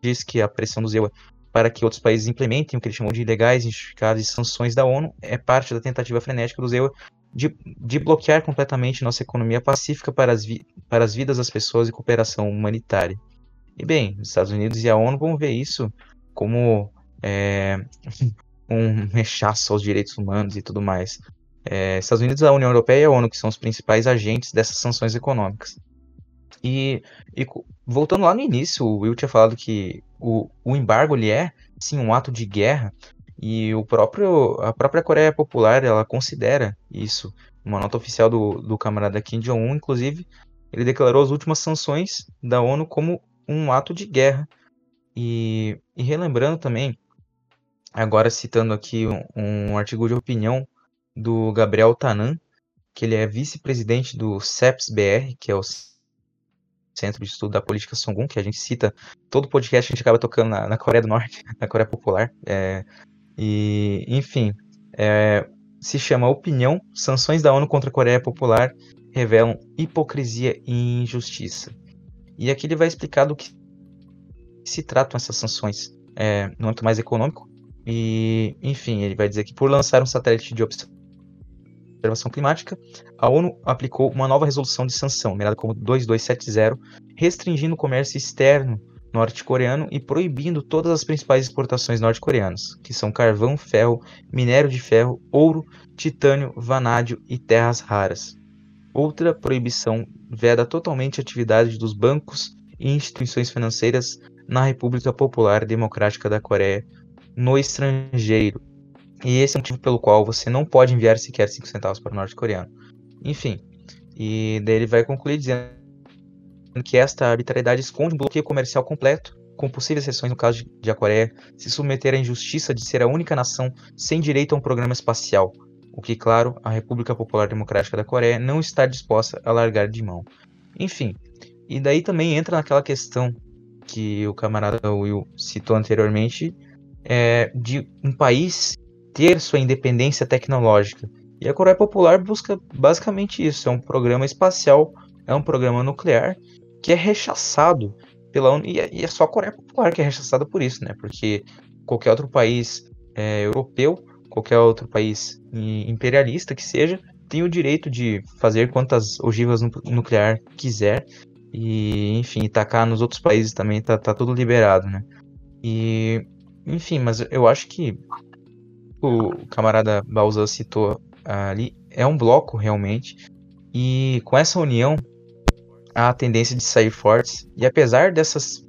Speaker 2: diz que a pressão do ZEUA para que outros países implementem o que ele chamou de ilegais, injustificadas sanções da ONU é parte da tentativa frenética do ZEUA de, de bloquear completamente nossa economia pacífica para as, vi, para as vidas das pessoas e cooperação humanitária. E bem, os Estados Unidos e a ONU vão ver isso como é, um rechaço aos direitos humanos e tudo mais. É, Estados Unidos, a União Europeia e a ONU, que são os principais agentes dessas sanções econômicas. E, e voltando lá no início, o Will tinha falado que o, o embargo ele é, sim, um ato de guerra, e o próprio, a própria Coreia Popular ela considera isso. Uma nota oficial do, do camarada Kim Jong-un, inclusive, ele declarou as últimas sanções da ONU como um ato de guerra. E, e relembrando também Agora citando aqui um, um artigo de opinião do Gabriel Tanan, que ele é vice-presidente do CEPS-BR, que é o Centro de Estudo da Política Songun, que a gente cita todo podcast a gente acaba tocando na, na Coreia do Norte, na Coreia Popular. É, e, enfim, é, se chama Opinião: Sanções da ONU contra a Coreia Popular revelam hipocrisia e injustiça. E aqui ele vai explicar do que se tratam essas sanções é, no âmbito mais econômico, e, enfim, ele vai dizer que por lançar um satélite de observação climática, a ONU aplicou uma nova resolução de sanção, nomeada como 2270, restringindo o comércio externo norte-coreano e proibindo todas as principais exportações norte-coreanas, que são carvão, ferro, minério de ferro, ouro, titânio, vanádio e terras raras. Outra proibição veda totalmente a atividade dos bancos e instituições financeiras na República Popular Democrática da Coreia no estrangeiro. E esse é o motivo pelo qual você não pode enviar sequer 5 centavos para o norte-coreano. Enfim, e daí ele vai concluir dizendo que esta arbitrariedade esconde um bloqueio comercial completo, com possíveis exceções no caso de a Coreia se submeter à injustiça de ser a única nação sem direito a um programa espacial, o que, claro, a República Popular Democrática da Coreia não está disposta a largar de mão. Enfim, e daí também entra naquela questão que o camarada Will citou anteriormente, é, de um país ter sua independência tecnológica. E a Coreia Popular busca basicamente isso: é um programa espacial, é um programa nuclear que é rechaçado pela ONU. E é, só a Coreia Popular que é rechaçada por isso, né? Porque qualquer outro país é, europeu, qualquer outro país imperialista que seja, tem o direito de fazer quantas ogivas nuclear quiser e, enfim, tacar nos outros países também tá, tá tudo liberado, né? E, enfim, mas eu acho que o camarada Balza citou ali é um bloco realmente. E com essa união, a tendência de sair fortes. E apesar dessas,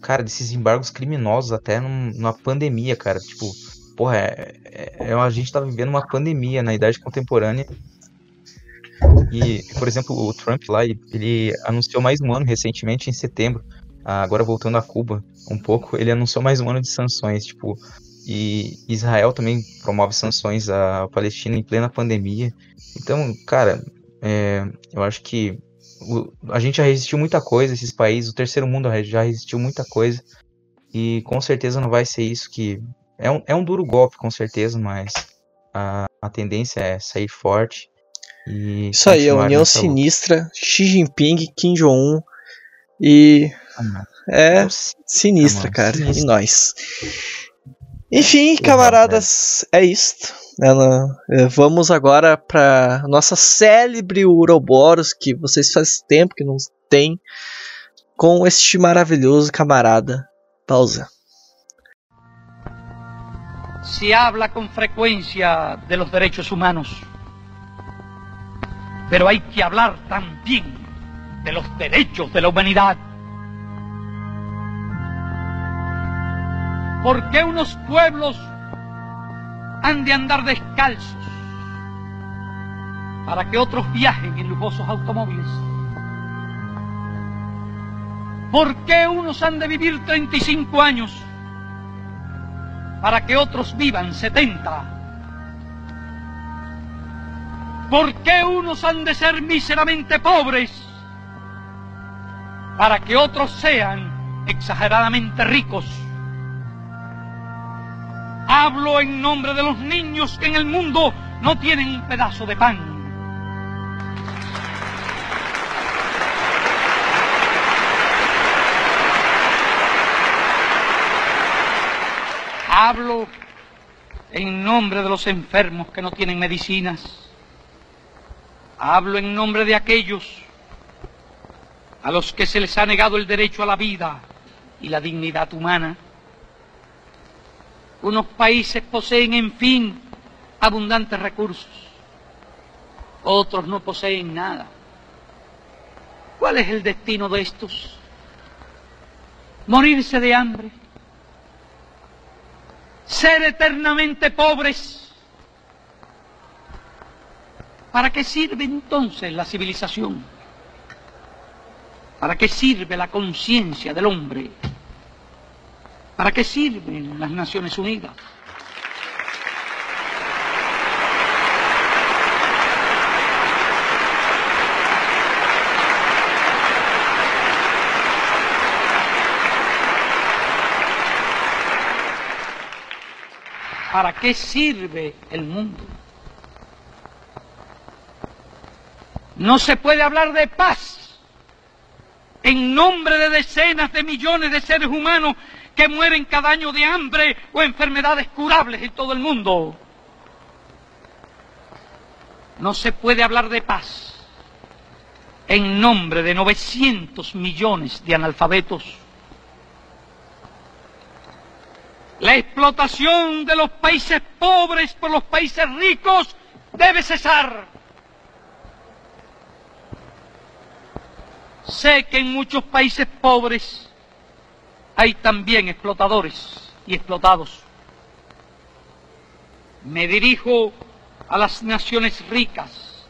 Speaker 2: cara, desses embargos criminosos, até numa pandemia, cara, tipo, porra, é, é, é, a gente tá vivendo uma pandemia na idade contemporânea e, por exemplo, o Trump lá, ele anunciou mais um ano recentemente, em setembro, agora voltando a Cuba um pouco, ele anunciou mais um ano de sanções, tipo, e Israel também promove sanções à Palestina em plena pandemia. Então, cara, é, eu acho que o, a gente já resistiu muita coisa, esses países, o terceiro mundo já resistiu muita coisa, e com certeza não vai ser isso que. É um, é um duro golpe, com certeza, mas a, a tendência é sair forte
Speaker 1: e Isso aí, a União Sinistra, Xi Jinping, Kim Jong-un e. Ah, é sinistra, ah, cara. Sinistra. E nós. Enfim, camaradas, é isto. É, vamos agora para nossa célebre Uroboros, que vocês faz tempo que não tem, com este maravilhoso camarada Pausa.
Speaker 10: Se habla com frequência de los derechos humanos. Pero hay que hablar también de los derechos de la humanidad. ¿Por qué unos pueblos han de andar descalzos para que otros viajen en lujosos automóviles? ¿Por qué unos han de vivir 35 años para que otros vivan 70? ¿Por qué unos han de ser míseramente pobres para que otros sean exageradamente ricos? Hablo en nombre de los niños que en el mundo no tienen un pedazo de pan. Hablo en nombre de los enfermos que no tienen medicinas. Hablo en nombre de aquellos a los que se les ha negado el derecho a la vida y la dignidad humana. Unos países poseen, en fin, abundantes recursos. Otros no poseen nada. ¿Cuál es el destino de estos? Morirse de hambre. Ser eternamente pobres ¿Para qué sirve entonces la civilización? ¿Para qué sirve la conciencia del hombre? ¿Para qué sirven las Naciones Unidas? ¿Para qué sirve el mundo? No se puede hablar de paz en nombre de decenas de millones de seres humanos que mueren cada año de hambre o enfermedades curables en todo el mundo. No se puede hablar de paz en nombre de 900 millones de analfabetos. La explotación de los países pobres por los países ricos debe cesar. Sé que en muchos países pobres hay también explotadores y explotados. Me dirijo a las naciones ricas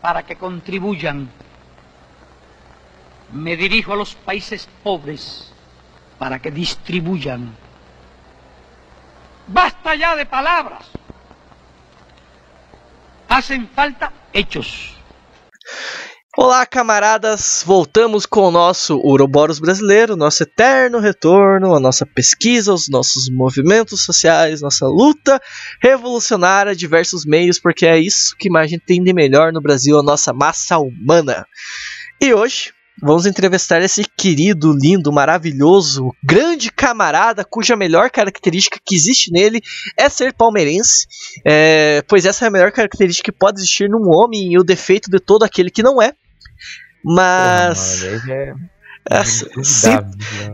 Speaker 10: para que contribuyan. Me dirijo a los países pobres para que distribuyan. Basta ya de palabras. Hacen falta hechos.
Speaker 1: Olá, camaradas! Voltamos com o nosso Uroboros brasileiro, nosso eterno retorno, a nossa pesquisa, os nossos movimentos sociais, nossa luta revolucionária, diversos meios, porque é isso que a gente tem de melhor no Brasil, a nossa massa humana. E hoje vamos entrevistar esse querido, lindo, maravilhoso, grande camarada, cuja melhor característica que existe nele é ser palmeirense, é, pois essa é a melhor característica que pode existir num homem e o defeito de todo aquele que não é. Mas.
Speaker 2: Porra, mano, é...
Speaker 1: É, sim,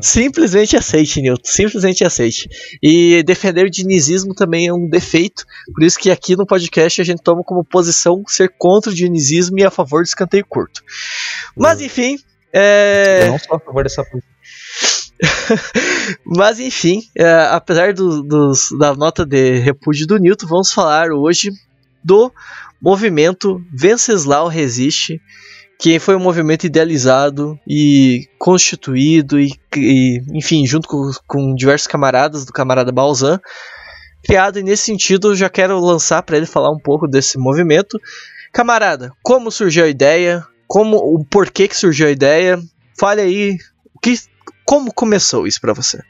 Speaker 1: simplesmente aceite, Newton. Simplesmente aceite. E defender o dinizismo também é um defeito. Por isso que aqui no podcast a gente toma como posição ser contra o dinizismo e a favor do escanteio curto. Mas enfim. É...
Speaker 2: Eu não sou a favor dessa.
Speaker 1: Mas enfim, é, apesar do, da nota de repúdio do Newton, vamos falar hoje do movimento Venceslau Resiste que foi um movimento idealizado e constituído e, e enfim, junto com, com, diversos camaradas do camarada Balzan, criado e nesse sentido eu já quero lançar para ele falar um pouco desse movimento. Camarada, como surgiu a ideia? Como o porquê que surgiu a ideia? Fale aí, o que, como começou isso para você?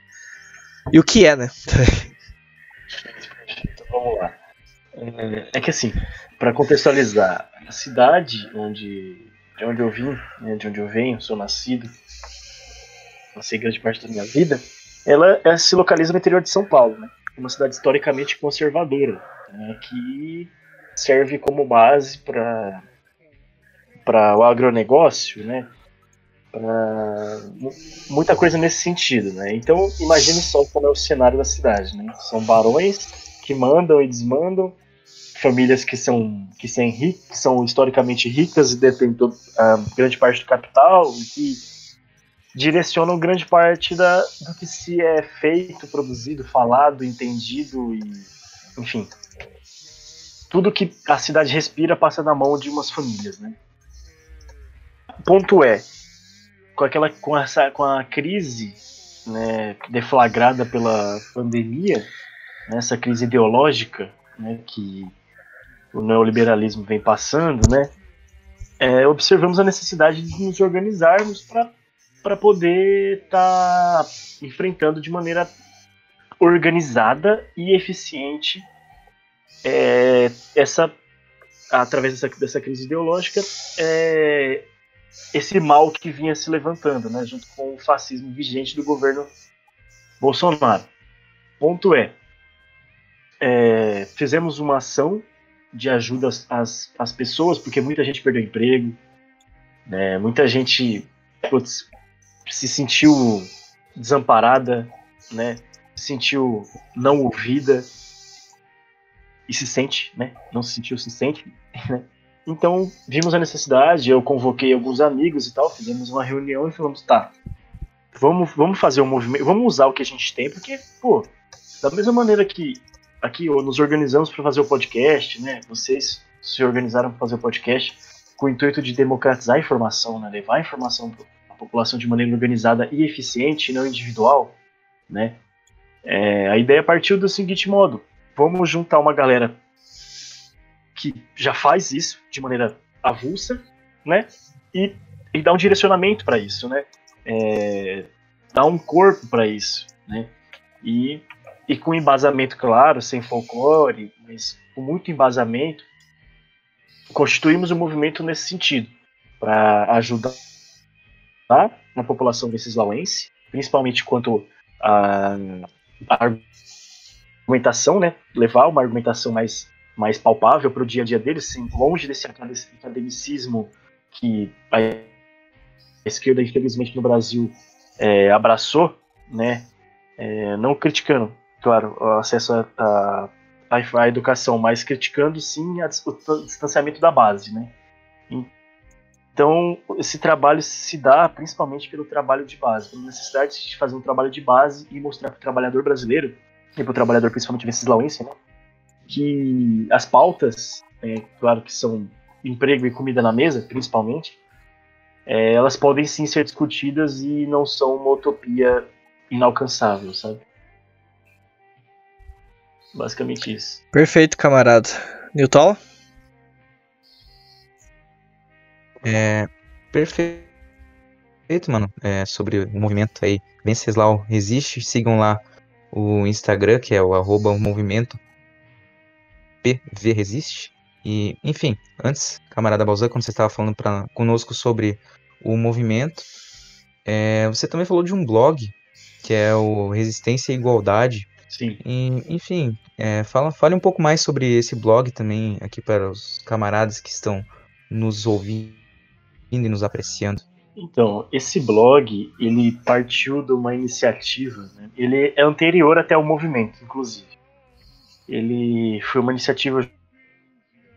Speaker 1: E o que é, né?
Speaker 3: então vamos lá. É, é que assim, para contextualizar, a cidade onde de onde eu vim, né, de onde eu venho, sou nascido, passei grande parte da minha vida, ela, ela se localiza no interior de São Paulo, né? Uma cidade historicamente conservadora, né, que serve como base para para o agronegócio, né? Muita coisa nesse sentido, né? Então imagine só como é o cenário da cidade, né? São barões que mandam e desmandam, famílias que são que são, que são historicamente ricas e detêm uh, grande parte do capital e que direcionam grande parte da, do que se é feito, produzido, falado, entendido e enfim tudo que a cidade respira passa na mão de umas famílias, né? Ponto é com aquela com essa com a crise né, deflagrada pela pandemia, né, essa crise ideológica né, que o neoliberalismo vem passando, né, é, observamos a necessidade de nos organizarmos para poder estar tá enfrentando de maneira organizada e eficiente é, essa através dessa, dessa crise ideológica é, esse mal que vinha se levantando, né, junto com o fascismo vigente do governo Bolsonaro. Ponto é, é fizemos uma ação de ajuda às, às pessoas, porque muita gente perdeu emprego, né? muita gente putz, se sentiu desamparada, né? se sentiu não ouvida e se sente, né? não se sentiu, se sente. Né? Então vimos a necessidade, eu convoquei alguns amigos e tal, fizemos uma reunião e falamos, tá, vamos, vamos fazer um movimento, vamos usar o que a gente tem, porque, pô, da mesma maneira que aqui nos organizamos para fazer o podcast, né? Vocês se organizaram para fazer o podcast com o intuito de democratizar a informação, né? Levar a informação para a população de maneira organizada e eficiente, não individual, né? É, a ideia partiu do seguinte modo: vamos juntar uma galera que já faz isso de maneira avulsa, né? E, e dar um direcionamento para isso, né? É, dar um corpo para isso, né? E e com embasamento claro, sem folclore, mas com muito embasamento, constituímos um movimento nesse sentido, para ajudar a população venezuelense, principalmente quanto a, argumentação, né, levar uma argumentação mais, mais palpável para o dia a dia deles, assim, longe desse academicismo que a esquerda, infelizmente, no Brasil é, abraçou, né, é, não criticando, claro, o acesso à, à, educação, mas criticando sim a, o distanciamento da base, né? Então, esse trabalho se dá principalmente pelo trabalho de base, pela necessidade de fazer um trabalho de base e mostrar para o trabalhador brasileiro, e para o trabalhador principalmente venceslau,ense né, que as pautas, é, claro que são emprego e comida na mesa, principalmente, é, elas podem sim ser discutidas e não são uma utopia inalcançável, sabe? Basicamente isso.
Speaker 1: Perfeito, camarada. Newton?
Speaker 2: É, perfeito, mano. É, sobre o movimento aí, Venceslau Resiste. Sigam lá o Instagram, que é o arroba movimento PV Resiste. E, enfim, antes, camarada Balzan, quando você estava falando pra, conosco sobre o movimento, é, você também falou de um blog, que é o Resistência e Igualdade.
Speaker 3: Sim.
Speaker 2: E, enfim, é, fala, fale um pouco mais sobre esse blog também, aqui para os camaradas que estão nos ouvindo e nos apreciando?
Speaker 3: Então, esse blog, ele partiu de uma iniciativa, né? ele é anterior até ao movimento, inclusive. Ele foi uma iniciativa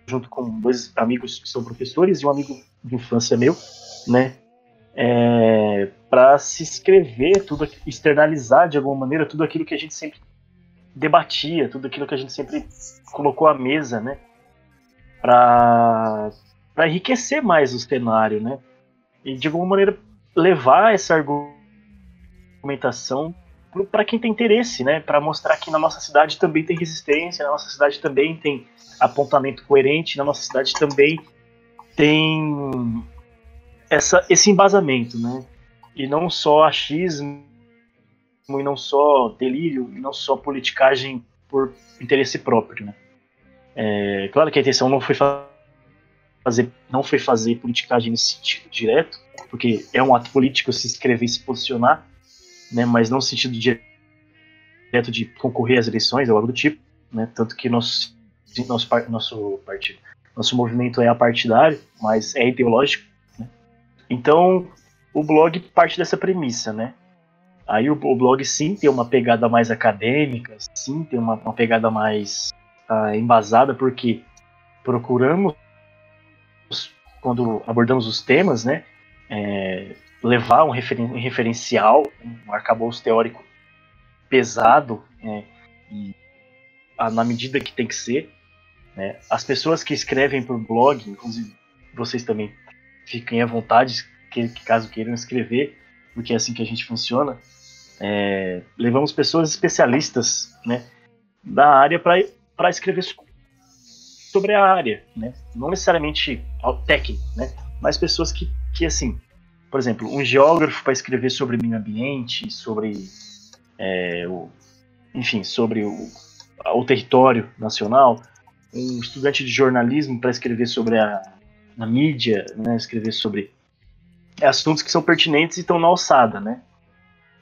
Speaker 3: junto com dois amigos que são professores e um amigo de infância meu, né? É, para se escrever, tudo externalizar de alguma maneira tudo aquilo que a gente sempre debatia, tudo aquilo que a gente sempre colocou à mesa, né? Para enriquecer mais o cenário, né? E de alguma maneira levar essa argumentação para quem tem interesse, né? Para mostrar que na nossa cidade também tem resistência, na nossa cidade também tem apontamento coerente, na nossa cidade também tem essa, esse embasamento, né? E não só achismo, e não só delírio, e não só politicagem por interesse próprio, né? É, claro que a intenção não foi fazer, não foi fazer politicagem nesse sentido direto, porque é um ato político se escrever e se posicionar, né, mas não no sentido direto de concorrer às eleições ou algo do tipo, né, tanto que nosso, nosso, nosso partido, nosso movimento é apartidário, mas é ideológico. Né? Então, o blog parte dessa premissa, né? Aí o, o, blog sim tem uma pegada mais acadêmica, sim tem uma, uma pegada mais uh, embasada, porque procuramos quando abordamos os temas, né, é, levar um, referen um, referencial, um arcabouço teórico pesado, é, e, a, na medida que tem que ser. Né, as pessoas que escrevem por blog, inclusive vocês também fiquem à vontade, que caso queiram escrever, porque é assim que a gente funciona. É, levamos pessoas especialistas né, da área para escrever sobre a área, né? Não necessariamente técnico, né? Mas pessoas que, que assim, por exemplo, um geógrafo para escrever sobre meio ambiente, sobre é, o, enfim, sobre o, o território nacional, um estudante de jornalismo para escrever sobre a, a mídia, né? Escrever sobre assuntos que são pertinentes e estão na alçada, né?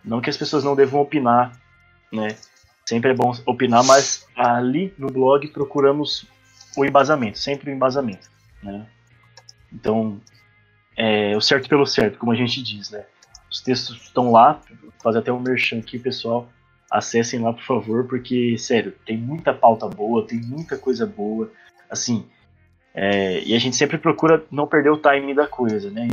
Speaker 3: Não que as pessoas não devam opinar, né? Sempre é bom opinar, mas ali no blog procuramos o embasamento, sempre o embasamento. Né? Então, é, o certo pelo certo, como a gente diz, né? Os textos estão lá, fazer até um merchan aqui, pessoal. Acessem lá, por favor, porque, sério, tem muita pauta boa, tem muita coisa boa. Assim, é, e a gente sempre procura não perder o timing da coisa, né?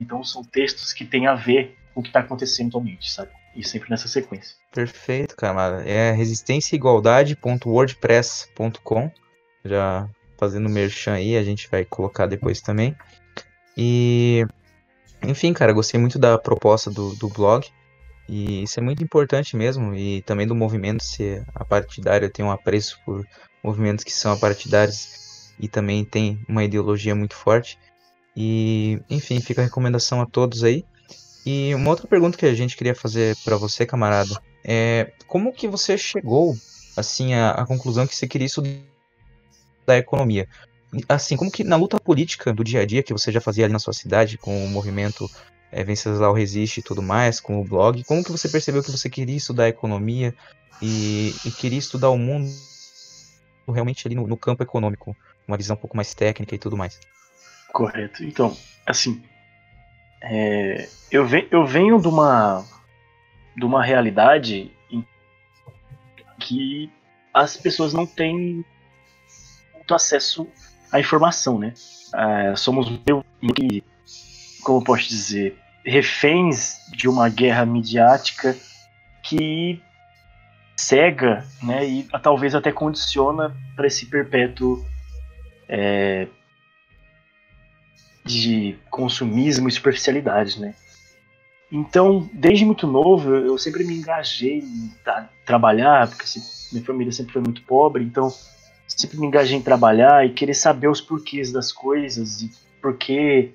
Speaker 3: Então são textos que têm a ver o que está acontecendo atualmente, sabe? E sempre nessa sequência.
Speaker 2: Perfeito, camada. É resistenciaigualdade.wordpress.com já fazendo merchan aí, a gente vai colocar depois também. E, enfim, cara, gostei muito da proposta do, do blog. E isso é muito importante mesmo. E também do movimento ser apartidário. Eu tenho um apreço por movimentos que são apartidários e também tem uma ideologia muito forte. E, enfim, fica a recomendação a todos aí. E uma outra pergunta que a gente queria fazer para você, camarada, é como que você chegou assim à, à conclusão que você queria estudar da economia. Assim, como que na luta política do dia a dia que você já fazia ali na sua cidade, com o movimento é, Venceslau Resiste e tudo mais, com o blog, como que você percebeu que você queria estudar economia e, e queria estudar o mundo realmente ali no, no, campo econômico, uma visão um pouco mais técnica e tudo mais?
Speaker 3: Correto. Então, assim, é, eu, ve, eu venho de uma, de uma realidade em que as pessoas não têm muito acesso a informação, né? Uh, somos meio que, como posso dizer, reféns de uma guerra midiática que cega, né, e talvez até condiciona para esse perpétuo é, de consumismo e superficialidade, né? Então, desde muito novo, eu sempre me engajei em trabalhar, porque minha família sempre foi muito pobre, então sempre me engajei em trabalhar e querer saber os porquês das coisas e por que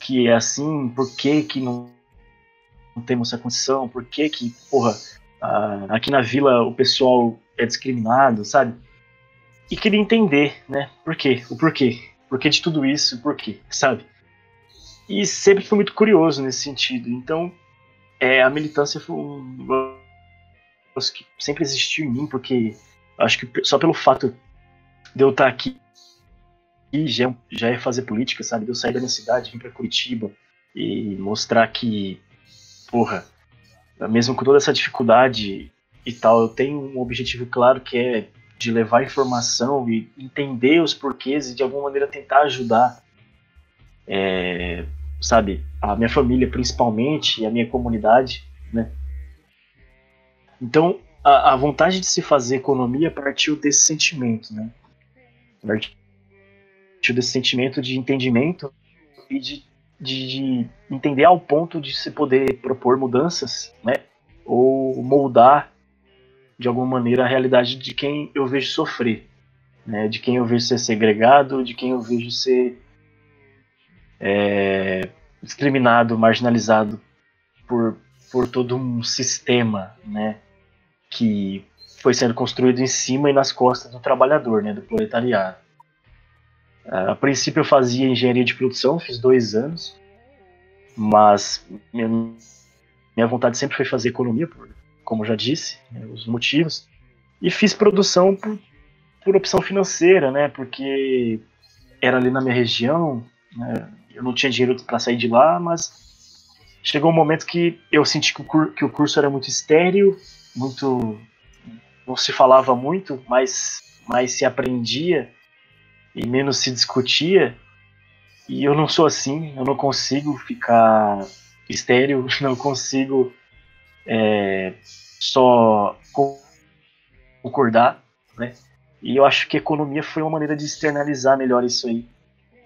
Speaker 3: que é assim, por que que não, não temos essa condição, por que que, porra, aqui na vila o pessoal é discriminado, sabe? E queria entender, né, por quê, o porquê, porquê de tudo isso, por quê, sabe? E sempre fui muito curioso nesse sentido. Então, é, a militância foi um negócio que sempre existiu em mim, porque acho que só pelo fato de eu estar aqui e já, já é fazer política, sabe? De eu sair da minha cidade, vir para Curitiba e mostrar que, porra, mesmo com toda essa dificuldade e tal, eu tenho um objetivo claro que é de levar informação e entender os porquês e de alguma maneira tentar ajudar é, sabe, a minha família principalmente e a minha comunidade, né? Então, a, a, vontade de se fazer economia partiu desse sentimento, né? Partiu desse sentimento de entendimento e de, de, de entender ao ponto de se poder propor mudanças, né? Ou moldar de alguma maneira a realidade de quem eu vejo sofrer, né? De quem eu vejo ser segregado, de quem eu vejo ser é, discriminado, marginalizado por, por todo um sistema, né, que foi sendo construído em cima e nas costas do trabalhador, né, do proletariado. A princípio eu fazia engenharia de produção, fiz dois anos, mas minha, vontade sempre foi fazer economia, como já disse, né, os motivos, e fiz produção por, por opção financeira, né, porque era ali na minha região, né, eu não tinha dinheiro para sair de lá, mas chegou um momento que eu senti que o, que o curso era muito estéreo, muito não se falava muito, mas mais se aprendia e menos se discutia. E eu não sou assim, eu não consigo ficar estéreo, não consigo é, só concordar, né? E eu acho que economia foi uma maneira de externalizar melhor isso aí.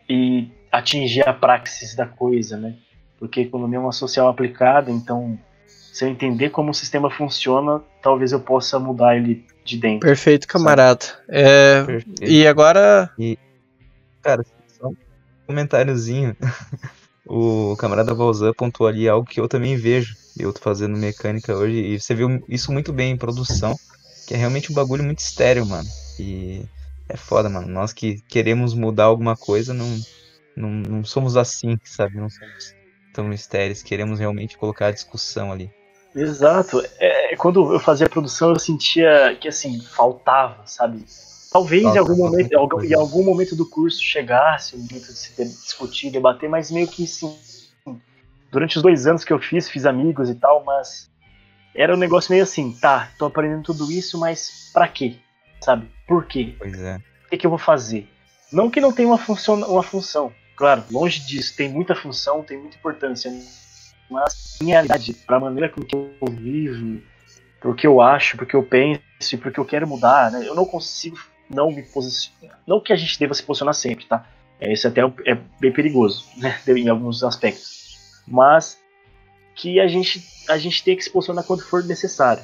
Speaker 3: E atingir a praxis da coisa, né? Porque a economia é uma social aplicada, então se eu entender como o sistema funciona, talvez eu possa mudar ele de dentro.
Speaker 1: Perfeito, camarada. É, Perfeito. E agora. E,
Speaker 2: cara, só um comentáriozinho. o camarada Valzan pontuou ali algo que eu também vejo. Eu tô fazendo mecânica hoje e você viu isso muito bem em produção, que é realmente um bagulho muito estéreo, mano. E é foda, mano. Nós que queremos mudar alguma coisa, não, não, não somos assim, sabe? Não somos tão estéreis, queremos realmente colocar a discussão ali.
Speaker 3: Exato. É, quando eu fazia produção, eu sentia que assim, faltava, sabe? Talvez Nossa, em algum momento, em, em algum momento do curso chegasse o momento de se discutir, debater, mas meio que sim. Durante os dois anos que eu fiz, fiz amigos e tal, mas era um negócio meio assim, tá, tô aprendendo tudo isso, mas pra quê? Sabe? Por quê?
Speaker 2: Pois é.
Speaker 3: O que, que eu vou fazer? Não que não tenha uma função, uma função, Claro, longe disso, tem muita função, tem muita importância, mas minha realidade, para a maneira com que eu vivo, pro que eu acho, pro que eu penso e pro que eu quero mudar, né? Eu não consigo não me posicionar. Não que a gente deva se posicionar sempre, tá? É, isso até é bem perigoso, né? Em alguns aspectos. Mas que a gente, a gente tem que se posicionar quando for necessário.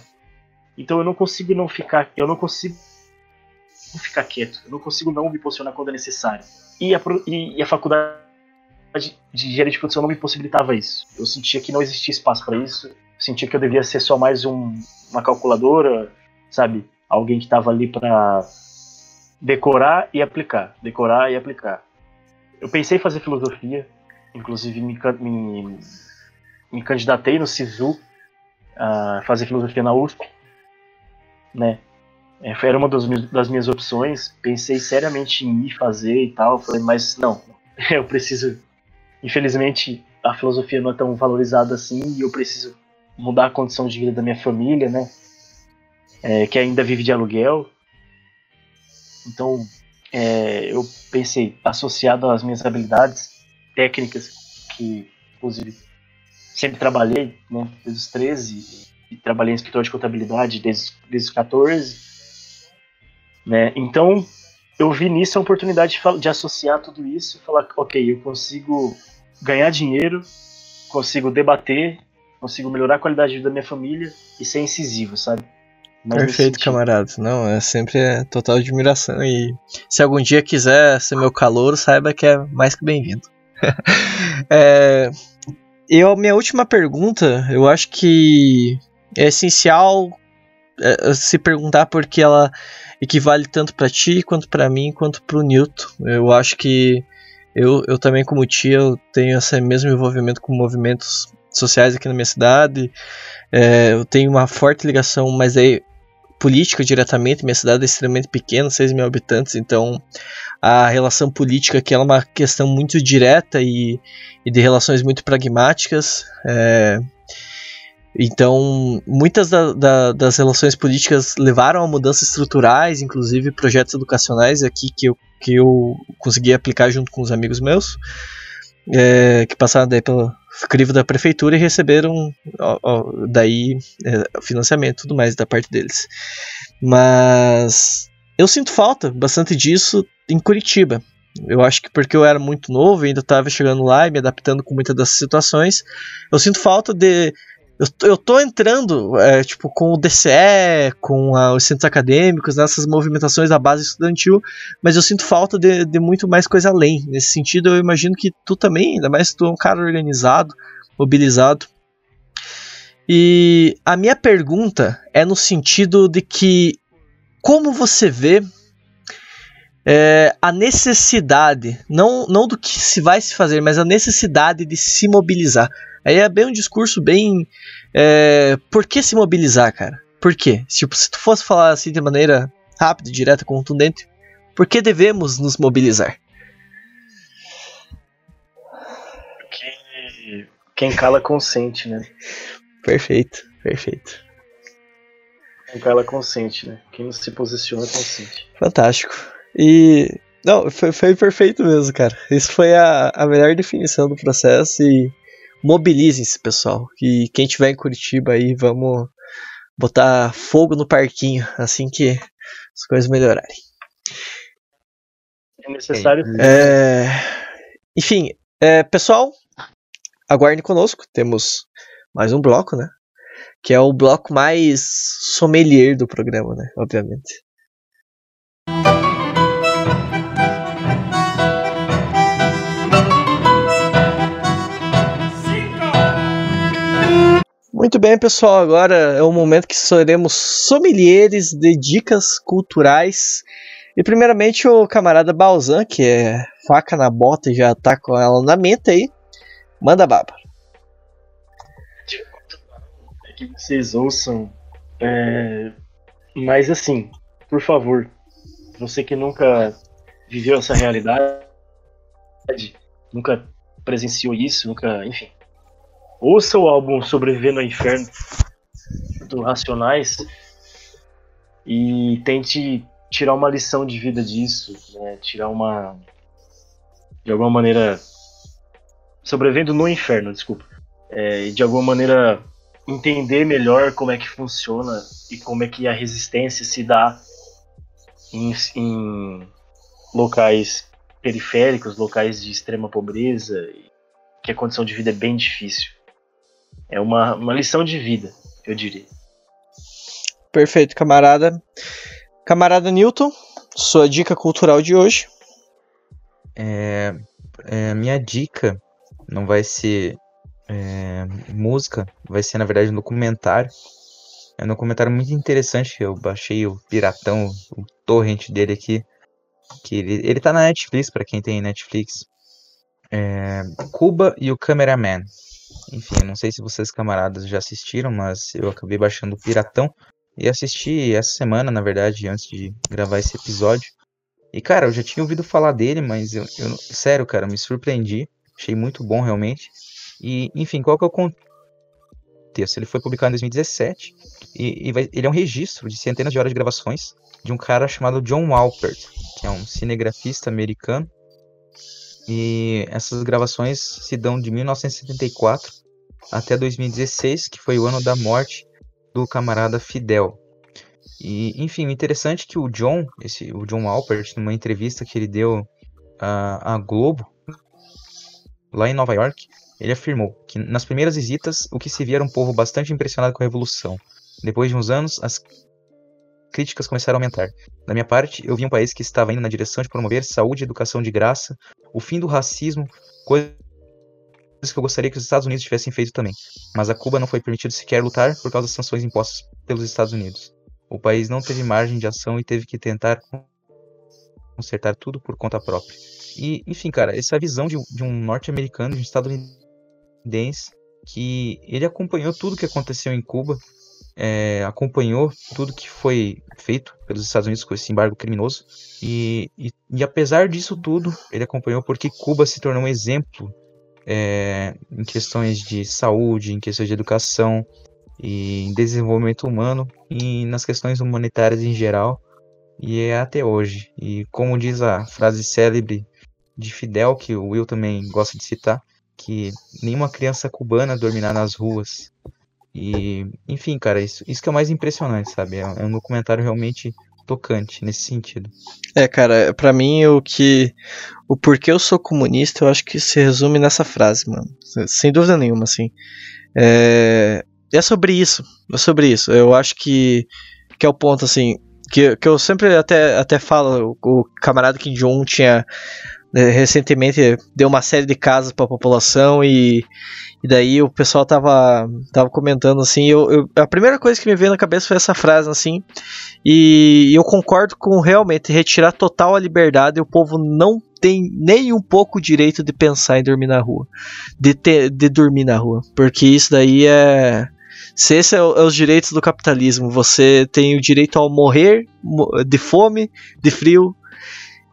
Speaker 3: Então eu não consigo não ficar, eu não consigo não ficar quieto, eu não consigo não me posicionar quando é necessário. E a, e, e a faculdade de engenharia de produção não me possibilitava isso. Eu sentia que não existia espaço para isso. Eu sentia que eu devia ser só mais um, uma calculadora, sabe? Alguém que estava ali para decorar e aplicar, decorar e aplicar. Eu pensei em fazer filosofia, inclusive me, me, me candidatei no SISU a fazer filosofia na USP, né? É, era uma das, das minhas opções. Pensei seriamente em ir fazer e tal. Falei, mas não, eu preciso. Infelizmente, a filosofia não é tão valorizada assim e eu preciso mudar a condição de vida da minha família, né? É, que ainda vive de aluguel. Então, é, eu pensei, associado às minhas habilidades técnicas, que inclusive sempre trabalhei, né, desde os 13, e trabalhei em escritório de contabilidade desde, desde os 14, né, então eu vi nisso a oportunidade de, de associar tudo isso e falar, ok, eu consigo ganhar dinheiro, consigo debater, consigo melhorar a qualidade de vida da minha família e ser incisivo, sabe?
Speaker 1: Mas Perfeito, camarada. Não, é sempre é total admiração. E se algum dia quiser ser meu calouro, saiba que é mais que bem-vindo. é, eu, minha última pergunta, eu acho que é essencial se perguntar porque ela equivale tanto para ti quanto para mim quanto para o Newton. Eu acho que eu, eu também como tia eu tenho esse mesmo envolvimento com movimentos sociais aqui na minha cidade. É, eu tenho uma forte ligação, mas aí política diretamente. Minha cidade é extremamente pequena, 6 mil habitantes, então a relação política aqui é uma questão muito direta e, e de relações muito pragmáticas. É, então, muitas da, da, das relações políticas levaram a mudanças estruturais, inclusive projetos educacionais aqui que eu, que eu consegui aplicar junto com os amigos meus, é, que passaram daí pelo, crivo da prefeitura e receberam ó, ó, daí é, financiamento e tudo mais da parte deles. Mas eu sinto falta bastante disso em Curitiba. Eu acho que porque eu era muito novo, ainda estava chegando lá e me adaptando com muitas dessas situações, eu sinto falta de eu, eu tô entrando, é, tipo, com o DCE, com a, os centros acadêmicos, nessas movimentações da base estudantil, mas eu sinto falta de, de muito mais coisa além. Nesse sentido, eu imagino que tu também, ainda mais tu é um cara organizado, mobilizado. E a minha pergunta é no sentido de que como você vê é, a necessidade, não, não do que se vai se fazer, mas a necessidade de se mobilizar. Aí é bem um discurso bem. É, por que se mobilizar, cara? Por quê? Tipo, se tu fosse falar assim de maneira rápida, direta, contundente, por que devemos nos mobilizar?
Speaker 3: Quem, quem cala consente, né?
Speaker 1: Perfeito, perfeito.
Speaker 3: Quem cala consente, né? Quem não se posiciona consente.
Speaker 1: Fantástico. E. Não, foi, foi perfeito mesmo, cara. Isso foi a, a melhor definição do processo e mobilizem-se, pessoal. E quem tiver em Curitiba aí, vamos botar fogo no parquinho assim que as coisas melhorarem.
Speaker 3: É necessário.
Speaker 1: É... Enfim, é, pessoal, aguardem conosco. Temos mais um bloco, né? Que é o bloco mais sommelier do programa, né? Obviamente. Muito bem, pessoal. Agora é o momento que seremos sommeliers de dicas culturais. E primeiramente o camarada Balzan, que é faca na bota e já tá com ela na mente aí. Manda baba.
Speaker 3: É que vocês ouçam. É... Mas assim, por favor, você que nunca viveu essa realidade, nunca presenciou isso, nunca, enfim, Ouça o álbum Sobreviver no Inferno do Racionais e tente tirar uma lição de vida disso, né? tirar uma. de alguma maneira. sobrevivendo no inferno, desculpa. É, de alguma maneira entender melhor como é que funciona e como é que a resistência se dá em, em locais periféricos, locais de extrema pobreza, que a condição de vida é bem difícil. É uma, uma lição de vida, eu diria.
Speaker 1: Perfeito, camarada. Camarada Newton, sua dica cultural de hoje.
Speaker 2: É, é, minha dica não vai ser é, música, vai ser na verdade um documentário. É um documentário muito interessante. Eu baixei o Piratão, o torrent dele aqui. Que ele, ele tá na Netflix, para quem tem Netflix. É, Cuba e o Cameraman. Enfim, não sei se vocês camaradas já assistiram, mas eu acabei baixando o Piratão e assisti essa semana, na verdade, antes de gravar esse episódio. E cara, eu já tinha ouvido falar dele, mas eu, eu sério, cara, me surpreendi. Achei muito bom realmente. E, enfim, qual que é o contexto? Ele foi publicado em 2017 E, e vai, ele é um registro de centenas de horas de gravações de um cara chamado John Walpert, que é um cinegrafista americano. E essas gravações se dão de 1974 até 2016, que foi o ano da morte do camarada Fidel. E, enfim, interessante é que o John, esse, o John Walpert, numa entrevista que ele deu à, à Globo, lá em Nova York, ele afirmou que nas primeiras visitas o que se via era um povo bastante impressionado com a revolução. Depois de uns anos, as críticas começaram a aumentar. Da minha parte, eu vi um país que estava indo na direção de promover saúde e educação de graça, o fim do racismo, coisas que eu gostaria que os Estados Unidos tivessem feito também. Mas a Cuba não foi permitido sequer lutar por causa das sanções impostas pelos Estados Unidos. O país não teve margem de ação e teve que tentar consertar tudo por conta própria. E, enfim, cara, essa visão de, de um norte-americano, de um estadunidense, que ele acompanhou tudo que aconteceu em Cuba, é, acompanhou tudo que foi feito pelos Estados Unidos com esse embargo criminoso. E, e, e apesar disso tudo, ele acompanhou porque Cuba se tornou um exemplo é, em questões de saúde, em questões de educação, e em desenvolvimento humano e nas questões humanitárias em geral. E é até hoje. E como diz a frase célebre de Fidel, que o Will também gosta de citar, que nenhuma criança cubana dormirá nas ruas. E, enfim, cara, isso, isso que é o mais impressionante, sabe? É, é um documentário realmente tocante nesse sentido.
Speaker 1: É, cara, para mim o que o porquê eu sou comunista, eu acho que se resume nessa frase, mano. Sem dúvida nenhuma, assim. É, é sobre isso, é sobre isso. Eu acho que que é o ponto assim, que, que eu sempre até, até falo, o, o camarada Kim Jong tinha recentemente deu uma série de casas para a população e, e daí o pessoal tava, tava comentando assim, eu, eu, a primeira coisa que me veio na cabeça foi essa frase assim, e eu concordo com realmente retirar total a liberdade, o povo não tem nem um pouco o direito de pensar em dormir na rua, de, ter, de dormir na rua, porque isso daí é se esse é, é os direitos do capitalismo, você tem o direito ao morrer de fome, de frio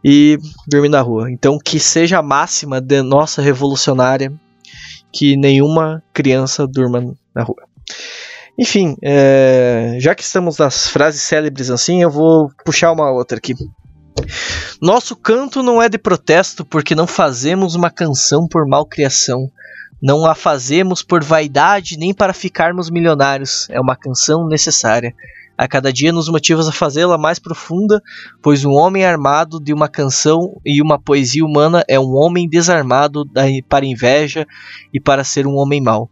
Speaker 1: e dormir na rua. Então que seja a máxima de nossa revolucionária que nenhuma criança durma na rua. Enfim, é, já que estamos nas frases célebres assim, eu vou puxar uma outra aqui. Nosso canto não é de protesto porque não fazemos uma canção por malcriação. Não a fazemos por vaidade nem para ficarmos milionários. É uma canção necessária. A cada dia nos motivas a fazê-la mais profunda, pois um homem armado de uma canção e uma poesia humana é um homem desarmado para inveja e para ser um homem mau.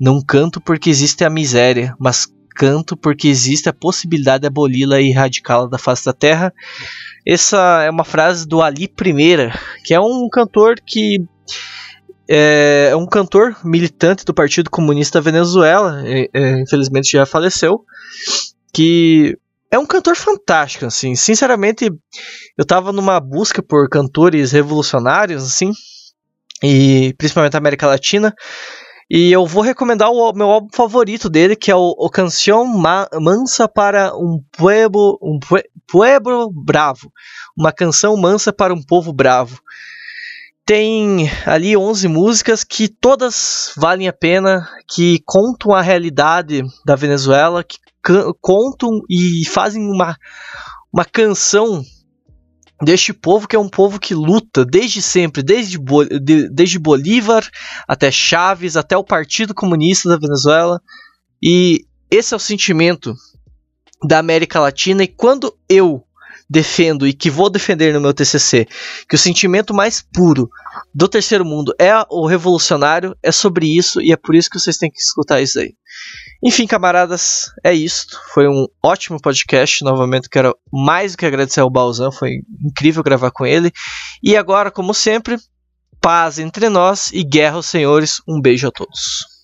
Speaker 1: Não canto porque existe a miséria, mas canto porque existe a possibilidade de aboli-la e erradicá-la da face da terra. Essa é uma frase do Ali Primeira, que é um cantor que é um cantor militante do Partido Comunista Venezuela, é, é, infelizmente já faleceu, que é um cantor fantástico, assim. Sinceramente, eu tava numa busca por cantores revolucionários, assim, e principalmente da América Latina. E eu vou recomendar o meu álbum favorito dele, que é o, o Canção Mansa para um Pueblo, um Pueblo Bravo. Uma canção mansa para um povo bravo tem ali 11 músicas que todas valem a pena, que contam a realidade da Venezuela, que contam e fazem uma, uma canção deste povo que é um povo que luta desde sempre, desde, Bo de, desde Bolívar até Chaves, até o Partido Comunista da Venezuela. E esse é o sentimento da América Latina. E quando eu defendo e que vou defender no meu TCC, que o sentimento mais puro do terceiro mundo é o revolucionário, é sobre isso e é por isso que vocês têm que escutar isso aí. Enfim, camaradas, é isso. Foi um ótimo podcast. Novamente, quero mais do que agradecer ao Balzão. Foi incrível gravar com ele. E agora, como sempre, paz entre nós e guerra aos senhores. Um beijo a todos.